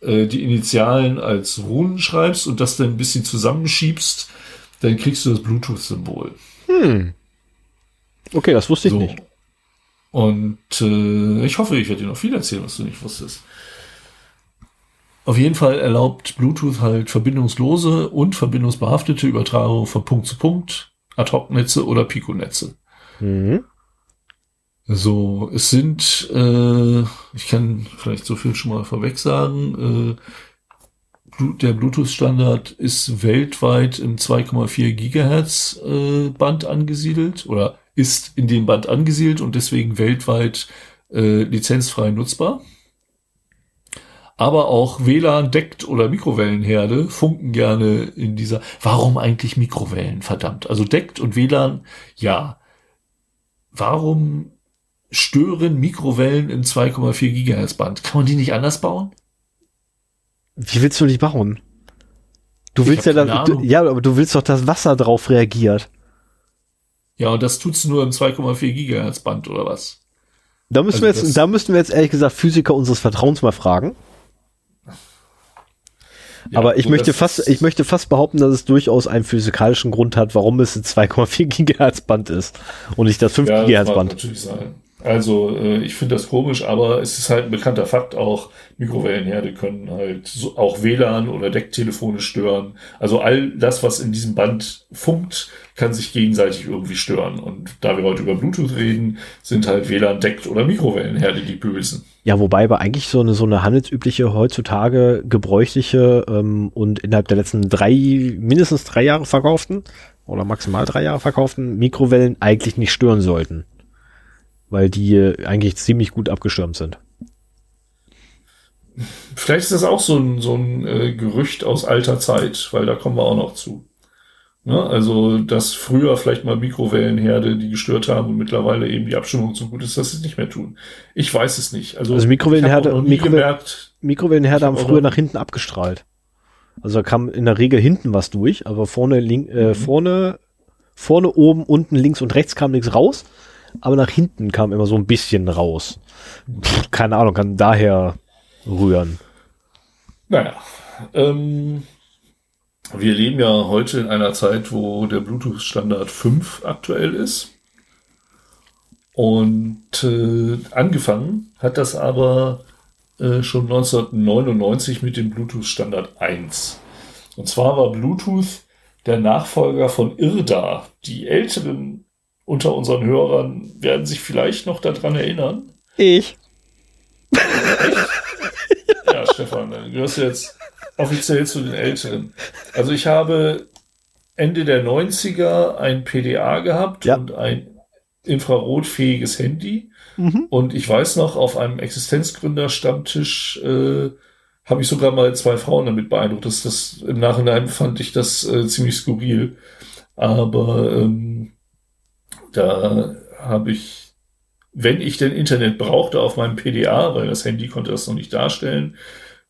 äh, die Initialen als Runen schreibst und das dann ein bisschen zusammenschiebst, dann kriegst du das Bluetooth-Symbol. Hm. Okay, das wusste ich so. nicht. Und äh, ich hoffe, ich werde dir noch viel erzählen, was du nicht wusstest. Auf jeden Fall erlaubt Bluetooth halt verbindungslose und verbindungsbehaftete Übertragung von Punkt zu Punkt, Ad-Hoc-Netze oder Pico-Netze. Mhm. So, es sind, äh, ich kann vielleicht so viel schon mal vorweg sagen, äh, der Bluetooth-Standard ist weltweit im 2,4 Gigahertz äh, Band angesiedelt oder ist in dem Band angesiedelt und deswegen weltweit äh, lizenzfrei nutzbar. Aber auch WLAN deckt oder Mikrowellenherde funken gerne in dieser. Warum eigentlich Mikrowellen? Verdammt. Also deckt und WLAN, ja. Warum stören Mikrowellen im 2,4 Gigahertz Band? Kann man die nicht anders bauen? Wie willst du die bauen? Du willst ja dann, du, ja, aber du willst doch, dass Wasser drauf reagiert. Ja, und das tut's nur im 2,4 Gigahertz Band oder was? Da müssen also wir jetzt, da müssten wir jetzt ehrlich gesagt Physiker unseres Vertrauens mal fragen. Ja, Aber ich möchte fast, ich möchte fast behaupten, dass es durchaus einen physikalischen Grund hat, warum es ein 2,4 Gigahertz Band ist und nicht das 5 ja, Gigahertz Band. Natürlich sein. Also äh, ich finde das komisch, aber es ist halt ein bekannter Fakt auch, Mikrowellenherde können halt so, auch WLAN oder Decktelefone stören. Also all das, was in diesem Band funkt, kann sich gegenseitig irgendwie stören. Und da wir heute über Bluetooth reden, sind halt WLAN deckt oder Mikrowellenherde die bösen. Ja, wobei aber eigentlich so eine so eine handelsübliche heutzutage gebräuchliche ähm, und innerhalb der letzten drei mindestens drei Jahre verkauften oder maximal drei Jahre verkauften Mikrowellen eigentlich nicht stören sollten weil die äh, eigentlich ziemlich gut abgestürmt sind. Vielleicht ist das auch so ein, so ein äh, Gerücht aus alter Zeit, weil da kommen wir auch noch zu. Ne? Also, dass früher vielleicht mal Mikrowellenherde die gestört haben und mittlerweile eben die Abstimmung so gut ist, dass sie es nicht mehr tun. Ich weiß es nicht. Also, also Mikrowellenherde, Mikrowellen, Mikrowellenherde haben früher nach hinten abgestrahlt. Also da kam in der Regel hinten was durch, aber vorne, link, äh, mhm. vorne, vorne, oben, unten, links und rechts kam nichts raus aber nach hinten kam immer so ein bisschen raus. Pff, keine Ahnung, kann daher rühren. Naja, ähm, wir leben ja heute in einer Zeit, wo der Bluetooth-Standard 5 aktuell ist. Und äh, angefangen hat das aber äh, schon 1999 mit dem Bluetooth-Standard 1. Und zwar war Bluetooth der Nachfolger von IRDA. Die älteren unter unseren Hörern werden sich vielleicht noch daran erinnern. Ich. ja, Stefan, du gehörst jetzt offiziell zu den Älteren. Also ich habe Ende der 90er ein PDA gehabt ja. und ein infrarotfähiges Handy. Mhm. Und ich weiß noch, auf einem Existenzgründer-Stammtisch äh, habe ich sogar mal zwei Frauen damit beeindruckt. Das, das, Im Nachhinein fand ich das äh, ziemlich skurril. Aber ähm, da habe ich, wenn ich denn Internet brauchte auf meinem PDA, weil das Handy konnte das noch nicht darstellen,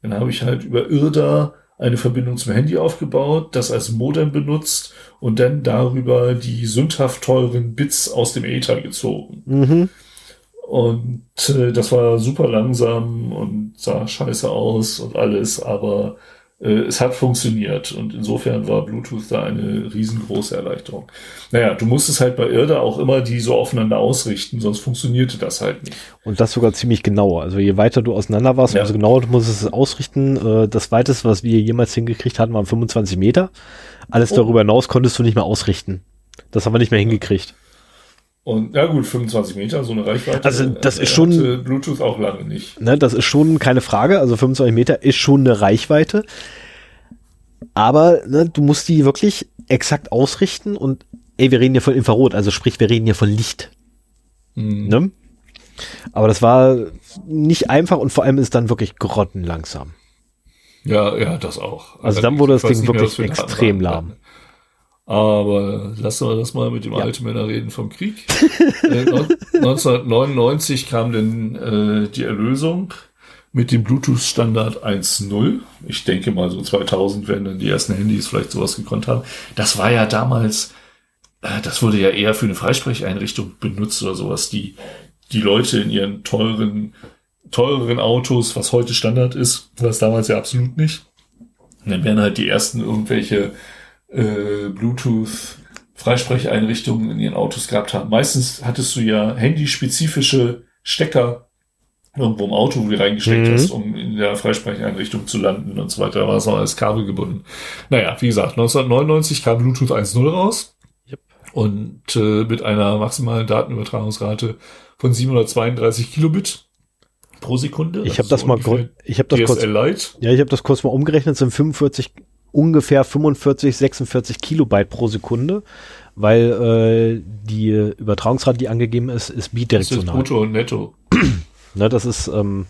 dann habe ich halt über IRDA eine Verbindung zum Handy aufgebaut, das als Modem benutzt und dann darüber die sündhaft teuren Bits aus dem Ether gezogen. Mhm. Und äh, das war super langsam und sah scheiße aus und alles, aber es hat funktioniert und insofern war Bluetooth da eine riesengroße Erleichterung. Naja, du musstest halt bei IRDA auch immer die so aufeinander ausrichten, sonst funktionierte das halt nicht. Und das sogar ziemlich genauer. Also je weiter du auseinander warst, ja. umso genauer du musstest es ausrichten. Äh, das weiteste, was wir jemals hingekriegt hatten, waren 25 Meter. Alles oh. darüber hinaus konntest du nicht mehr ausrichten. Das haben wir nicht mehr hingekriegt. Und ja gut, 25 Meter, so eine Reichweite. Also das ist schon Bluetooth auch lange nicht. Ne, das ist schon keine Frage. Also 25 Meter ist schon eine Reichweite. Aber ne, du musst die wirklich exakt ausrichten und ey, wir reden hier von Infrarot, also sprich, wir reden hier von Licht. Mhm. Ne? Aber das war nicht einfach und vor allem ist dann wirklich grottenlangsam. Ja, ja, das auch. Also, also dann wurde das Ding wirklich extrem lahm. Aber lassen wir das mal mit dem ja. alten Männer reden vom Krieg. äh, 1999 kam denn äh, die Erlösung mit dem Bluetooth-Standard 1.0. Ich denke mal, so 2000 werden dann die ersten Handys vielleicht sowas gekonnt haben. Das war ja damals, äh, das wurde ja eher für eine Freisprecheinrichtung benutzt oder sowas, die die Leute in ihren teuren, teureren Autos, was heute Standard ist, war es damals ja absolut nicht. Und dann werden halt die ersten irgendwelche äh, Bluetooth Freisprecheinrichtungen in ihren Autos gehabt haben. Meistens hattest du ja handyspezifische Stecker irgendwo im Auto, wo du reingesteckt mhm. hast, um in der Freisprecheinrichtung zu landen und so weiter. Da war es noch als Kabel gebunden. Naja, wie gesagt, 1999 kam Bluetooth 1.0 raus. Yep. Und äh, mit einer maximalen Datenübertragungsrate von 732 Kilobit pro Sekunde. Ich habe das, mal, ich habe das kurz, ja, ich habe das kurz mal umgerechnet, sind 45 ungefähr 45, 46 Kilobyte pro Sekunde, weil äh, die Übertragungsrate, die angegeben ist, ist bidirektional. Das ist brutto und netto. ne, das ist, ähm,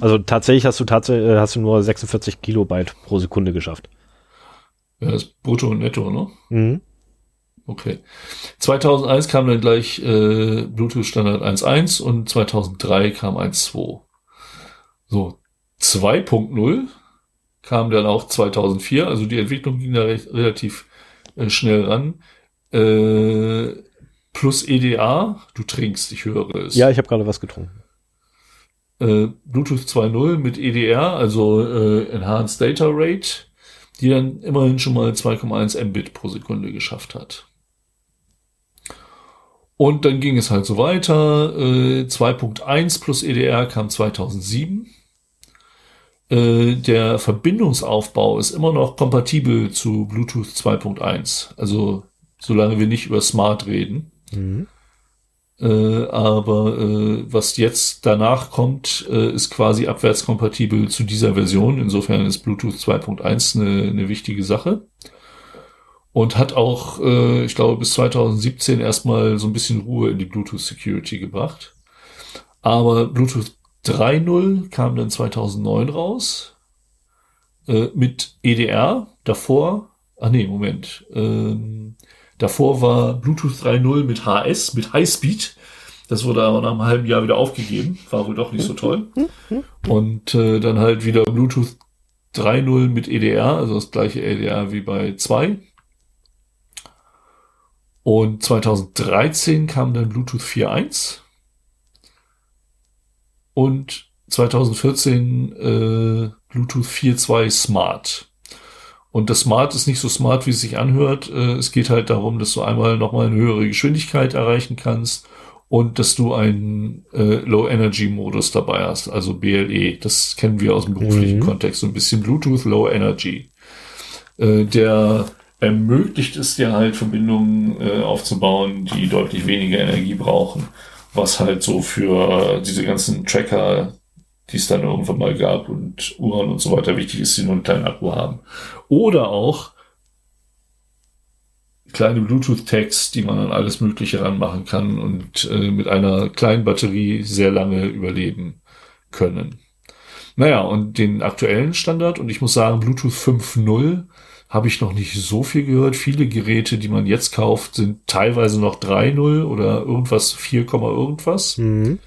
also tatsächlich hast du tatsächlich äh, hast du nur 46 Kilobyte pro Sekunde geschafft. Ja, das ist brutto und netto, ne? Mhm. Okay. 2001 kam dann gleich äh, Bluetooth Standard 1.1 und 2003 kam 1.2. So, 2.0 kam dann auch 2004, also die Entwicklung ging da recht, relativ äh, schnell ran. Äh, plus EDA, du trinkst, ich höre es. Ja, ich habe gerade was getrunken. Äh, Bluetooth 2.0 mit EDR, also äh, Enhanced Data Rate, die dann immerhin schon mal 2,1 Mbit pro Sekunde geschafft hat. Und dann ging es halt so weiter. Äh, 2.1 plus EDR kam 2007. Äh, der Verbindungsaufbau ist immer noch kompatibel zu Bluetooth 2.1. Also solange wir nicht über Smart reden. Mhm. Äh, aber äh, was jetzt danach kommt, äh, ist quasi abwärtskompatibel zu dieser Version. Insofern ist Bluetooth 2.1 eine, eine wichtige Sache. Und hat auch, äh, ich glaube, bis 2017 erstmal so ein bisschen Ruhe in die Bluetooth Security gebracht. Aber Bluetooth 3.0 kam dann 2009 raus äh, mit EDR. Davor, ah nee, Moment. Ähm, davor war Bluetooth 3.0 mit HS, mit Highspeed. Das wurde aber nach einem halben Jahr wieder aufgegeben. War wohl doch nicht so toll. Und äh, dann halt wieder Bluetooth 3.0 mit EDR, also das gleiche EDR wie bei 2. Und 2013 kam dann Bluetooth 4.1 und 2014 äh, Bluetooth 4.2 Smart. Und das Smart ist nicht so smart, wie es sich anhört. Äh, es geht halt darum, dass du einmal nochmal eine höhere Geschwindigkeit erreichen kannst und dass du einen äh, Low-Energy-Modus dabei hast, also BLE. Das kennen wir aus dem beruflichen mhm. Kontext, so ein bisschen Bluetooth Low Energy. Äh, der ermöglicht es dir halt Verbindungen äh, aufzubauen, die deutlich weniger Energie brauchen was halt so für diese ganzen Tracker, die es dann irgendwann mal gab und Uhren und so weiter wichtig ist, die nur einen kleinen Akku haben. Oder auch kleine Bluetooth-Tags, die man an alles Mögliche ranmachen kann und äh, mit einer kleinen Batterie sehr lange überleben können. Naja, und den aktuellen Standard, und ich muss sagen, Bluetooth 5.0 habe ich noch nicht so viel gehört. Viele Geräte, die man jetzt kauft, sind teilweise noch 3.0 oder irgendwas 4, irgendwas. Mhm.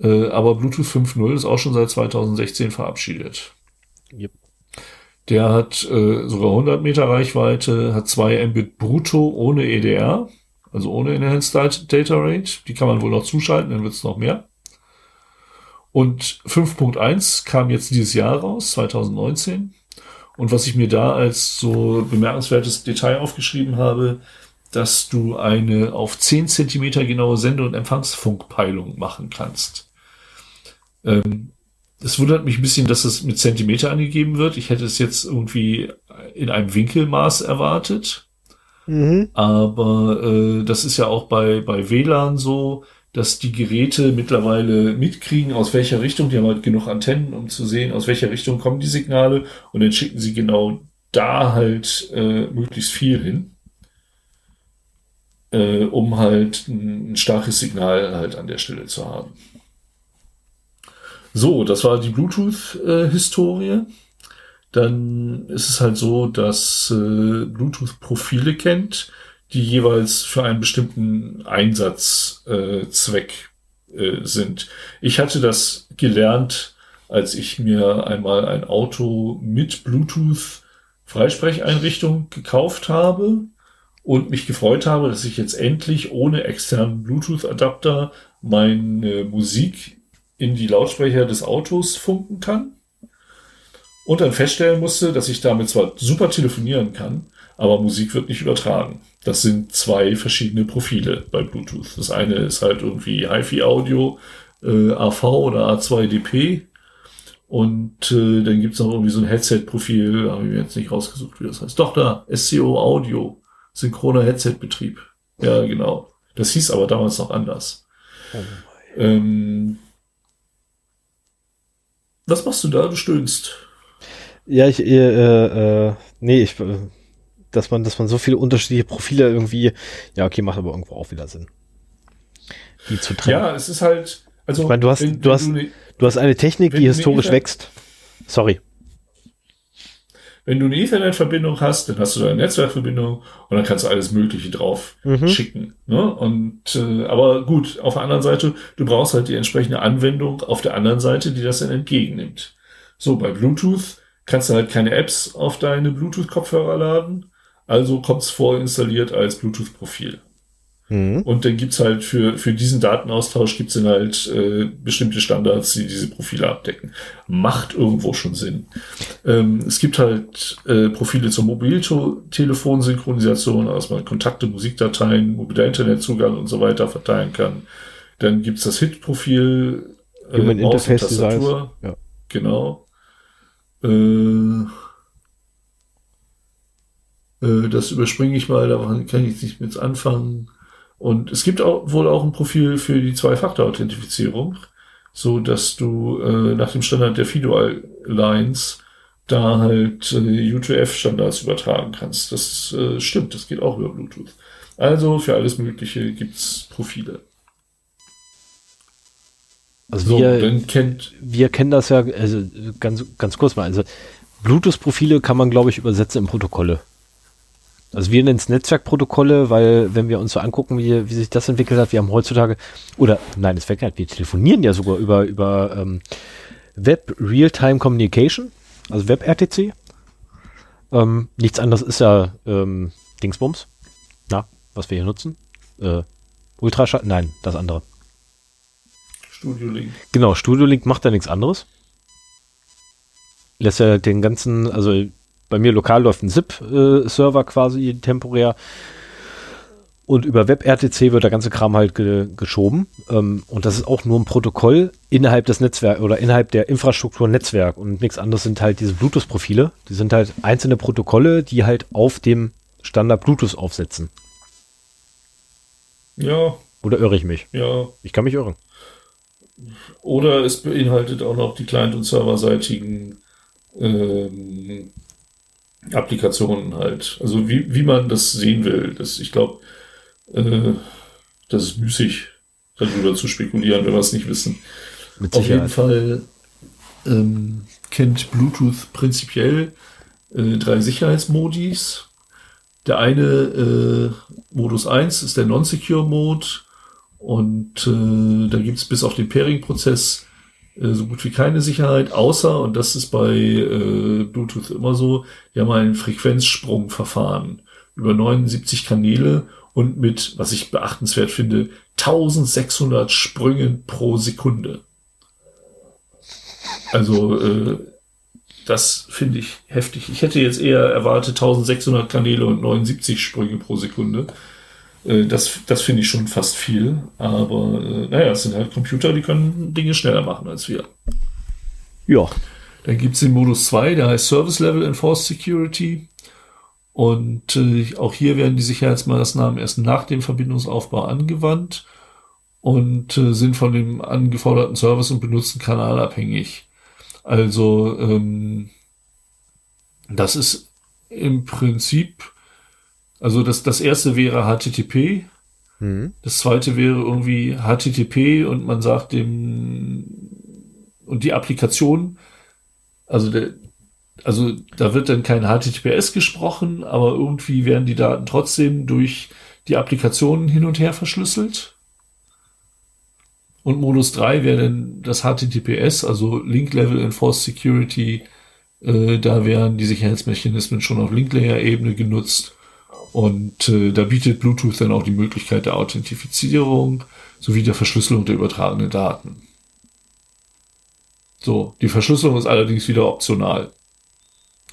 Äh, aber Bluetooth 5.0 ist auch schon seit 2016 verabschiedet. Yep. Der hat äh, sogar 100 Meter Reichweite, hat 2 Mbit brutto ohne EDR, also ohne Enhanced Data Rate. Die kann man wohl noch zuschalten, dann wird es noch mehr. Und 5.1 kam jetzt dieses Jahr raus, 2019. Und was ich mir da als so bemerkenswertes Detail aufgeschrieben habe, dass du eine auf 10 Zentimeter genaue Sende- und Empfangsfunkpeilung machen kannst. Ähm, es wundert mich ein bisschen, dass es mit Zentimeter angegeben wird. Ich hätte es jetzt irgendwie in einem Winkelmaß erwartet. Mhm. Aber äh, das ist ja auch bei, bei WLAN so, dass die Geräte mittlerweile mitkriegen, aus welcher Richtung, die haben halt genug Antennen, um zu sehen, aus welcher Richtung kommen die Signale und dann schicken sie genau da halt äh, möglichst viel hin, äh, um halt ein, ein starkes Signal halt an der Stelle zu haben. So, das war die Bluetooth-Historie. Äh, Dann ist es halt so, dass äh, Bluetooth Profile kennt die jeweils für einen bestimmten Einsatzzweck äh, äh, sind. Ich hatte das gelernt, als ich mir einmal ein Auto mit Bluetooth Freisprecheinrichtung gekauft habe und mich gefreut habe, dass ich jetzt endlich ohne externen Bluetooth-Adapter meine Musik in die Lautsprecher des Autos funken kann. Und dann feststellen musste, dass ich damit zwar super telefonieren kann, aber Musik wird nicht übertragen. Das sind zwei verschiedene Profile bei Bluetooth. Das eine ist halt irgendwie HiFi-Audio, äh, AV oder A2DP. Und äh, dann gibt's noch irgendwie so ein Headset-Profil, habe ich mir jetzt nicht rausgesucht, wie das heißt. Doch, da, SCO Audio, synchroner Headset-Betrieb. Ja, genau. Das hieß aber damals noch anders. Oh ähm, was machst du da? Du stöhnst. Ja, ich, äh, äh, nee, ich, äh, dass man, dass man so viele unterschiedliche Profile irgendwie, ja, okay, macht aber irgendwo auch wieder Sinn. Die zu trennen. Ja, es ist halt, also. Ich meine, du hast, wenn, du wenn hast, du, ne, du hast eine Technik, die historisch wächst. Sorry. Wenn du eine Ethernet-Verbindung hast, dann hast du da eine Netzwerkverbindung und dann kannst du alles Mögliche drauf mhm. schicken. Ne? Und äh, aber gut, auf der anderen Seite, du brauchst halt die entsprechende Anwendung auf der anderen Seite, die das dann entgegennimmt. So, bei Bluetooth kannst du halt keine Apps auf deine Bluetooth-Kopfhörer laden. Also kommt es vorinstalliert als Bluetooth-Profil. Mhm. Und dann gibt's halt für, für diesen Datenaustausch gibt's dann halt äh, bestimmte Standards, die diese Profile abdecken. Macht irgendwo schon Sinn. Ähm, es gibt halt äh, Profile zur Mobiltelefonsynchronisation, also man Kontakte, Musikdateien, mobiler Internetzugang und so weiter verteilen kann. Dann gibt's das HIT-Profil, äh, Human Interface Tastatur. Ja. Genau. Äh, äh, das überspringe ich mal, da kann ich nicht mit anfangen. Und es gibt auch, wohl auch ein Profil für die Zwei-Faktor-Authentifizierung, so dass du äh, nach dem Standard der Fido Alliance da halt äh, U2F-Standards übertragen kannst. Das äh, stimmt, das geht auch über Bluetooth. Also für alles Mögliche gibt's Profile. Also so, wir, kennt wir kennen das ja, also ganz, ganz kurz mal, also Bluetooth-Profile kann man, glaube ich, übersetzen in Protokolle. Also wir nennen es Netzwerkprotokolle, weil wenn wir uns so angucken, wie, wie sich das entwickelt hat, wir haben heutzutage, oder nein, es fängt halt, wir telefonieren ja sogar über, über ähm, Web Real-Time Communication, also Web-RTC. Ähm, nichts anderes ist ja ähm, Dingsbums, na, was wir hier nutzen. Äh, Ultraschall, nein, das andere. Studio Link. Genau, Studio Link macht ja nichts anderes. Lässt ja den ganzen, also bei mir lokal läuft ein ZIP-Server äh, quasi temporär. Und über WebRTC wird der ganze Kram halt ge geschoben. Ähm, und das ist auch nur ein Protokoll innerhalb des Netzwerks oder innerhalb der Infrastruktur Netzwerk. Und nichts anderes sind halt diese Bluetooth-Profile. Die sind halt einzelne Protokolle, die halt auf dem Standard Bluetooth aufsetzen. Ja. Oder irre ich mich? Ja. Ich kann mich irren. Oder es beinhaltet auch noch die Client- und serverseitigen ähm, Applikationen halt. Also wie, wie man das sehen will. Das, ich glaube, äh, das ist müßig, darüber zu spekulieren, wenn wir es nicht wissen. Mit Auf jeden Fall ähm, kennt Bluetooth prinzipiell äh, drei Sicherheitsmodis. Der eine äh, Modus 1 ist der Non-Secure Mode und äh, da gibt es bis auf den Pairing-Prozess so gut wie keine Sicherheit, außer, und das ist bei äh, Bluetooth immer so, wir haben ein Frequenzsprungverfahren über 79 Kanäle und mit, was ich beachtenswert finde, 1600 Sprüngen pro Sekunde. Also äh, das finde ich heftig. Ich hätte jetzt eher erwartet 1600 Kanäle und 79 Sprünge pro Sekunde. Äh, das, das finde ich schon fast viel. Aber äh, naja, es sind halt Computer, die können Dinge schneller machen als wir. Ja. Dann gibt es den Modus 2, der heißt Service Level Enforced Security. Und äh, auch hier werden die Sicherheitsmaßnahmen erst nach dem Verbindungsaufbau angewandt und äh, sind von dem angeforderten Service und benutzten Kanal abhängig. Also ähm, das ist im Prinzip also das, das erste wäre HTTP. Mhm. Das zweite wäre irgendwie HTTP und man sagt dem und die Applikation, also der, also da wird dann kein HTTPS gesprochen, aber irgendwie werden die Daten trotzdem durch die Applikationen hin und her verschlüsselt. Und Modus 3 wäre dann das HTTPS, also Link Level Enforced Security. Äh, da wären die Sicherheitsmechanismen schon auf Link Layer Ebene genutzt. Und äh, da bietet Bluetooth dann auch die Möglichkeit der Authentifizierung sowie der Verschlüsselung der übertragenen Daten. So, die Verschlüsselung ist allerdings wieder optional.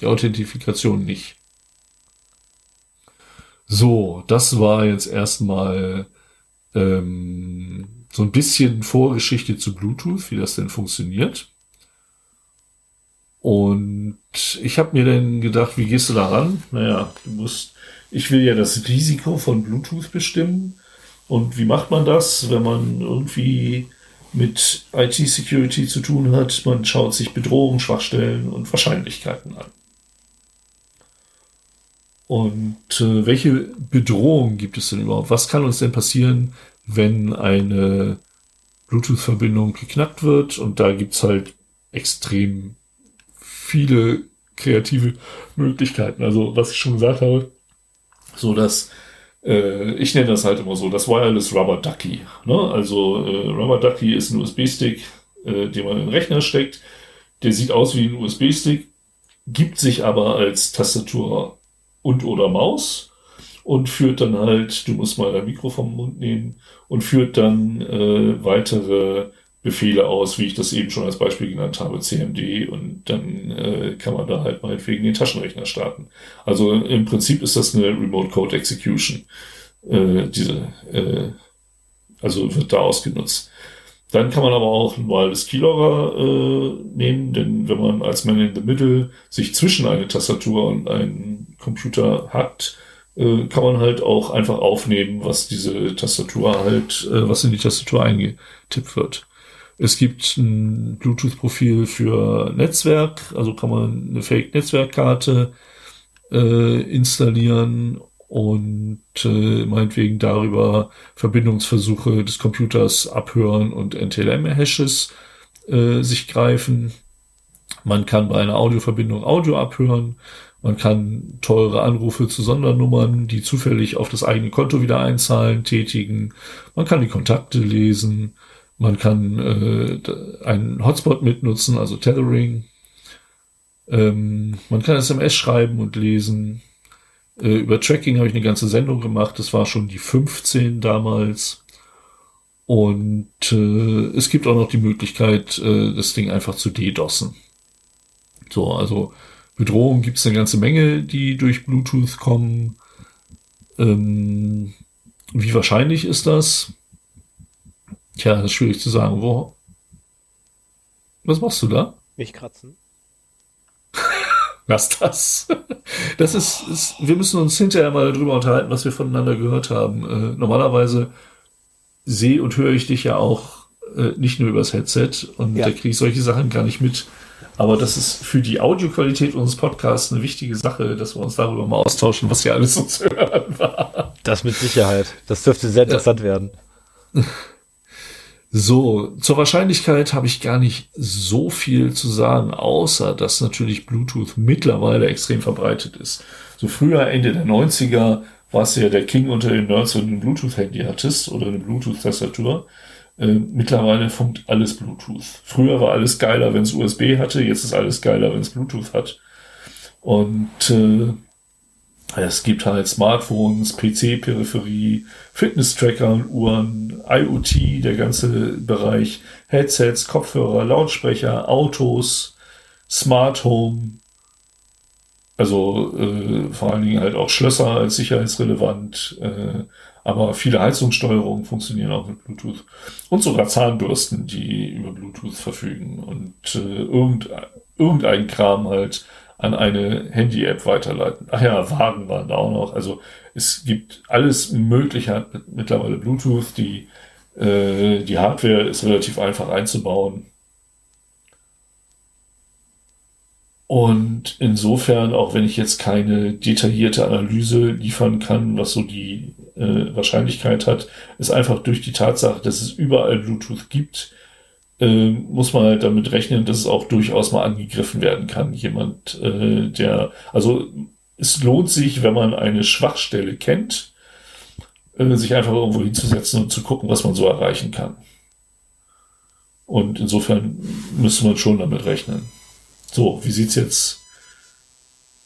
Die Authentifikation nicht. So, das war jetzt erstmal ähm, so ein bisschen Vorgeschichte zu Bluetooth, wie das denn funktioniert. Und ich habe mir dann gedacht, wie gehst du da ran? Naja, du musst ich will ja das Risiko von Bluetooth bestimmen. Und wie macht man das, wenn man irgendwie mit IT-Security zu tun hat? Man schaut sich Bedrohungen, Schwachstellen und Wahrscheinlichkeiten an. Und äh, welche Bedrohungen gibt es denn überhaupt? Was kann uns denn passieren, wenn eine Bluetooth-Verbindung geknackt wird? Und da gibt's halt extrem viele kreative Möglichkeiten. Also, was ich schon gesagt habe, so dass äh, ich nenne das halt immer so, das Wireless Rubber Ducky. Ne? Also äh, Rubber Ducky ist ein USB-Stick, äh, den man in den Rechner steckt. Der sieht aus wie ein USB-Stick, gibt sich aber als Tastatur und oder Maus und führt dann halt, du musst mal dein Mikro vom Mund nehmen und führt dann äh, weitere Befehle aus, wie ich das eben schon als Beispiel genannt habe, CMD und dann äh, kann man da halt meinetwegen den Taschenrechner starten. Also im Prinzip ist das eine Remote Code Execution, äh, diese, äh, also wird da ausgenutzt. Dann kann man aber auch mal das Keylogger äh, nehmen, denn wenn man als Man in the Middle sich zwischen eine Tastatur und einen Computer hat, äh, kann man halt auch einfach aufnehmen, was diese Tastatur halt, äh, was in die Tastatur eingetippt wird. Es gibt ein Bluetooth-Profil für Netzwerk, also kann man eine Fake-Netzwerkkarte äh, installieren und äh, meinetwegen darüber Verbindungsversuche des Computers abhören und NTLM-Hashes äh, sich greifen. Man kann bei einer Audioverbindung Audio abhören. Man kann teure Anrufe zu Sondernummern, die zufällig auf das eigene Konto wieder einzahlen, tätigen. Man kann die Kontakte lesen. Man kann äh, einen Hotspot mitnutzen, also Tethering. Ähm, man kann SMS schreiben und lesen. Äh, über Tracking habe ich eine ganze Sendung gemacht. Das war schon die 15 damals. Und äh, es gibt auch noch die Möglichkeit, äh, das Ding einfach zu DDoSen. So, also Bedrohungen gibt es eine ganze Menge, die durch Bluetooth kommen. Ähm, wie wahrscheinlich ist das? Tja, das ist schwierig zu sagen. Wo? Was machst du da? Mich kratzen. Lass das. Das ist, ist, wir müssen uns hinterher mal drüber unterhalten, was wir voneinander gehört haben. Äh, normalerweise sehe und höre ich dich ja auch äh, nicht nur übers Headset und ja. da kriege ich solche Sachen gar nicht mit. Aber das ist für die Audioqualität unseres Podcasts eine wichtige Sache, dass wir uns darüber mal austauschen, was hier alles so zu hören war. Das mit Sicherheit. Das dürfte sehr interessant ja. werden. So, zur Wahrscheinlichkeit habe ich gar nicht so viel zu sagen, außer dass natürlich Bluetooth mittlerweile extrem verbreitet ist. So früher, Ende der 90er, war es ja der King unter den Nerds, wenn du ein Bluetooth-Handy hattest oder eine Bluetooth-Tastatur. Äh, mittlerweile funkt alles Bluetooth. Früher war alles geiler, wenn es USB hatte, jetzt ist alles geiler, wenn es Bluetooth hat. Und äh, es gibt halt Smartphones, PC-Peripherie, Fitness-Tracker und Uhren, IoT, der ganze Bereich, Headsets, Kopfhörer, Lautsprecher, Autos, Smart Home, also äh, vor allen Dingen halt auch Schlösser als sicherheitsrelevant, äh, aber viele Heizungssteuerungen funktionieren auch mit Bluetooth. Und sogar Zahnbürsten, die über Bluetooth verfügen. Und äh, irgendein, irgendein Kram halt, an eine Handy-App weiterleiten. Ach ja, Wagen waren da auch noch. Also es gibt alles Mögliche hat mittlerweile Bluetooth. Die, äh, die Hardware ist relativ einfach einzubauen. Und insofern, auch wenn ich jetzt keine detaillierte Analyse liefern kann, was so die äh, Wahrscheinlichkeit hat, ist einfach durch die Tatsache, dass es überall Bluetooth gibt, äh, muss man halt damit rechnen, dass es auch durchaus mal angegriffen werden kann. Jemand, äh, der, also es lohnt sich, wenn man eine Schwachstelle kennt, äh, sich einfach irgendwo hinzusetzen und zu gucken, was man so erreichen kann. Und insofern müsste man schon damit rechnen. So, wie sieht's jetzt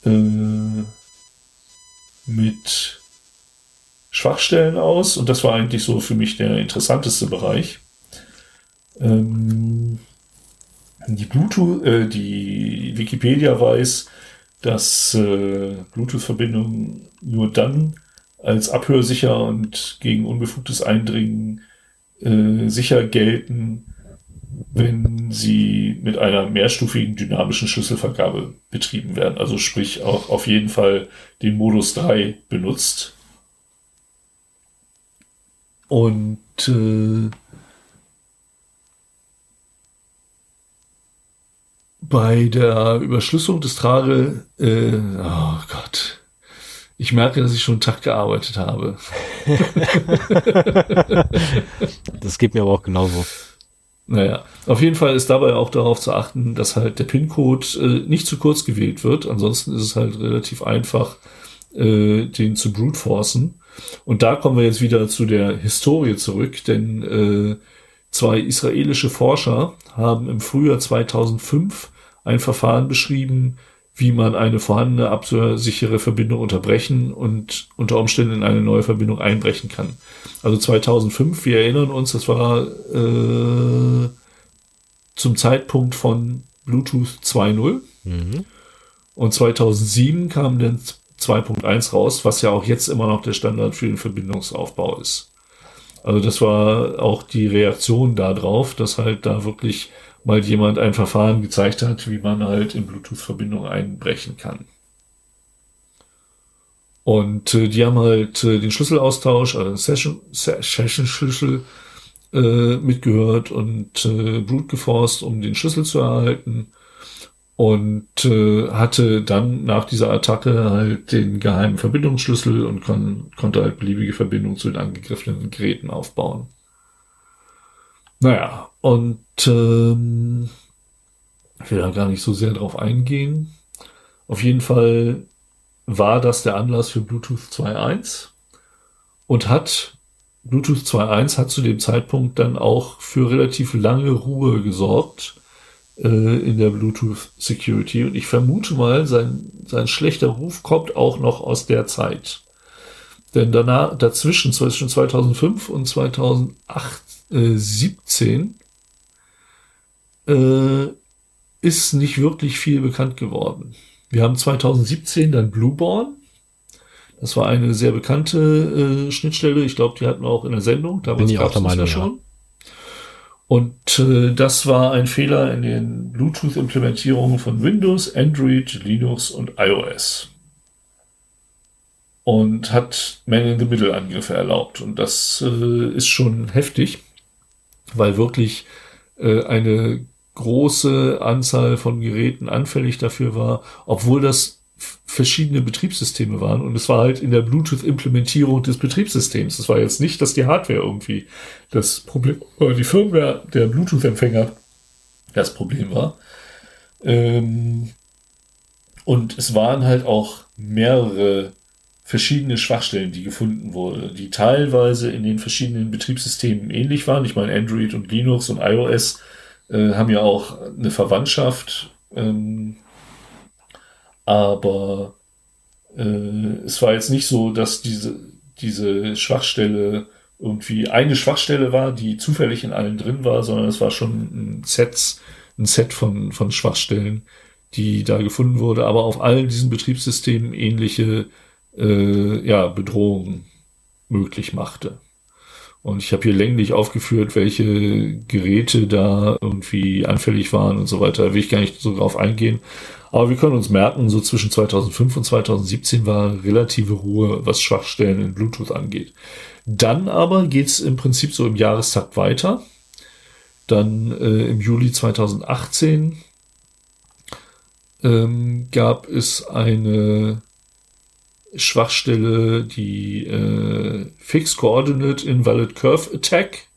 äh, mit Schwachstellen aus? Und das war eigentlich so für mich der interessanteste Bereich. Ähm, die Bluetooth, äh, die Wikipedia weiß, dass äh, Bluetooth-Verbindungen nur dann als abhörsicher und gegen unbefugtes Eindringen äh, sicher gelten, wenn sie mit einer mehrstufigen dynamischen Schlüsselvergabe betrieben werden. Also sprich auch auf jeden Fall den Modus 3 benutzt. Und äh, bei der Überschlüsselung des Trage, äh, oh Gott, ich merke, dass ich schon einen Tag gearbeitet habe. das geht mir aber auch genauso. Naja, auf jeden Fall ist dabei auch darauf zu achten, dass halt der PIN-Code äh, nicht zu kurz gewählt wird. Ansonsten ist es halt relativ einfach, äh, den zu brute forcen. Und da kommen wir jetzt wieder zu der Historie zurück, denn äh, zwei israelische Forscher haben im Frühjahr 2005 ein Verfahren beschrieben, wie man eine vorhandene absichere Verbindung unterbrechen und unter Umständen in eine neue Verbindung einbrechen kann. Also 2005, wir erinnern uns, das war äh, zum Zeitpunkt von Bluetooth 2.0 mhm. und 2007 kam dann 2.1 raus, was ja auch jetzt immer noch der Standard für den Verbindungsaufbau ist. Also das war auch die Reaktion darauf, dass halt da wirklich mal jemand ein Verfahren gezeigt hat, wie man halt in Bluetooth-Verbindung einbrechen kann. Und äh, die haben halt äh, den Schlüsselaustausch, also den Session-Schlüssel äh, mitgehört und äh, Brute geforst, um den Schlüssel zu erhalten. Und äh, hatte dann nach dieser Attacke halt den geheimen Verbindungsschlüssel und kon konnte halt beliebige Verbindungen zu den angegriffenen Geräten aufbauen. Naja, und ähm, ich will da gar nicht so sehr drauf eingehen. Auf jeden Fall war das der Anlass für Bluetooth 2.1 und hat Bluetooth 2.1 hat zu dem Zeitpunkt dann auch für relativ lange Ruhe gesorgt äh, in der Bluetooth Security und ich vermute mal, sein, sein schlechter Ruf kommt auch noch aus der Zeit. Denn danach, dazwischen, zwischen 2005 und 2017, äh, ist nicht wirklich viel bekannt geworden. Wir haben 2017 dann Blueborn. Das war eine sehr bekannte äh, Schnittstelle. Ich glaube, die hatten wir auch in der Sendung. Damals Bin ich auch der Meinung, schon. Ja. Und äh, das war ein Fehler in den Bluetooth-Implementierungen von Windows, Android, Linux und iOS. Und hat Man-in-the-Middle-Angriffe erlaubt. Und das äh, ist schon heftig, weil wirklich äh, eine große Anzahl von Geräten anfällig dafür war, obwohl das verschiedene Betriebssysteme waren und es war halt in der Bluetooth-Implementierung des Betriebssystems. Es war jetzt nicht, dass die Hardware irgendwie das Problem oder die Firmware der Bluetooth-Empfänger das Problem war. Ähm, und es waren halt auch mehrere verschiedene Schwachstellen, die gefunden wurden, die teilweise in den verschiedenen Betriebssystemen ähnlich waren. Ich meine, Android und Linux und iOS äh, haben ja auch eine Verwandtschaft, ähm, aber äh, es war jetzt nicht so, dass diese, diese Schwachstelle irgendwie eine Schwachstelle war, die zufällig in allen drin war, sondern es war schon ein Set, ein Set von, von Schwachstellen, die da gefunden wurde, aber auf allen diesen Betriebssystemen ähnliche äh, ja, Bedrohungen möglich machte. Und ich habe hier länglich aufgeführt, welche Geräte da irgendwie anfällig waren und so weiter. Da will ich gar nicht so drauf eingehen. Aber wir können uns merken, so zwischen 2005 und 2017 war relative Ruhe, was Schwachstellen in Bluetooth angeht. Dann aber geht's im Prinzip so im Jahrestakt weiter. Dann äh, im Juli 2018 ähm, gab es eine Schwachstelle die äh, Fixed Coordinate Invalid Curve Attack,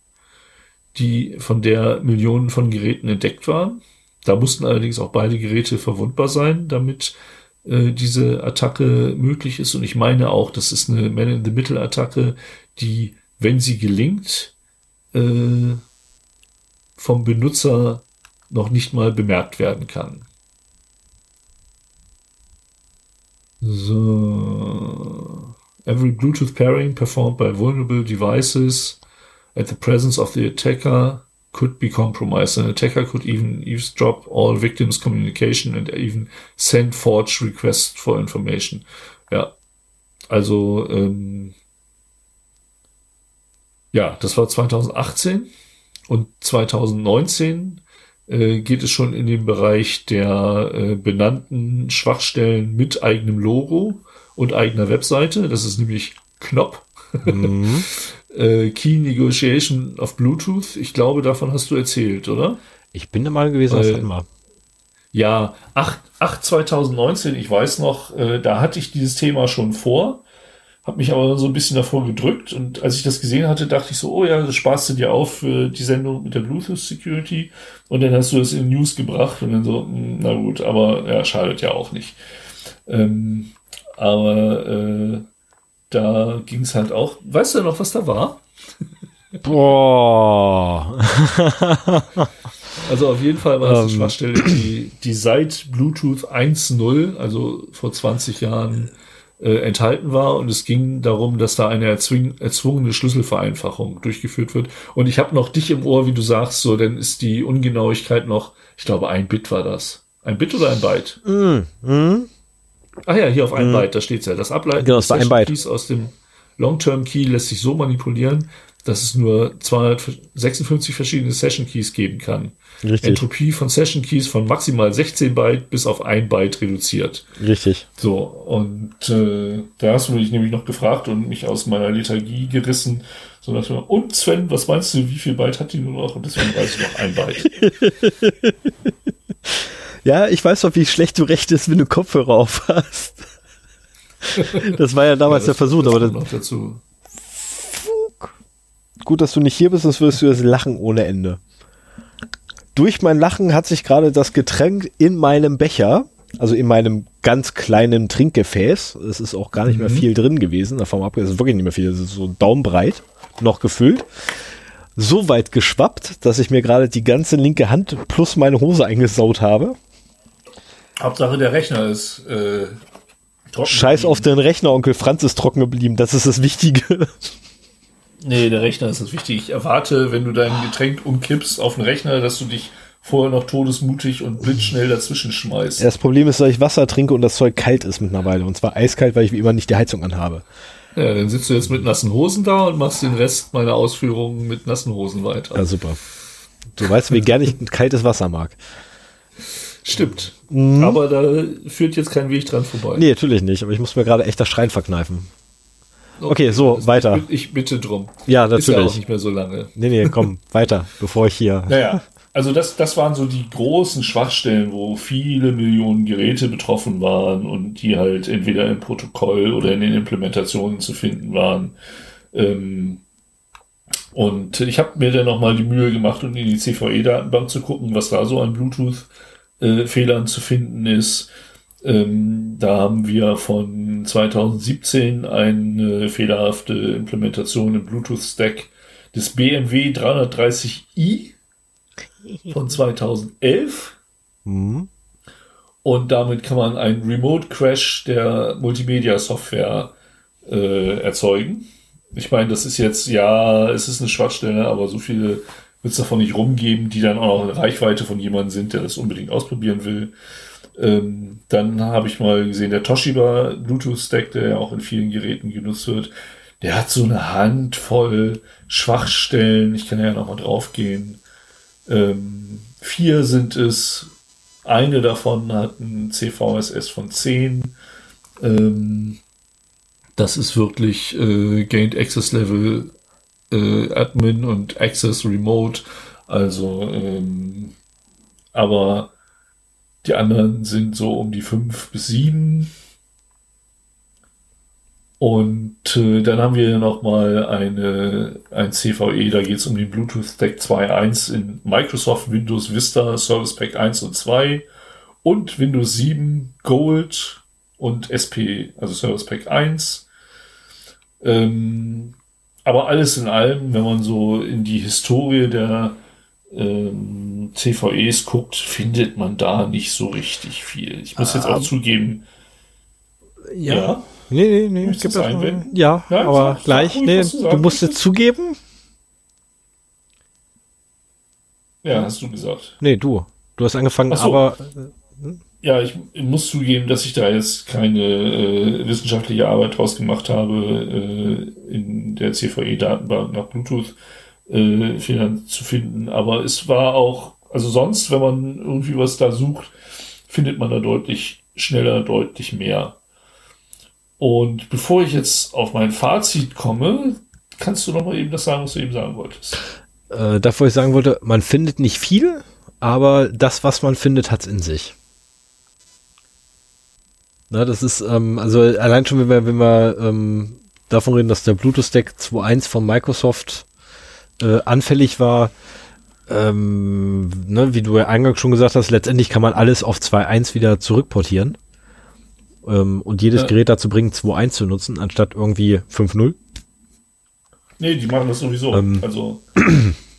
die von der Millionen von Geräten entdeckt waren. Da mussten allerdings auch beide Geräte verwundbar sein, damit äh, diese Attacke möglich ist. Und ich meine auch, das ist eine Man-in-the-Middle-Attacke, die, wenn sie gelingt, äh, vom Benutzer noch nicht mal bemerkt werden kann. So. Every Bluetooth pairing performed by vulnerable devices at the presence of the attacker could be compromised. An attacker could even eavesdrop all victims' communication and even send forged requests for information. Ja, also ähm, ja, das war 2018 und 2019 äh, geht es schon in den Bereich der äh, benannten Schwachstellen mit eigenem Logo und eigener Webseite. Das ist nämlich Knopf. Mhm. äh, Key Negotiation of Bluetooth. Ich glaube, davon hast du erzählt, oder? Ich bin der Meinung gewesen, das hatten wir. Ja, 8, 8 2019, ich weiß noch, äh, da hatte ich dieses Thema schon vor habe mich aber so ein bisschen davor gedrückt und als ich das gesehen hatte, dachte ich so, oh ja, das sparst du dir auf für die Sendung mit der Bluetooth Security und dann hast du das in News gebracht und dann so, hm, na gut, aber ja, schadet ja auch nicht. Ähm, aber äh, da ging es halt auch. Weißt du noch, was da war? Boah. Also auf jeden Fall war es eine ähm. Schwachstelle, die, die seit Bluetooth 1.0, also vor 20 Jahren, äh, enthalten war und es ging darum, dass da eine erzwungene Schlüsselvereinfachung durchgeführt wird. Und ich habe noch dich im Ohr, wie du sagst, so, dann ist die Ungenauigkeit noch, ich glaube, ein Bit war das. Ein Bit oder ein Byte? Mm, mm. Ach ja, hier auf ein mm. Byte, da steht's ja. Das Ableiten genau, des ein Byte. Keys aus dem Long-Term Key lässt sich so manipulieren, dass es nur 256 verschiedene Session Keys geben kann. Richtig. Entropie von Session Keys von maximal 16 Byte bis auf ein Byte reduziert. Richtig. So, und äh, da hast du mich nämlich noch gefragt und mich aus meiner Lethargie gerissen. So dass wir, und Sven, was meinst du, wie viel Byte hat die nur noch? Und deswegen weiß ich noch ein Byte. ja, ich weiß doch, wie schlecht du recht ist, wenn du Kopfhörer auf hast. Das war ja damals ja, das, der Versuch, aber das, noch dazu. Gut, dass du nicht hier bist, sonst würdest du das lachen ohne Ende. Durch mein Lachen hat sich gerade das Getränk in meinem Becher, also in meinem ganz kleinen Trinkgefäß, es ist auch gar nicht mhm. mehr viel drin gewesen, davon ab, es ist wirklich nicht mehr viel, es ist so daumenbreit, noch gefüllt, so weit geschwappt, dass ich mir gerade die ganze linke Hand plus meine Hose eingesaut habe. Hauptsache der Rechner ist äh, trocken. Scheiß auf den Rechner, Onkel Franz ist trocken geblieben, das ist das Wichtige. Nee, der Rechner ist das wichtig. Ich erwarte, wenn du dein Getränk umkippst auf den Rechner, dass du dich vorher noch todesmutig und blitzschnell dazwischen schmeißt. Das Problem ist, dass ich Wasser trinke und das Zeug kalt ist mittlerweile. Und zwar eiskalt, weil ich wie immer nicht die Heizung anhabe. Ja, dann sitzt du jetzt mit nassen Hosen da und machst den Rest meiner Ausführungen mit nassen Hosen weiter. Ja, super. Du weißt, wie gern ich kaltes Wasser mag. Stimmt. Mhm. Aber da führt jetzt kein Weg dran vorbei. Nee, natürlich nicht. Aber ich muss mir gerade echt das Schreien verkneifen. Okay, so, weiter. Ich, ich, bitte drum. Ja, natürlich. Ist ja auch nicht mehr so lange. Nee, nee, komm, weiter, bevor ich hier. Naja, also das, das waren so die großen Schwachstellen, wo viele Millionen Geräte betroffen waren und die halt entweder im Protokoll oder in den Implementationen zu finden waren. Ähm, und ich habe mir dann nochmal die Mühe gemacht, um in die CVE-Datenbank zu gucken, was da so an Bluetooth-Fehlern äh, zu finden ist. Ähm, da haben wir von 2017 eine fehlerhafte Implementation im Bluetooth-Stack des BMW 330i von 2011. Mhm. Und damit kann man einen Remote-Crash der Multimedia-Software äh, erzeugen. Ich meine, das ist jetzt, ja, es ist eine Schwachstelle, aber so viele wird es davon nicht rumgeben, die dann auch noch in Reichweite von jemandem sind, der das unbedingt ausprobieren will. Ähm, dann habe ich mal gesehen, der Toshiba Bluetooth Stack, der ja auch in vielen Geräten genutzt wird, der hat so eine Handvoll Schwachstellen. Ich kann ja nochmal draufgehen. Ähm, vier sind es. Eine davon hat ein CVSS von 10. Ähm, das ist wirklich äh, Gained Access Level äh, Admin und Access Remote. Also, ähm, aber die anderen sind so um die fünf bis sieben. Und äh, dann haben wir noch mal eine, ein CVE, da geht es um den Bluetooth Stack 2.1 in Microsoft Windows Vista Service Pack 1 und 2 und Windows 7 Gold und SP, also Service Pack 1. Ähm, aber alles in allem, wenn man so in die Historie der ähm, CVEs guckt, findet man da nicht so richtig viel. Ich muss ah, jetzt auch zugeben. Ja. ja. Nee, nee, nee. Gibt das einwenden? Ja, ja, aber sag, gleich. Sag nee, du, du musst jetzt zugeben. Ja, hast du gesagt. Nee, du. Du hast angefangen, so. aber. Ja, ich, muss zugeben, dass ich da jetzt keine äh, wissenschaftliche Arbeit draus gemacht habe äh, in der CVE-Datenbank nach Bluetooth äh, zu finden. Aber es war auch, also sonst, wenn man irgendwie was da sucht, findet man da deutlich schneller, deutlich mehr. Und bevor ich jetzt auf mein Fazit komme, kannst du noch mal eben das sagen, was du eben sagen wolltest. Äh, davor ich sagen wollte, man findet nicht viel, aber das, was man findet, hat's in sich. Na, das ist, ähm, also allein schon, wenn wir, wenn wir ähm, davon reden, dass der Bluetooth Stack 2.1 von Microsoft äh, anfällig war, ähm, ne, wie du ja eingangs schon gesagt hast, letztendlich kann man alles auf 2.1 wieder zurückportieren ähm, und jedes ja. Gerät dazu bringen, 2.1 zu nutzen, anstatt irgendwie 5.0. Nee, die machen das sowieso. Ähm, also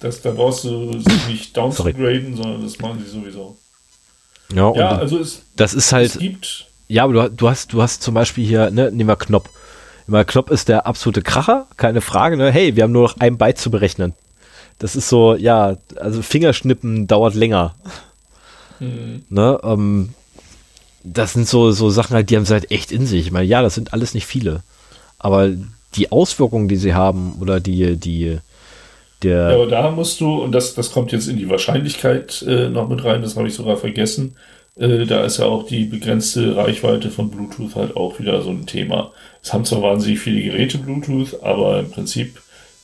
Das, da brauchst du sich nicht downgraden, sondern das machen sie sowieso. Ja, Ja, also es, das ist es halt, gibt, ja, aber du, du hast, du hast zum Beispiel hier, ne, nehmen wir Knopf. Immer Knopf ist der absolute Kracher, keine Frage, ne? Hey, wir haben nur noch ein Byte zu berechnen. Das ist so, ja, also Fingerschnippen dauert länger. hm, Ne? Ähm, das sind so, so Sachen halt, die haben sie halt echt in sich. Ich meine, ja, das sind alles nicht viele. Aber die Auswirkungen, die sie haben, oder die, die, der, Ja, aber da musst du, und das, das kommt jetzt in die Wahrscheinlichkeit äh, noch mit rein, das habe ich sogar vergessen, äh, da ist ja auch die begrenzte Reichweite von Bluetooth halt auch wieder so ein Thema. Es haben zwar wahnsinnig viele Geräte Bluetooth, aber im Prinzip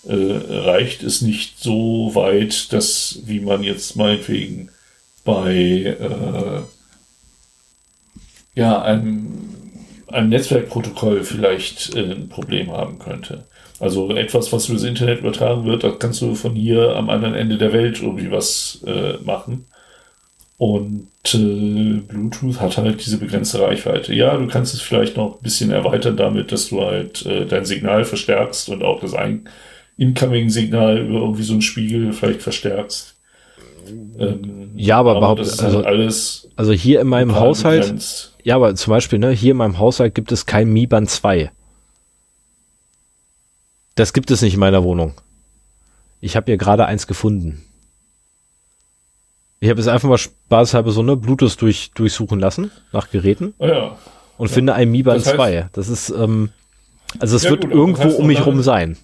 äh, reicht es nicht so weit, dass, wie man jetzt meinetwegen bei äh, ja, einem, einem Netzwerkprotokoll vielleicht äh, ein Problem haben könnte. Also etwas, was über das Internet übertragen wird, da kannst du von hier am anderen Ende der Welt irgendwie was äh, machen. Und äh, Bluetooth hat halt diese begrenzte Reichweite. Ja, du kannst es vielleicht noch ein bisschen erweitern damit, dass du halt äh, dein Signal verstärkst und auch das Ein Incoming-Signal über irgendwie so einen Spiegel vielleicht verstärkst. Ähm, Ja, aber überhaupt- das ist also- halt alles also hier in meinem Haushalt, begrenzt. ja, aber zum Beispiel, ne, hier in meinem Haushalt gibt es kein Mi Band 2. Das gibt es nicht in meiner Wohnung. Ich habe hier gerade eins gefunden. Ich habe es einfach mal spaßhalber so eine Bluetooth durch, durchsuchen lassen nach Geräten Ah ja, und finde ein Mi Band Das heißt- 2. Das ist, ähm, also es Ja wird gut, irgendwo das heißt um mich rum sein.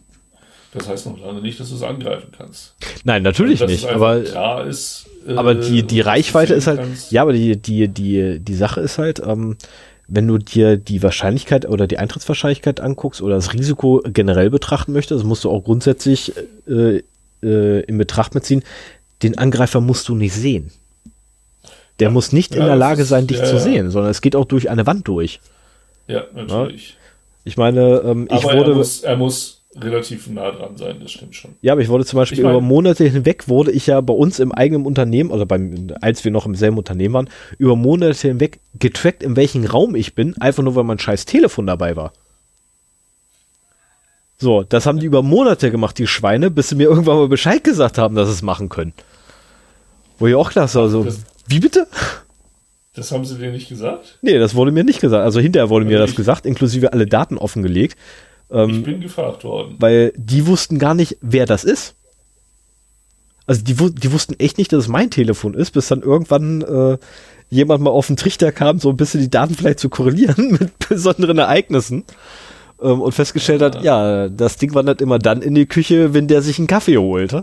das heißt noch lange nicht, dass du es angreifen kannst. Nein, natürlich es nicht, aber ist. äh, Aber die, die Reichweite ist halt, kannst. ja, aber die, die, die, die Sache ist halt, ähm, wenn du dir die Wahrscheinlichkeit oder die Eintrittswahrscheinlichkeit anguckst oder das Risiko generell betrachten möchtest, musst du auch grundsätzlich äh, äh, in Betracht mitziehen, den Angreifer musst du nicht sehen. Der muss nicht in Ja, der das Lage ist- sein, dich ja, zu ja. sehen, sondern es geht auch durch eine Wand durch. Ja, natürlich. Ich meine, ähm, ich wurde, er muss, er muss relativ nah dran sein, das stimmt schon. ja, aber ich wurde zum Beispiel Ich mein- über Monate hinweg wurde ich ja bei uns im eigenen Unternehmen, oder beim, als wir noch im selben Unternehmen waren, über Monate hinweg getrackt, in welchem Raum ich bin, einfach nur, weil mein scheiß Telefon dabei war. So, das haben die über Monate gemacht, die Schweine, bis sie mir irgendwann mal Bescheid gesagt haben, dass sie es machen können. Wo ich auch klasse, also, Das- wie bitte? Das haben sie dir nicht gesagt? Nee, das wurde mir nicht gesagt. Also hinterher wurde mir Also das ich- gesagt, inklusive alle Daten offengelegt. Ähm, Ich bin gefragt worden. weil die wussten gar nicht, wer das ist. Also die, die wussten echt nicht, dass es mein Telefon ist, bis dann irgendwann äh, jemand mal auf den Trichter kam, so ein bisschen die Daten vielleicht zu korrelieren mit besonderen Ereignissen ähm, und festgestellt hat, ja, das Ding wandert immer dann in die Küche, wenn der sich einen Kaffee holt.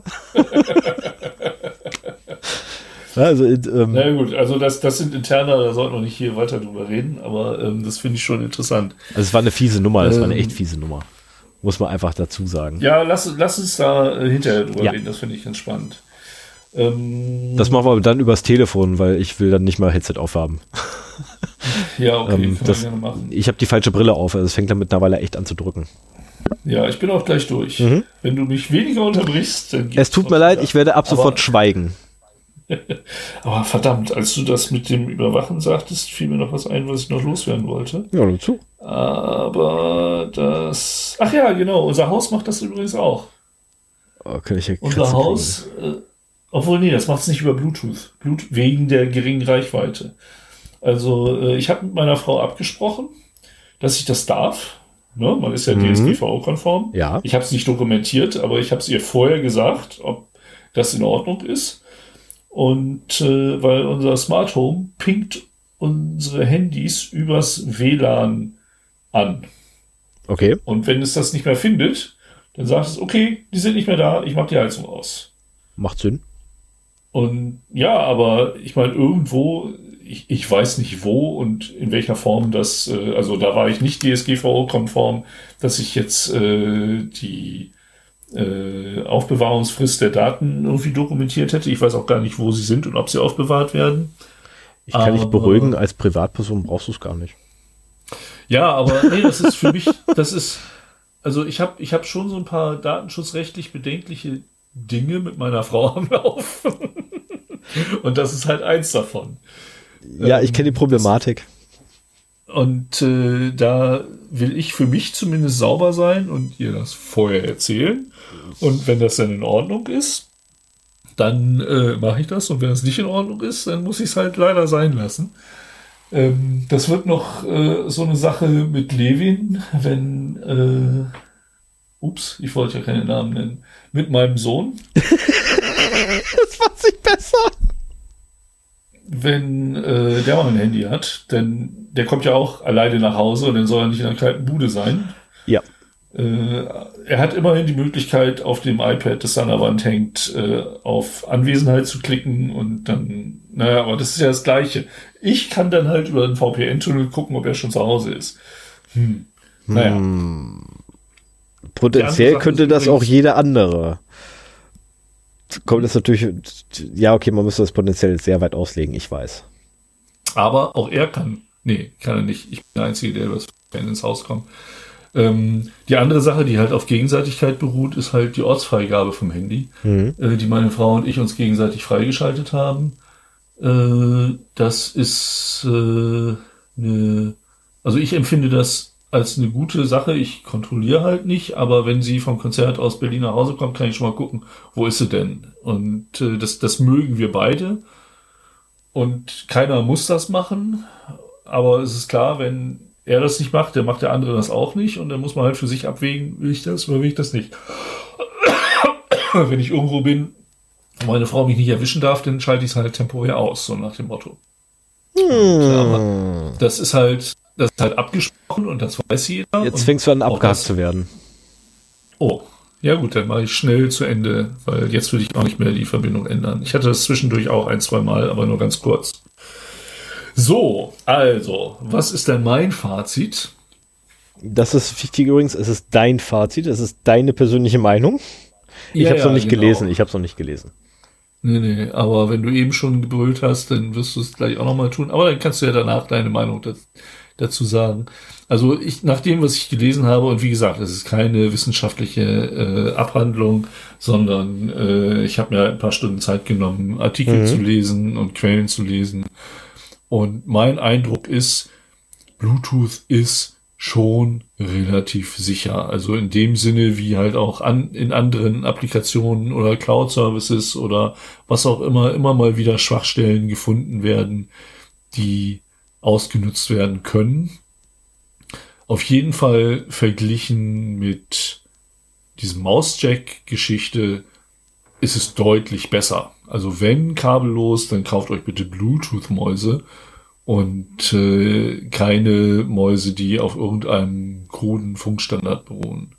ja, also ähm, Na gut, also das, das sind interne, da sollten wir nicht hier weiter drüber reden, aber ähm, das finde ich schon interessant. also es war eine fiese Nummer, das war eine Ähm, echt fiese Nummer. Muss man einfach dazu sagen. Ja, lass, lass uns da äh, hinterher drüber Ja. reden, das finde ich ganz spannend. Ähm, Das machen wir dann übers Telefon, weil ich will dann nicht mal Headset aufhaben. ja, okay, ähm, können das- wir gerne machen. Ich habe die falsche Brille auf, also es fängt dann mittlerweile echt an zu drücken. Ja, ich bin auch gleich durch. Wenn du mich weniger unterbrichst, dann Mhm. Es tut mir leid, ich werde ab Aber- sofort schweigen. Aber verdammt, als du das mit dem Überwachen sagtest, fiel mir noch was ein, was ich noch loswerden wollte. Ja, dazu. Aber das. Ach ja, genau, unser Haus macht das übrigens auch. Okay, ich Unser Haus. Äh, obwohl, nee, das macht es nicht über Bluetooth. Blut wegen der geringen Reichweite. Also, äh, ich habe mit meiner Frau abgesprochen, dass ich das darf. Ne? Man ist ja Mhm. DSGVO-konform. Ja. Ich habe es nicht dokumentiert, aber ich habe es ihr vorher gesagt, ob das in Ordnung ist. Und äh, weil unser Smart Home pinkt unsere Handys übers WLAN an. Okay. Und wenn es das nicht mehr findet, dann sagt es, okay, die sind nicht mehr da, ich mache die Heizung aus. Macht Sinn. Und ja, aber ich meine, irgendwo, ich, ich weiß nicht wo und in welcher Form das, äh, also da war ich nicht DSGVO-konform, dass ich jetzt äh, die äh, Aufbewahrungsfrist der Daten irgendwie dokumentiert hätte. Ich weiß auch gar nicht, wo sie sind und ob sie aufbewahrt werden. Ich kann dich Aber- beruhigen, als Privatperson brauchst du es gar nicht. Ja, aber nee, das ist für mich, das ist, also ich habe ich hab schon so ein paar datenschutzrechtlich bedenkliche Dinge mit meiner Frau am Laufen. Und das ist halt eins davon. Ja, ich kenne die Problematik. Und äh, da will ich für mich zumindest sauber sein und ihr das vorher erzählen. Und wenn das dann in Ordnung ist, dann äh, mache ich das. Und wenn es nicht in Ordnung ist, dann muss ich es halt leider sein lassen. Ähm, das wird noch äh, so eine Sache mit Levin, wenn, äh, ups, ich wollte ja keinen Namen nennen, mit meinem Sohn. das macht sich besser. Wenn äh, der mal ein Handy hat, denn der kommt ja auch alleine nach Hause und dann soll er nicht in einer kalten Bude sein. Ja. Äh, er hat immerhin die Möglichkeit, auf dem iPad, das an der Wand hängt, äh, auf Anwesenheit zu klicken und dann, naja, aber das ist ja das Gleiche. Ich kann dann halt über den VPN-Tunnel gucken, ob er schon zu Hause ist. Hm. Naja. Hm. Potenziell könnte das auch jeder andere. Kommt es natürlich, ja, okay, man müsste das potenziell sehr weit auslegen, ich weiß. Aber auch er kann, nee, kann er nicht. Ich bin der Einzige, der über das VPN ins Haus kommt. Ähm, die andere Sache, die halt auf Gegenseitigkeit beruht, ist halt die Ortsfreigabe vom Handy, mhm. äh, die meine Frau und ich uns gegenseitig freigeschaltet haben. Äh, das ist äh, eine, also ich empfinde das als eine gute Sache. Ich kontrolliere halt nicht, aber wenn sie vom Konzert aus Berlin nach Hause kommt, kann ich schon mal gucken, wo ist sie denn? Und äh, das, das mögen wir beide. Und keiner muss das machen. Aber es ist klar, wenn er das nicht macht, der macht der andere das auch nicht. Und dann muss man halt für sich abwägen, will ich das oder will ich das nicht. Wenn ich irgendwo bin, meine Frau mich nicht erwischen darf, dann schalte ich es halt temporär aus, so nach dem Motto. Hm. das ist halt, das ist halt abgesprochen und das weiß jeder. Jetzt fängst du an, abgehakt zu werden. Oh, ja gut, dann mache ich schnell zu Ende, weil jetzt würde ich auch nicht mehr die Verbindung ändern. Ich hatte das zwischendurch auch ein, zwei Mal, aber nur ganz kurz. So, also, was ist denn mein Fazit? Das ist wichtig übrigens, es ist dein Fazit, es ist deine persönliche Meinung. Ich ja, habe es ja, noch nicht genau. gelesen, ich habe es noch nicht gelesen. Nee, nee, aber wenn du eben schon gebrüllt hast, dann wirst du es gleich auch nochmal tun. Aber dann kannst du ja danach deine Meinung dazu sagen. Also ich, nach dem, was ich gelesen habe, und wie gesagt, es ist keine wissenschaftliche äh, Abhandlung, sondern äh, ich habe mir ein paar Stunden Zeit genommen, Artikel mhm. zu lesen und Quellen zu lesen. Und mein Eindruck ist, Bluetooth ist schon relativ sicher. Also in dem Sinne, wie halt auch an, in anderen Applikationen oder Cloud-Services oder was auch immer, immer mal wieder Schwachstellen gefunden werden, die ausgenutzt werden können. Auf jeden Fall verglichen mit diesem Mausjack-Geschichte ist es deutlich besser. Also wenn kabellos, dann kauft euch bitte Bluetooth-Mäuse und äh, keine Mäuse, die auf irgendeinem kruden Funkstandard beruhen.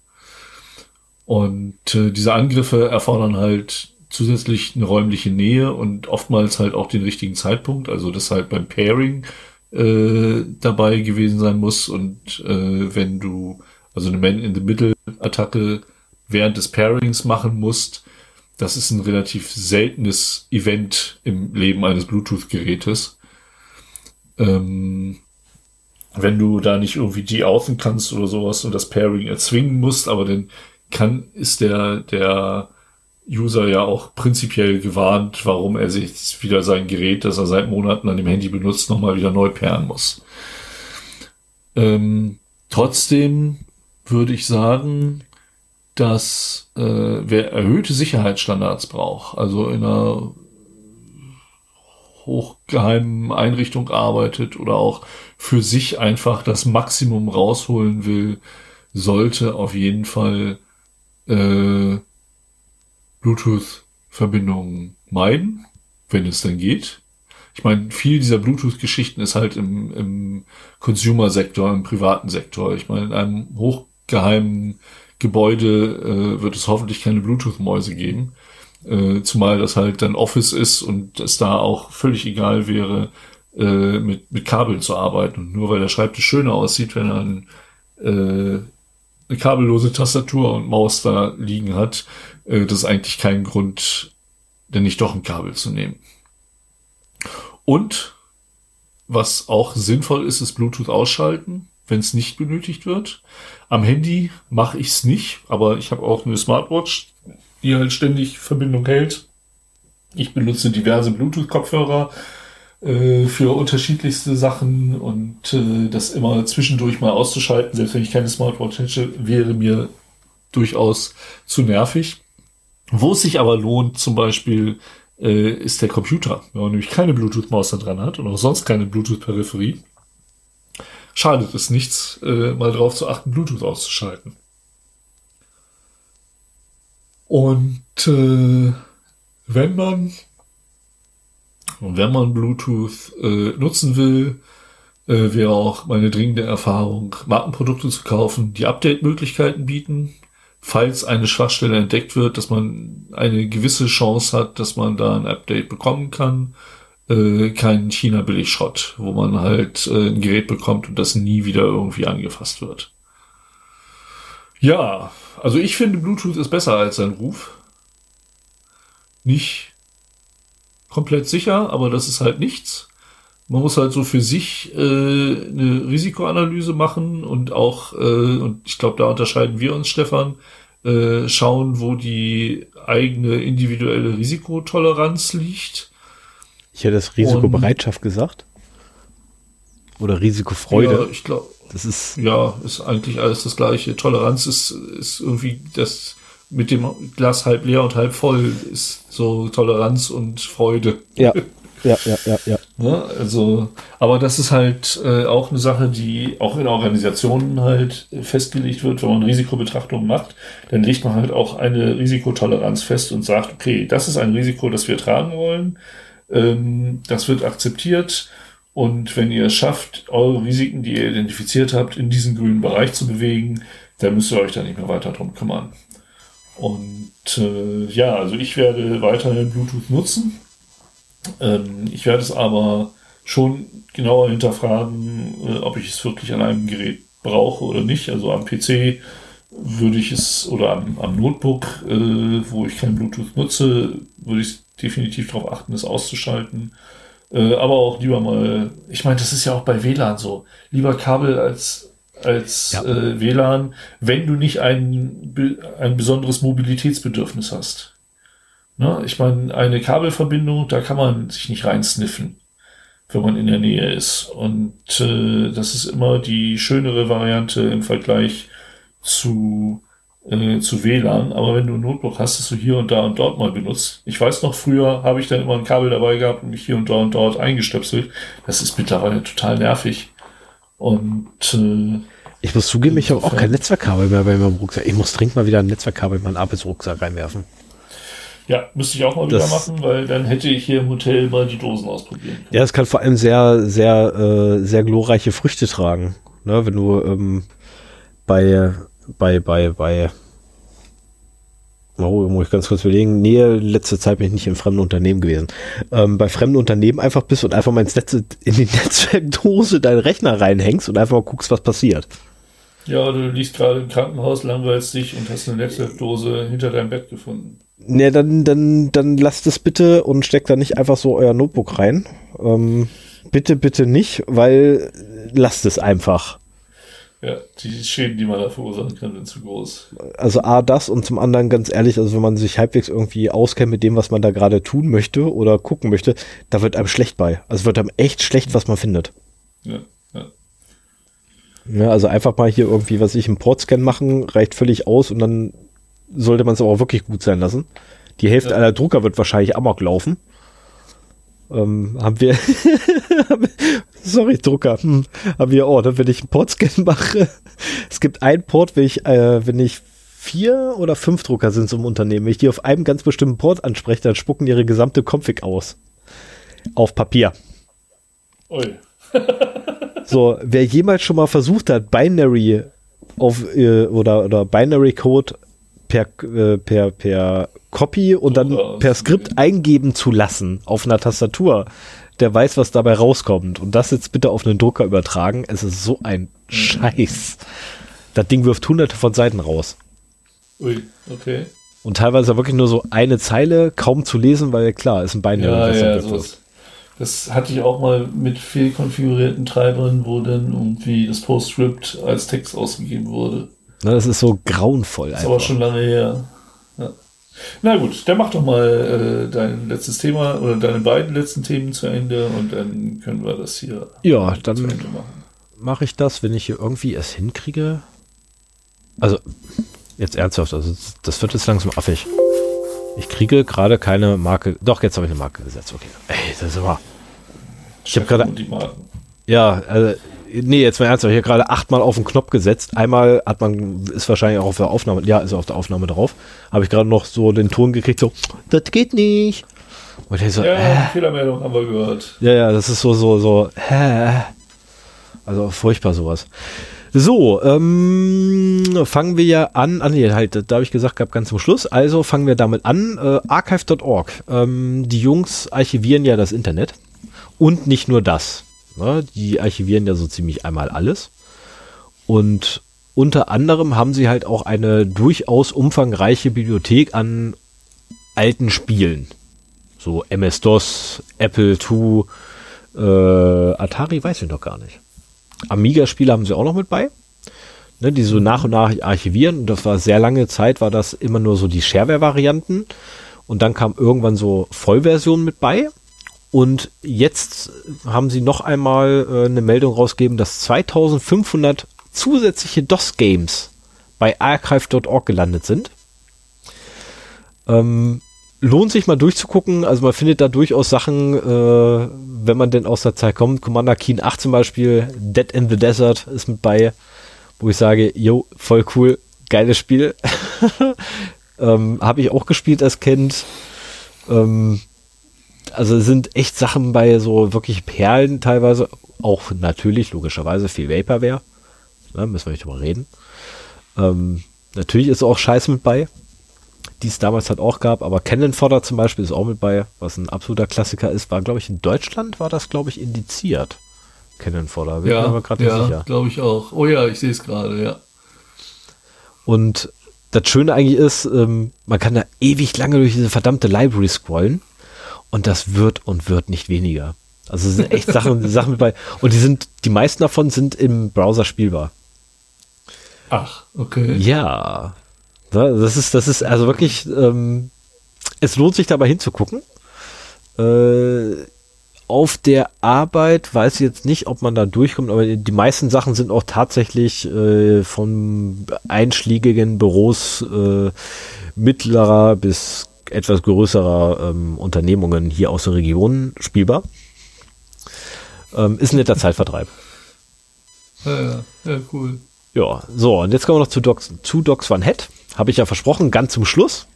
Und äh, diese Angriffe erfordern halt zusätzlich eine räumliche Nähe und oftmals halt auch den richtigen Zeitpunkt, also das halt beim Pairing äh, dabei gewesen sein muss und äh, wenn du also eine Man-in-the-Middle-Attacke während des Pairings machen musst, das ist ein relativ seltenes Event im Leben eines Bluetooth-Gerätes. Ähm, wenn du da nicht irgendwie die außen kannst oder sowas und das Pairing erzwingen musst, aber dann kann, ist der, der User ja auch prinzipiell gewarnt, warum er sich wieder sein Gerät, das er seit Monaten an dem Handy benutzt, nochmal wieder neu pairen muss. Ähm, trotzdem würde ich sagen, dass äh, wer erhöhte Sicherheitsstandards braucht, also in einer hochgeheimen Einrichtung arbeitet oder auch für sich einfach das Maximum rausholen will, sollte auf jeden Fall äh, Bluetooth-Verbindungen meiden, wenn es denn geht. Ich meine, viel dieser Bluetooth-Geschichten ist halt im, im Consumer-Sektor, im privaten Sektor. Ich meine, in einem hochgeheimen Gebäude äh, wird es hoffentlich keine Bluetooth-Mäuse geben. Äh, zumal das halt dann Office ist und es da auch völlig egal wäre, äh, mit, mit Kabeln zu arbeiten. Und nur weil der Schreibtisch schöner aussieht, wenn er ein, äh, eine kabellose Tastatur und Maus da liegen hat, äh, das ist eigentlich kein Grund, denn nicht doch ein Kabel zu nehmen. Und was auch sinnvoll ist, ist Bluetooth ausschalten wenn es nicht benötigt wird. Am Handy mache ich es nicht, aber ich habe auch eine Smartwatch, die halt ständig Verbindung hält. Ich benutze diverse Bluetooth-Kopfhörer äh, für unterschiedlichste Sachen und äh, das immer zwischendurch mal auszuschalten, selbst wenn ich keine Smartwatch hätte, wäre mir durchaus zu nervig. Wo es sich aber lohnt, zum Beispiel, äh, ist der Computer. Wenn man nämlich keine Bluetooth-Maus da dran hat und auch sonst keine Bluetooth-Peripherie, schadet es nichts, äh, mal drauf zu achten, Bluetooth auszuschalten. Und äh, wenn man wenn man Bluetooth äh, nutzen will, äh, wäre auch meine dringende Erfahrung, Markenprodukte zu kaufen, die Update-Möglichkeiten bieten, falls eine Schwachstelle entdeckt wird, dass man eine gewisse Chance hat, dass man da ein Update bekommen kann. Äh, kein China-Billigschrott, wo man halt äh, ein Gerät bekommt und das nie wieder irgendwie angefasst wird. Ja, also ich finde Bluetooth ist besser als sein Ruf. Nicht komplett sicher, aber das ist halt nichts. Man muss halt so für sich äh, eine Risikoanalyse machen und auch, äh, und ich glaube, da unterscheiden wir uns, Stefan, äh, schauen, wo die eigene individuelle Risikotoleranz liegt. Ich hätte das Risikobereitschaft gesagt. Oder Risikofreude. Ja, ich glaube. Das ist. Ja, ist eigentlich alles das gleiche. Toleranz ist, ist irgendwie das mit dem Glas halb leer und halb voll ist so Toleranz und Freude. Ja. Ja, ja, ja, ja. ja also, aber das ist halt äh, auch eine Sache, die auch in Organisationen halt festgelegt wird, wenn man Risikobetrachtungen macht, dann legt man halt auch eine Risikotoleranz fest und sagt, okay, das ist ein Risiko, das wir tragen wollen. Ähm, das wird akzeptiert. Und wenn ihr es schafft, eure Risiken, die ihr identifiziert habt, in diesen grünen Bereich zu bewegen, dann müsst ihr euch da nicht mehr weiter drum kümmern. Und äh, ja, also ich werde weiterhin Bluetooth nutzen. Ähm, ich werde es aber schon genauer hinterfragen, äh, ob ich es wirklich an einem Gerät brauche oder nicht. Also am PC würde ich es oder am, am Notebook, äh, wo ich kein Bluetooth nutze, würde ich definitiv darauf achten, es auszuschalten. Äh, aber auch lieber mal, ich meine, das ist ja auch bei WLAN so. Lieber Kabel als als ja. äh, WLAN, wenn du nicht ein, ein besonderes Mobilitätsbedürfnis hast. Ne? Ich meine, eine Kabelverbindung, da kann man sich nicht reinsniffen, wenn man in der Nähe ist. Und äh, das ist immer die schönere Variante im Vergleich zu, äh, zu WLAN. Aber wenn du ein Notebook hast, das du hier und da und dort mal benutzt. Ich weiß noch, früher habe ich dann immer ein Kabel dabei gehabt und mich hier und da und dort eingestöpselt. Das ist mittlerweile total nervig. Und äh, ich muss zugeben, ich habe auch kein Netzwerkkabel mehr bei meinem Rucksack. Ich muss dringend mal wieder ein Netzwerkkabel in meinen Arbeitsrucksack reinwerfen. Ja, müsste ich auch mal das, wieder machen, weil dann hätte ich hier im Hotel mal die Dosen ausprobieren können. Ja, es kann vor allem sehr, sehr, äh, sehr glorreiche Früchte tragen. Ne, wenn du ähm, bei, bei, bei, bei Oh, muss ich ganz kurz überlegen. Nee, letzte Zeit bin ich nicht in fremden Unternehmen gewesen. Ähm, bei fremden Unternehmen einfach bist und einfach mal ins Netz, in die Netzwerkdose deinen Rechner reinhängst und einfach mal guckst, was passiert. Ja, du liegst gerade im Krankenhaus, langweilst dich und hast eine Netzwerkdose hinter deinem Bett gefunden. Nee, dann, dann, dann lasst es bitte und steckt da nicht einfach so euer Notebook rein. Ähm, bitte, bitte nicht, weil lasst es einfach. Ja, die Schäden, die man da verursachen kann, sind zu groß. Also A, das und zum anderen ganz ehrlich, also wenn man sich halbwegs irgendwie auskennt mit dem, was man da gerade tun möchte oder gucken möchte, da wird einem schlecht bei. Also wird einem echt schlecht, was man findet. Ja, ja. Ja, also einfach mal hier irgendwie, was ich, im Portscan machen, reicht völlig aus und dann sollte man es aber auch wirklich gut sein lassen. Die Hälfte ja. aller Drucker wird wahrscheinlich amok laufen. Ähm, haben wir, sorry, Drucker, hm, haben wir, oh, dann, wenn ich einen Portscan mache, es gibt einen Port, wenn ich, äh, wenn ich vier oder fünf Drucker sind so im Unternehmen, wenn ich die auf einem ganz bestimmten Port anspreche, dann spucken ihre gesamte Config aus. Auf Papier. Ui. so, wer jemals schon mal versucht hat, Binary auf, äh, oder, oder Binary Code per, äh, per, per Copy und dann per Skript eingeben zu lassen auf einer Tastatur, der weiß, was dabei rauskommt. Und das jetzt bitte auf einen Drucker übertragen. Es ist so ein. Scheiß. Das Ding wirft hunderte von Seiten raus. Ui, okay. Und teilweise wirklich nur so eine Zeile, kaum zu lesen, weil klar, ist ein Binary. Ja, ja, so das hatte ich auch mal mit fehlkonfigurierten Treibern, wo dann irgendwie das Postscript als Text ausgegeben wurde. Na, das ist so grauenvoll. Das ist aber schon lange her. Na gut, dann mach doch mal äh, dein letztes Thema oder deine beiden letzten Themen zu Ende und dann können wir das hier ja, dann mache ich das, wenn ich hier irgendwie es hinkriege. Also, jetzt ernsthaft, also das wird jetzt langsam affig. Ich kriege gerade keine Marke. Doch, jetzt habe ich eine Marke gesetzt. Okay. Ey, das ist aber. Ich habe gerade. Ja, also, nee, jetzt mal ernsthaft. Ich habe gerade achtmal auf den Knopf gesetzt. Einmal hat man, ist wahrscheinlich auch auf der Aufnahme, ja, ist auf der Aufnahme drauf. Habe ich gerade noch so den Ton gekriegt, so, das geht nicht. Und ich so, ja, äh. Fehlermeldung haben wir gehört. Ja, ja, das ist so, so, so, hä. Also furchtbar sowas. So, ähm, fangen wir ja an, an nee, halt, da habe ich gesagt gehabt, ganz zum Schluss. Also fangen wir damit an. Äh, Archive.org. Ähm, die Jungs archivieren ja das Internet. Und nicht nur das. Ne? Die archivieren ja so ziemlich einmal alles. Und unter anderem haben sie halt auch eine durchaus umfangreiche Bibliothek an alten Spielen. So MS-DOS, Apple II, äh, Atari weiß ich noch gar nicht. Amiga-Spiele haben sie auch noch mit bei, ne, die so nach und nach archivieren. Und das war sehr lange Zeit, war das immer nur so die Shareware-Varianten. Und dann kam irgendwann so Vollversionen mit bei. Und jetzt haben sie noch einmal äh, eine Meldung rausgegeben, dass 2500 zusätzliche DOS-Games bei archive.org gelandet sind. Ähm, lohnt sich mal durchzugucken. Also man findet da durchaus Sachen, äh, wenn man denn aus der Zeit kommt. Commander Keen 8 zum Beispiel, Dead in the Desert ist mit bei, wo ich sage, yo, voll cool, geiles Spiel. ähm, Habe ich auch gespielt als Kind. Ähm, also sind echt Sachen bei so wirklich Perlen teilweise. Auch natürlich, logischerweise, viel Vaporware. Ne, müssen wir nicht drüber reden. Ähm, natürlich ist auch Scheiß mit bei die es damals halt auch gab, aber Cannon Fodder zum Beispiel ist auch mit bei, was ein absoluter Klassiker ist, war glaube ich in Deutschland war das glaube ich indiziert. Cannon Fodder, bin ja, mir gerade ja, nicht sicher. glaube ich auch. Oh ja, ich sehe es gerade, ja. Und das Schöne eigentlich ist, ähm, man kann da ewig lange durch diese verdammte Library scrollen und das wird und wird nicht weniger. Also es sind echt Sachen, Sachen mit bei. Und die sind, die meisten davon sind im Browser spielbar. Ach, okay. Ja, das ist, das ist also wirklich, ähm, es lohnt sich dabei hinzugucken. Äh, auf der Arbeit weiß ich jetzt nicht, ob man da durchkommt, aber die meisten Sachen sind auch tatsächlich äh, von einschlägigen Büros äh, mittlerer bis etwas größerer ähm, Unternehmungen hier aus der Region spielbar. Ähm, ist ein netter Zeitvertreib. Ja, ja, ja, cool. Ja, so, und jetzt kommen wir noch zu Docs, zu Docs One Head. Habe ich ja versprochen, ganz zum Schluss.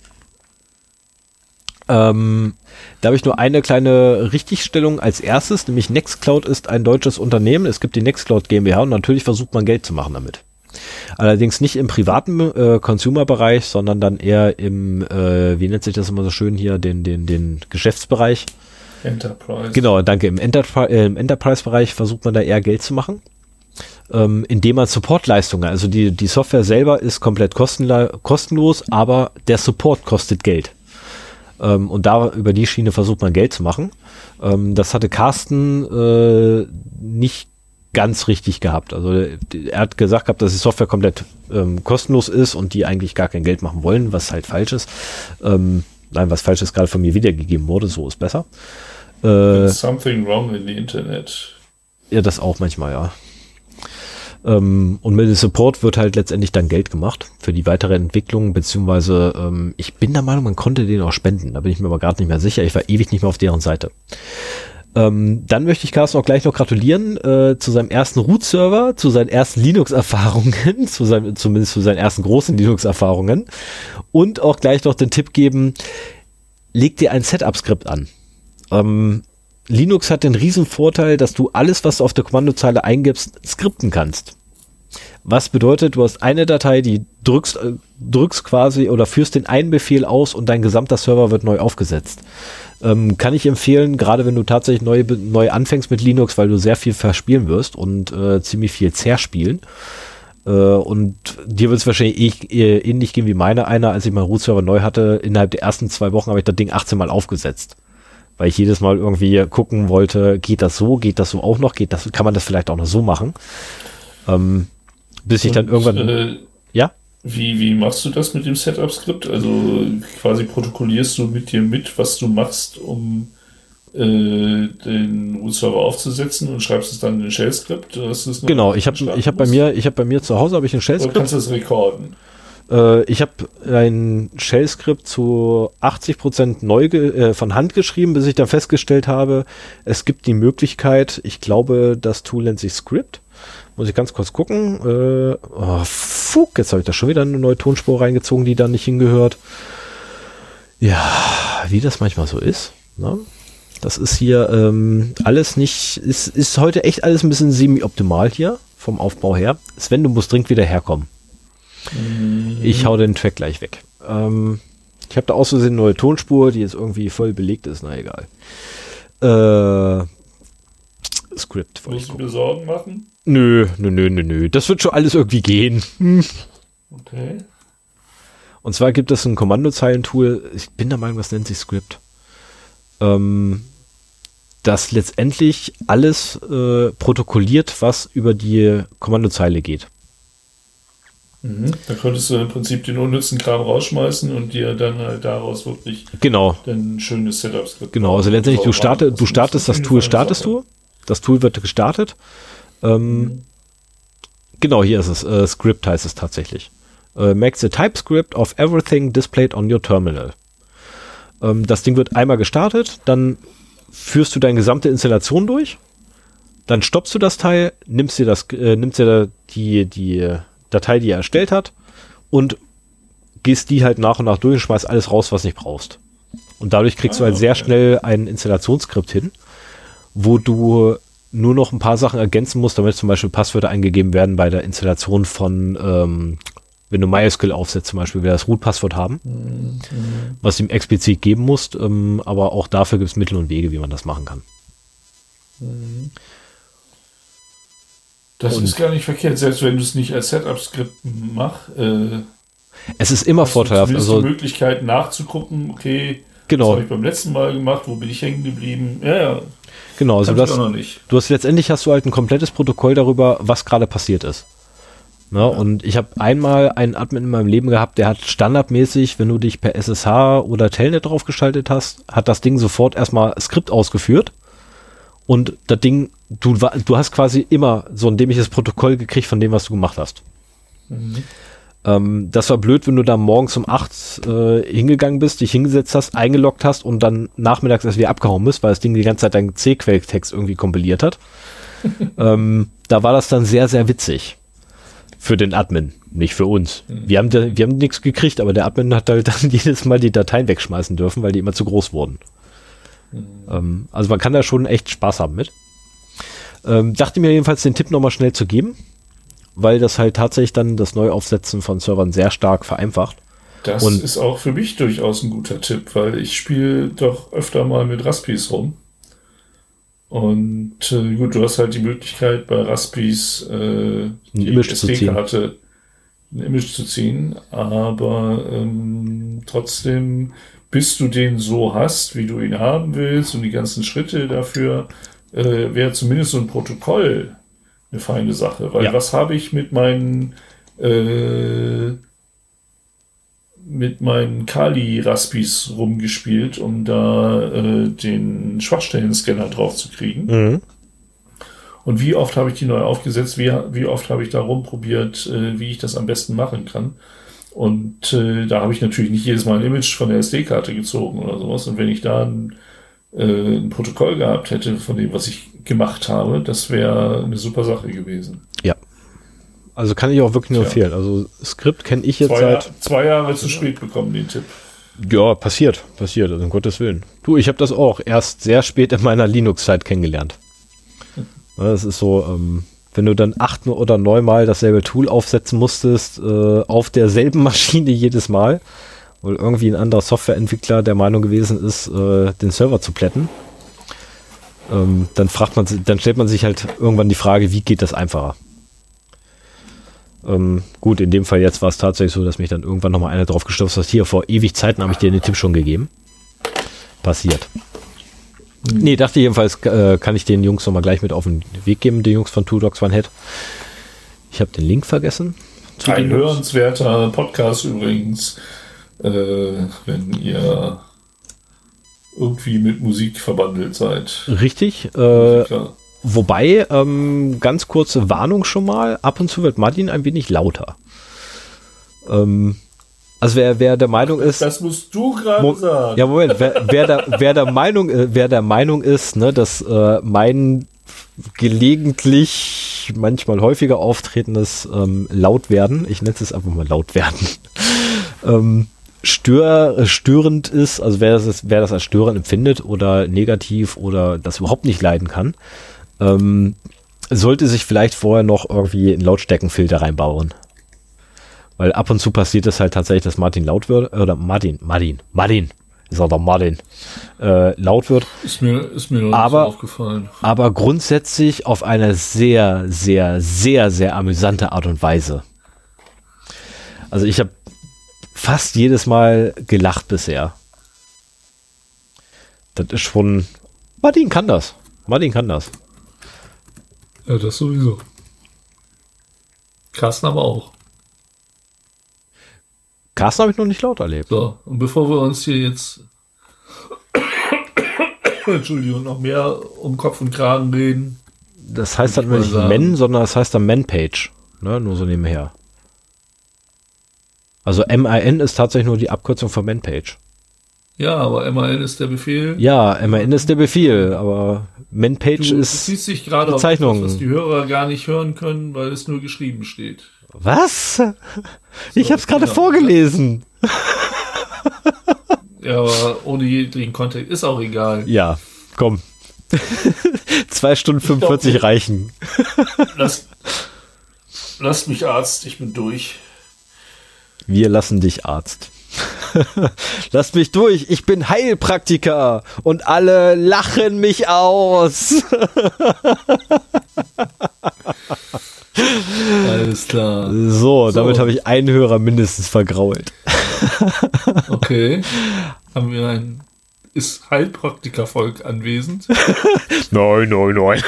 Ähm, da habe ich nur eine kleine Richtigstellung als erstes, nämlich Nextcloud ist ein deutsches Unternehmen. Es gibt die Nextcloud GmbH und natürlich versucht man Geld zu machen damit. Allerdings nicht im privaten äh, Consumer-Bereich, sondern dann eher im, äh, wie nennt sich das immer so schön hier, den, den, den Geschäftsbereich. Enterprise. Genau, danke. Im, Enterpri äh, im Enterprise-Bereich versucht man da eher Geld zu machen ähm, indem man Supportleistungen, also die, die Software selber ist komplett kostenlos, aber der Support kostet Geld. Ähm, und da über die Schiene versucht man Geld zu machen. Ähm, das hatte Carsten äh, nicht ganz richtig gehabt. Also er hat gesagt gehabt, dass die Software komplett ähm, kostenlos ist und die eigentlich gar kein Geld machen wollen, was halt falsch ist. Ähm, nein, was falsch ist gerade von mir wiedergegeben wurde, so ist besser. Äh, something wrong in the Internet. Ja, das auch manchmal, ja. Ähm, und mit dem Support wird halt letztendlich dann Geld gemacht für die weitere Entwicklung, beziehungsweise ähm, ich bin der Meinung, man konnte den auch spenden. Da bin ich mir aber gerade nicht mehr sicher. Ich war ewig nicht mehr auf deren Seite. Ähm, dann möchte ich Carsten auch gleich noch gratulieren äh, zu seinem ersten Root-Server, zu seinen ersten Linux-Erfahrungen, zu zumindest zu seinen ersten großen Linux-Erfahrungen und auch gleich noch den Tipp geben, leg dir ein Setup-Skript an. Ähm, Linux hat den riesen Vorteil, dass du alles, was du auf der Kommandozeile eingibst, skripten kannst. Was bedeutet, du hast eine Datei, die drückst, äh, drückst quasi oder führst den einen Befehl aus und dein gesamter Server wird neu aufgesetzt. Ähm, kann ich empfehlen, gerade wenn du tatsächlich neu, neu anfängst mit Linux, weil du sehr viel verspielen wirst und äh, ziemlich viel zerspielen. Äh, und dir wird es wahrscheinlich eh, ähnlich gehen wie meine einer, als ich meinen Root-Server neu hatte. Innerhalb der ersten zwei Wochen habe ich das Ding 18 Mal aufgesetzt weil ich jedes Mal irgendwie gucken wollte, geht das so, geht das so auch noch, geht das, kann man das vielleicht auch noch so machen? Ähm, bis ich dann irgendwann, äh, ja? Wie, wie machst du das mit dem Setup-Skript? Also quasi protokollierst du mit dir mit, was du machst, um äh, den Root-Server aufzusetzen und schreibst es dann in ein Shell-Skript? Genau, ich habe ich hab bei mir, ich habe bei mir zu Hause habe ich ein Shell-Skript. Oder kannst du es rekorden? Äh, ich habe ein Shell-Skript zu 80% neu äh, von Hand geschrieben, bis ich dann festgestellt habe, es gibt die Möglichkeit, ich glaube, das Tool nennt sich Script. Muss ich ganz kurz gucken. Äh, oh, fuck, jetzt habe ich da schon wieder eine neue Tonspur reingezogen, die da nicht hingehört. Ja, wie das manchmal so ist. Ne? Das ist hier ähm, alles nicht, ist, ist heute echt alles ein bisschen semi-optimal hier vom Aufbau her. Sven, du musst dringend wieder herkommen. Mhm. Ich hau den Track gleich weg. Ähm, ich habe da aus Versehen eine neue Tonspur, die jetzt irgendwie voll belegt ist. Na egal. Äh, Script. Musst du dir Sorgen machen? Nö, nö, nö, nö, nö. Das wird schon alles irgendwie gehen. Hm. Okay. Und zwar gibt es ein Kommandozeilentool, ich bin der Meinung, das nennt sich Script. Ähm, das letztendlich alles äh, protokolliert, was über die Kommandozeile geht. Mhm. Da könntest du im Prinzip den unnützen Kram rausschmeißen und dir dann halt daraus wirklich genau. ein schönes Setup-Skript. Genau, also letztendlich du, starte, du startest das Tool, startest du, das Tool wird gestartet. Ähm, mhm. Genau, hier ist es. Äh, Script heißt es tatsächlich. Äh, makes a typescript of everything displayed on your terminal. Ähm, das Ding wird einmal gestartet, dann führst du deine gesamte Installation durch, dann stoppst du das Teil, nimmst dir das, äh, nimmst dir die, die Datei, die er erstellt hat, und gehst die halt nach und nach durch und schmeißt alles raus, was nicht brauchst. Und dadurch kriegst ah, du halt sehr schnell ein Installationsskript hin, wo du nur noch ein paar Sachen ergänzen musst, damit zum Beispiel Passwörter eingegeben werden bei der Installation von ähm, wenn du MySQL aufsetzt, zum Beispiel, wir das Root-Passwort haben, mhm. was ihm explizit geben musst. Ähm, aber auch dafür gibt es Mittel und Wege, wie man das machen kann. Mhm. Das und ist gar nicht verkehrt, selbst wenn du es nicht als Setup-Skript machst. Äh, es ist immer vorteilhaft. Also die Möglichkeit nachzugucken, okay, genau. was habe ich beim letzten Mal gemacht, wo bin ich hängen geblieben? Ja, ja. Genau, also du hast, du hast letztendlich hast du halt ein komplettes Protokoll darüber, was gerade passiert ist. Ne? Ja. Und ich habe einmal einen Admin in meinem Leben gehabt, der hat standardmäßig, wenn du dich per SSH oder Telnet draufgeschaltet hast, hat das Ding sofort erstmal Skript ausgeführt. Und das Ding, du, du hast quasi immer so ein dämliches Protokoll gekriegt von dem, was du gemacht hast. Mhm. Ähm, das war blöd, wenn du da morgens um acht äh, hingegangen bist, dich hingesetzt hast, eingeloggt hast und dann nachmittags erst wieder abgehauen bist, weil das Ding die ganze Zeit deinen C-Quelltext irgendwie kompiliert hat. ähm, da war das dann sehr, sehr witzig für den Admin, nicht für uns. Mhm. Wir haben, wir haben nichts gekriegt, aber der Admin hat halt dann jedes Mal die Dateien wegschmeißen dürfen, weil die immer zu groß wurden. Mhm. Ähm, also man kann da schon echt Spaß haben mit. Ähm, dachte mir jedenfalls den Tipp nochmal schnell zu geben, weil das halt tatsächlich dann das Neuaufsetzen von Servern sehr stark vereinfacht. Das Und ist auch für mich durchaus ein guter Tipp, weil ich spiele doch öfter mal mit Raspis rum. Und äh, gut, du hast halt die Möglichkeit bei Raspis äh, die SD-Karte ein Image zu ziehen, aber ähm, trotzdem, bis du den so hast, wie du ihn haben willst und die ganzen Schritte dafür, äh, wäre zumindest so ein Protokoll eine feine Sache. Weil ja. was habe ich mit meinen äh, mit meinen Kali-Raspis rumgespielt, um da äh, den Schwachstellen-Scanner drauf zu kriegen. Mhm. Und wie oft habe ich die neu aufgesetzt, wie, wie oft habe ich da rumprobiert, äh, wie ich das am besten machen kann. Und äh, da habe ich natürlich nicht jedes Mal ein Image von der SD-Karte gezogen oder sowas. Und wenn ich da ein, äh, ein Protokoll gehabt hätte von dem, was ich gemacht habe, das wäre eine super Sache gewesen. Ja, also kann ich auch wirklich nur Tja. empfehlen. Also Skript kenne ich jetzt zwei seit. Zwei Jahre zu spät bekommen, den Tipp. Ja, passiert, passiert, also um Gottes Willen. Du, ich habe das auch erst sehr spät in meiner Linux-Zeit kennengelernt. Das ist so, ähm, wenn du dann acht oder neunmal dasselbe Tool aufsetzen musstest, äh, auf derselben Maschine jedes Mal, weil irgendwie ein anderer Softwareentwickler der Meinung gewesen ist, äh, den Server zu plätten, ähm, dann fragt man, dann stellt man sich halt irgendwann die Frage, wie geht das einfacher? Ähm, gut, in dem Fall jetzt war es tatsächlich so, dass mich dann irgendwann nochmal einer drauf gestürzt hat. Hier vor ewig Zeiten habe ich dir den Tipp schon gegeben. Passiert. Mhm. Nee, dachte jedenfalls, äh, kann ich den Jungs nochmal gleich mit auf den Weg geben, den Jungs von Two Dogs One Head. Ich habe den Link vergessen. Ein hörenswerter Podcast übrigens, äh, wenn ihr irgendwie mit Musik verbandelt seid. Richtig. Äh, Wobei, ähm, ganz kurze Warnung schon mal, ab und zu wird Martin ein wenig lauter. Ähm, also wer, wer der Meinung ist. Das musst du gerade sagen. Ja, Moment, wer, wer, der, wer der Meinung, äh, wer der Meinung ist, ne, dass äh, mein gelegentlich, manchmal häufiger auftretendes ähm, Lautwerden, ich nenne es einfach mal Lautwerden, ähm, stör, äh, störend ist, also wer das, wer das als störend empfindet oder negativ oder das überhaupt nicht leiden kann, ähm, sollte sich vielleicht vorher noch irgendwie einen Lautstärkenfilter reinbauen. Weil ab und zu passiert es halt tatsächlich, dass Martin laut wird, oder Martin, Martin, Martin, ist auch der Martin, äh, laut wird. Ist mir, ist mir noch aber, so aufgefallen. Aber grundsätzlich auf eine sehr, sehr, sehr, sehr amüsante Art und Weise. Also ich habe fast jedes Mal gelacht bisher. Das ist schon. Martin kann das. Martin kann das. Ja, das sowieso. Carsten aber auch. Carsten habe ich noch nicht laut erlebt. So, und bevor wir uns hier jetzt Entschuldigung, noch mehr um Kopf und Kragen reden. Das heißt dann nicht Men, sondern das heißt dann Man-Page. Ne? Nur so nebenher. Also MIN ist tatsächlich nur die Abkürzung von Man-Page. Ja, aber MAN ist der Befehl. Ja, MAN ist der Befehl, aber Man-Page ist Du dich gerade auf Bezeichnung. etwas, was die Hörer gar nicht hören können, weil es nur geschrieben steht. Was? Ich hab's gerade genau. vorgelesen. Ja, aber ohne jeglichen Kontext ist auch egal. Ja, komm. Zwei Stunden 45 reichen. Lass, lasst mich Arzt, ich bin durch. Wir lassen dich Arzt. Lasst mich durch, ich bin Heilpraktiker und alle lachen mich aus. Alles klar. So, So. damit habe ich einen Hörer mindestens vergrault. Okay. Haben wir ein. Ist Heilpraktikervolk anwesend? Nein, nein, nein.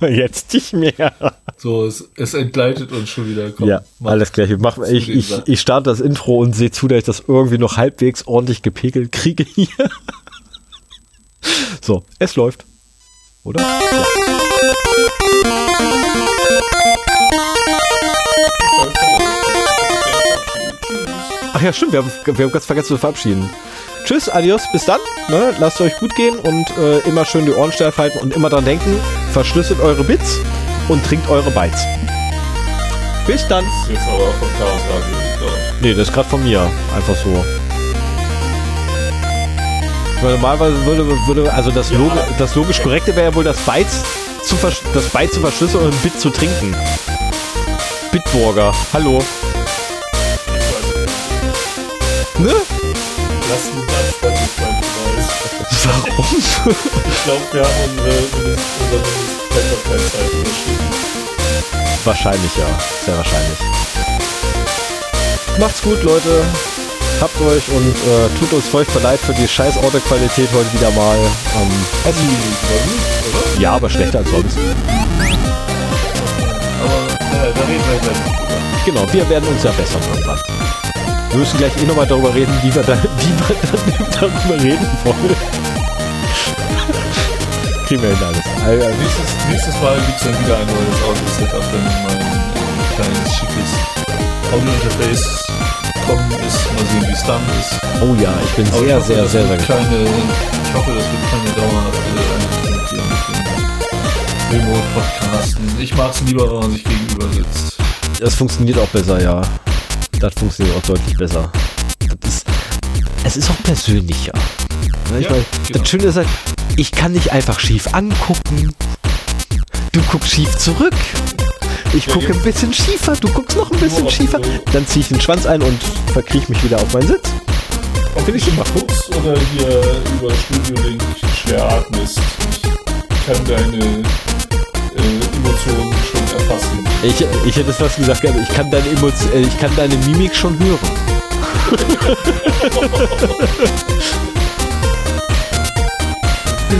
Jetzt nicht mehr. So, es, es entgleitet uns schon wieder. Komm, ja, alles gleich. Ich, mach, ich, ich, ich starte das Intro und sehe zu, dass ich das irgendwie noch halbwegs ordentlich gepegelt kriege hier. So, es läuft. Oder? Ja. Ach ja, stimmt, wir haben, wir haben ganz vergessen zu verabschieden. Tschüss, adios, bis dann. Ne? Lasst euch gut gehen und äh, immer schön die Ohren steif halten und immer dran denken, verschlüsselt eure Bits und trinkt eure Bytes. Bis dann. Jetzt aber vom Chaos Radio. Nee, das ist gerade von mir. Einfach so. Meine, normalerweise würde, würde also das, Logi das logisch korrekte wäre ja wohl das Bytes zu versch- das Byte zu verschlüsseln und ein Bit zu trinken. Bitburger, hallo. Ne? Lass mich das Spotify Beweis. Warum? Ich glaube, wir haben unsere unsere Mindestverfügbarkeitszeit überschritten. Wahrscheinlich ja, sehr wahrscheinlich. Macht's gut, Leute. Habt euch und äh, tut uns furchtbar leid für die scheiß Autoqualität heute wieder mal. Ähm, es, Oder? ja, aber schlechter als sonst. Aber äh, da reden wir drüber. Genau, wir werden uns ja bessern irgendwann. Wir müssen gleich eh nochmal darüber reden, wie wir, da, wie wir dann darüber reden wollen. Kriegen wir hin alles. Also, Nächstes, nächstes Mal gibt es dann wieder ein neues Audio-Setup, wenn mein äh, kleines, schickes Audio-Interface kommen ist. Mal sehen, wie es dann ist. oh ja, ich bin Aber ich sehr, hoffe, sehr, sehr, sehr gespannt. Ich hoffe, das wird keine dauerhafte dem Remote-Podcasten. Ich mag es lieber, wenn man sich gegenüber sitzt. Das funktioniert auch besser, ja. Das funktioniert auch deutlich besser. Ist, es ist auch persönlicher. Ne, Ich Ja, mein, genau. Das Schöne ist halt, ich kann dich einfach schief angucken. Du guckst schief zurück. Ich Ja, gucke jetzt- ein bisschen schiefer, du guckst noch ein bisschen auf schiefer. Dann ziehe ich den Schwanz ein und verkriech mich wieder auf meinen Sitz. Ob du super. guckst oder hier über Studio Link schwer atmest. Ich kann deine äh, Emotionen schon erfassen. Ich, ich hätte es fast gesagt, ich kann deine Emotion, äh, ich kann deine Mimik schon hören.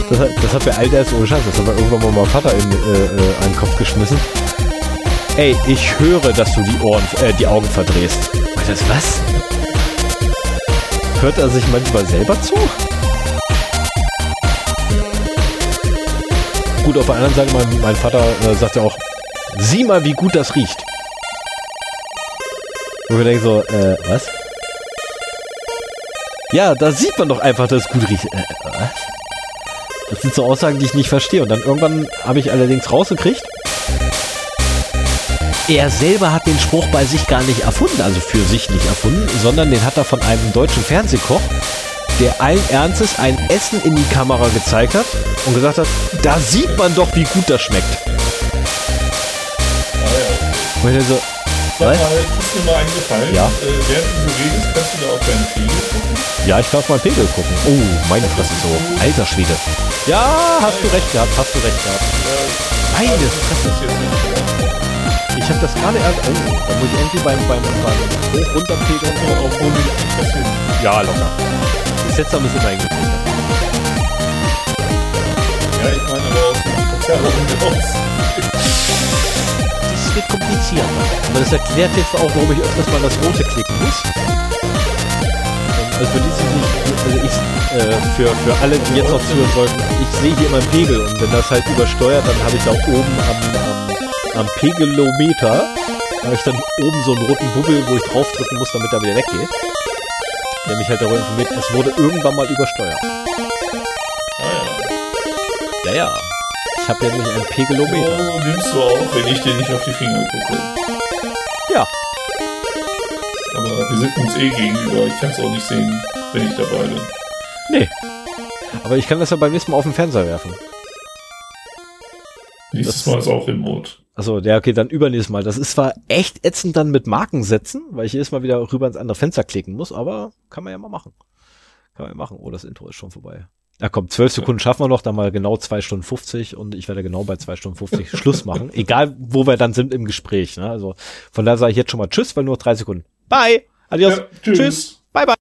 Das, hat- das hat mir all das ohne Scheiß, das hat mir irgendwann mal mein Vater in äh, äh, einen Kopf geschmissen. Ey, ich höre, dass du die Ohren, äh, die Augen verdrehst. Das was? Hört er sich manchmal selber zu? Gut, auf der anderen Seite, mein, mein Vater äh, sagt ja auch, sieh mal, wie gut das riecht. Wo wir denken so, äh, was? Ja, da sieht man doch einfach, dass es gut riecht. Äh, was? Das sind so Aussagen, die ich nicht verstehe. Und dann irgendwann habe ich allerdings rausgekriegt, er selber hat den Spruch bei sich gar nicht erfunden, also für sich nicht erfunden, sondern den hat er von einem deutschen Fernsehkoch, der allen Ernstes ein Essen in die Kamera gezeigt hat und gesagt hat, da sieht man doch, wie gut das schmeckt. Ja. Und ich so, Was? mal, ist mir mal eingefallen. Ja. Äh, während du redest, kannst du da auf deinen Pegel gucken. ja, ich darf mal Pegel gucken. Oh, meine Fresse so. Alter Schwede. Ja, hast du recht gehabt, hast du recht gehabt. Meine Das Fresse. ist jetzt nicht Ich habe das gerade erst. Oh, da muss ich irgendwie beim, beim, beim Hoch obwohl du nicht das hin. Ja, locker. Bis jetzt haben wir es immer. Ja, ich meine aber aus dem raus. Das wird kompliziert. Aber das erklärt jetzt auch, warum ich öfters mal das Rote klicken muss. Also für die, die sich, also ich, äh, für, für alle, die jetzt noch zuhören sollten, ich sehe hier immer einen Pegel und wenn das halt übersteuert, dann habe ich da oben am, am, am Pegelometer, habe ich dann oben so einen roten Bubbel, wo ich draufdrücken muss, damit er wieder weggeht. Der mich halt darüber informiert, es wurde irgendwann mal übersteuert. Ah Ja, ja. Ich habe ja nämlich einen Pegelometer. Oh, nimmst du auf, wenn ich dir nicht auf die Finger gucke. Ja. Aber wir sind uns eh gegenüber. Ich kann es auch nicht sehen, wenn ich dabei bin. Nee. Aber ich kann das ja beim nächsten Mal auf den Fernseher werfen. Nächstes Das- Mal ist auch remote. Achso, ja, okay, dann übernächstes Mal. Das ist zwar echt ätzend dann mit Marken setzen, weil ich jedes Mal wieder rüber ins andere Fenster klicken muss, aber kann man ja mal machen. Kann man ja machen. Oh, das Intro ist schon vorbei. Ja, komm, zwölf Sekunden schaffen wir noch, dann mal genau zwei Stunden 50 und ich werde genau bei zwei Stunden 50 Schluss machen. Egal, wo wir dann sind im Gespräch. Ne? Also von daher sage ich jetzt schon mal Tschüss, weil nur noch drei Sekunden. Bye! Adios! Ja, tschüss. Bye, bye!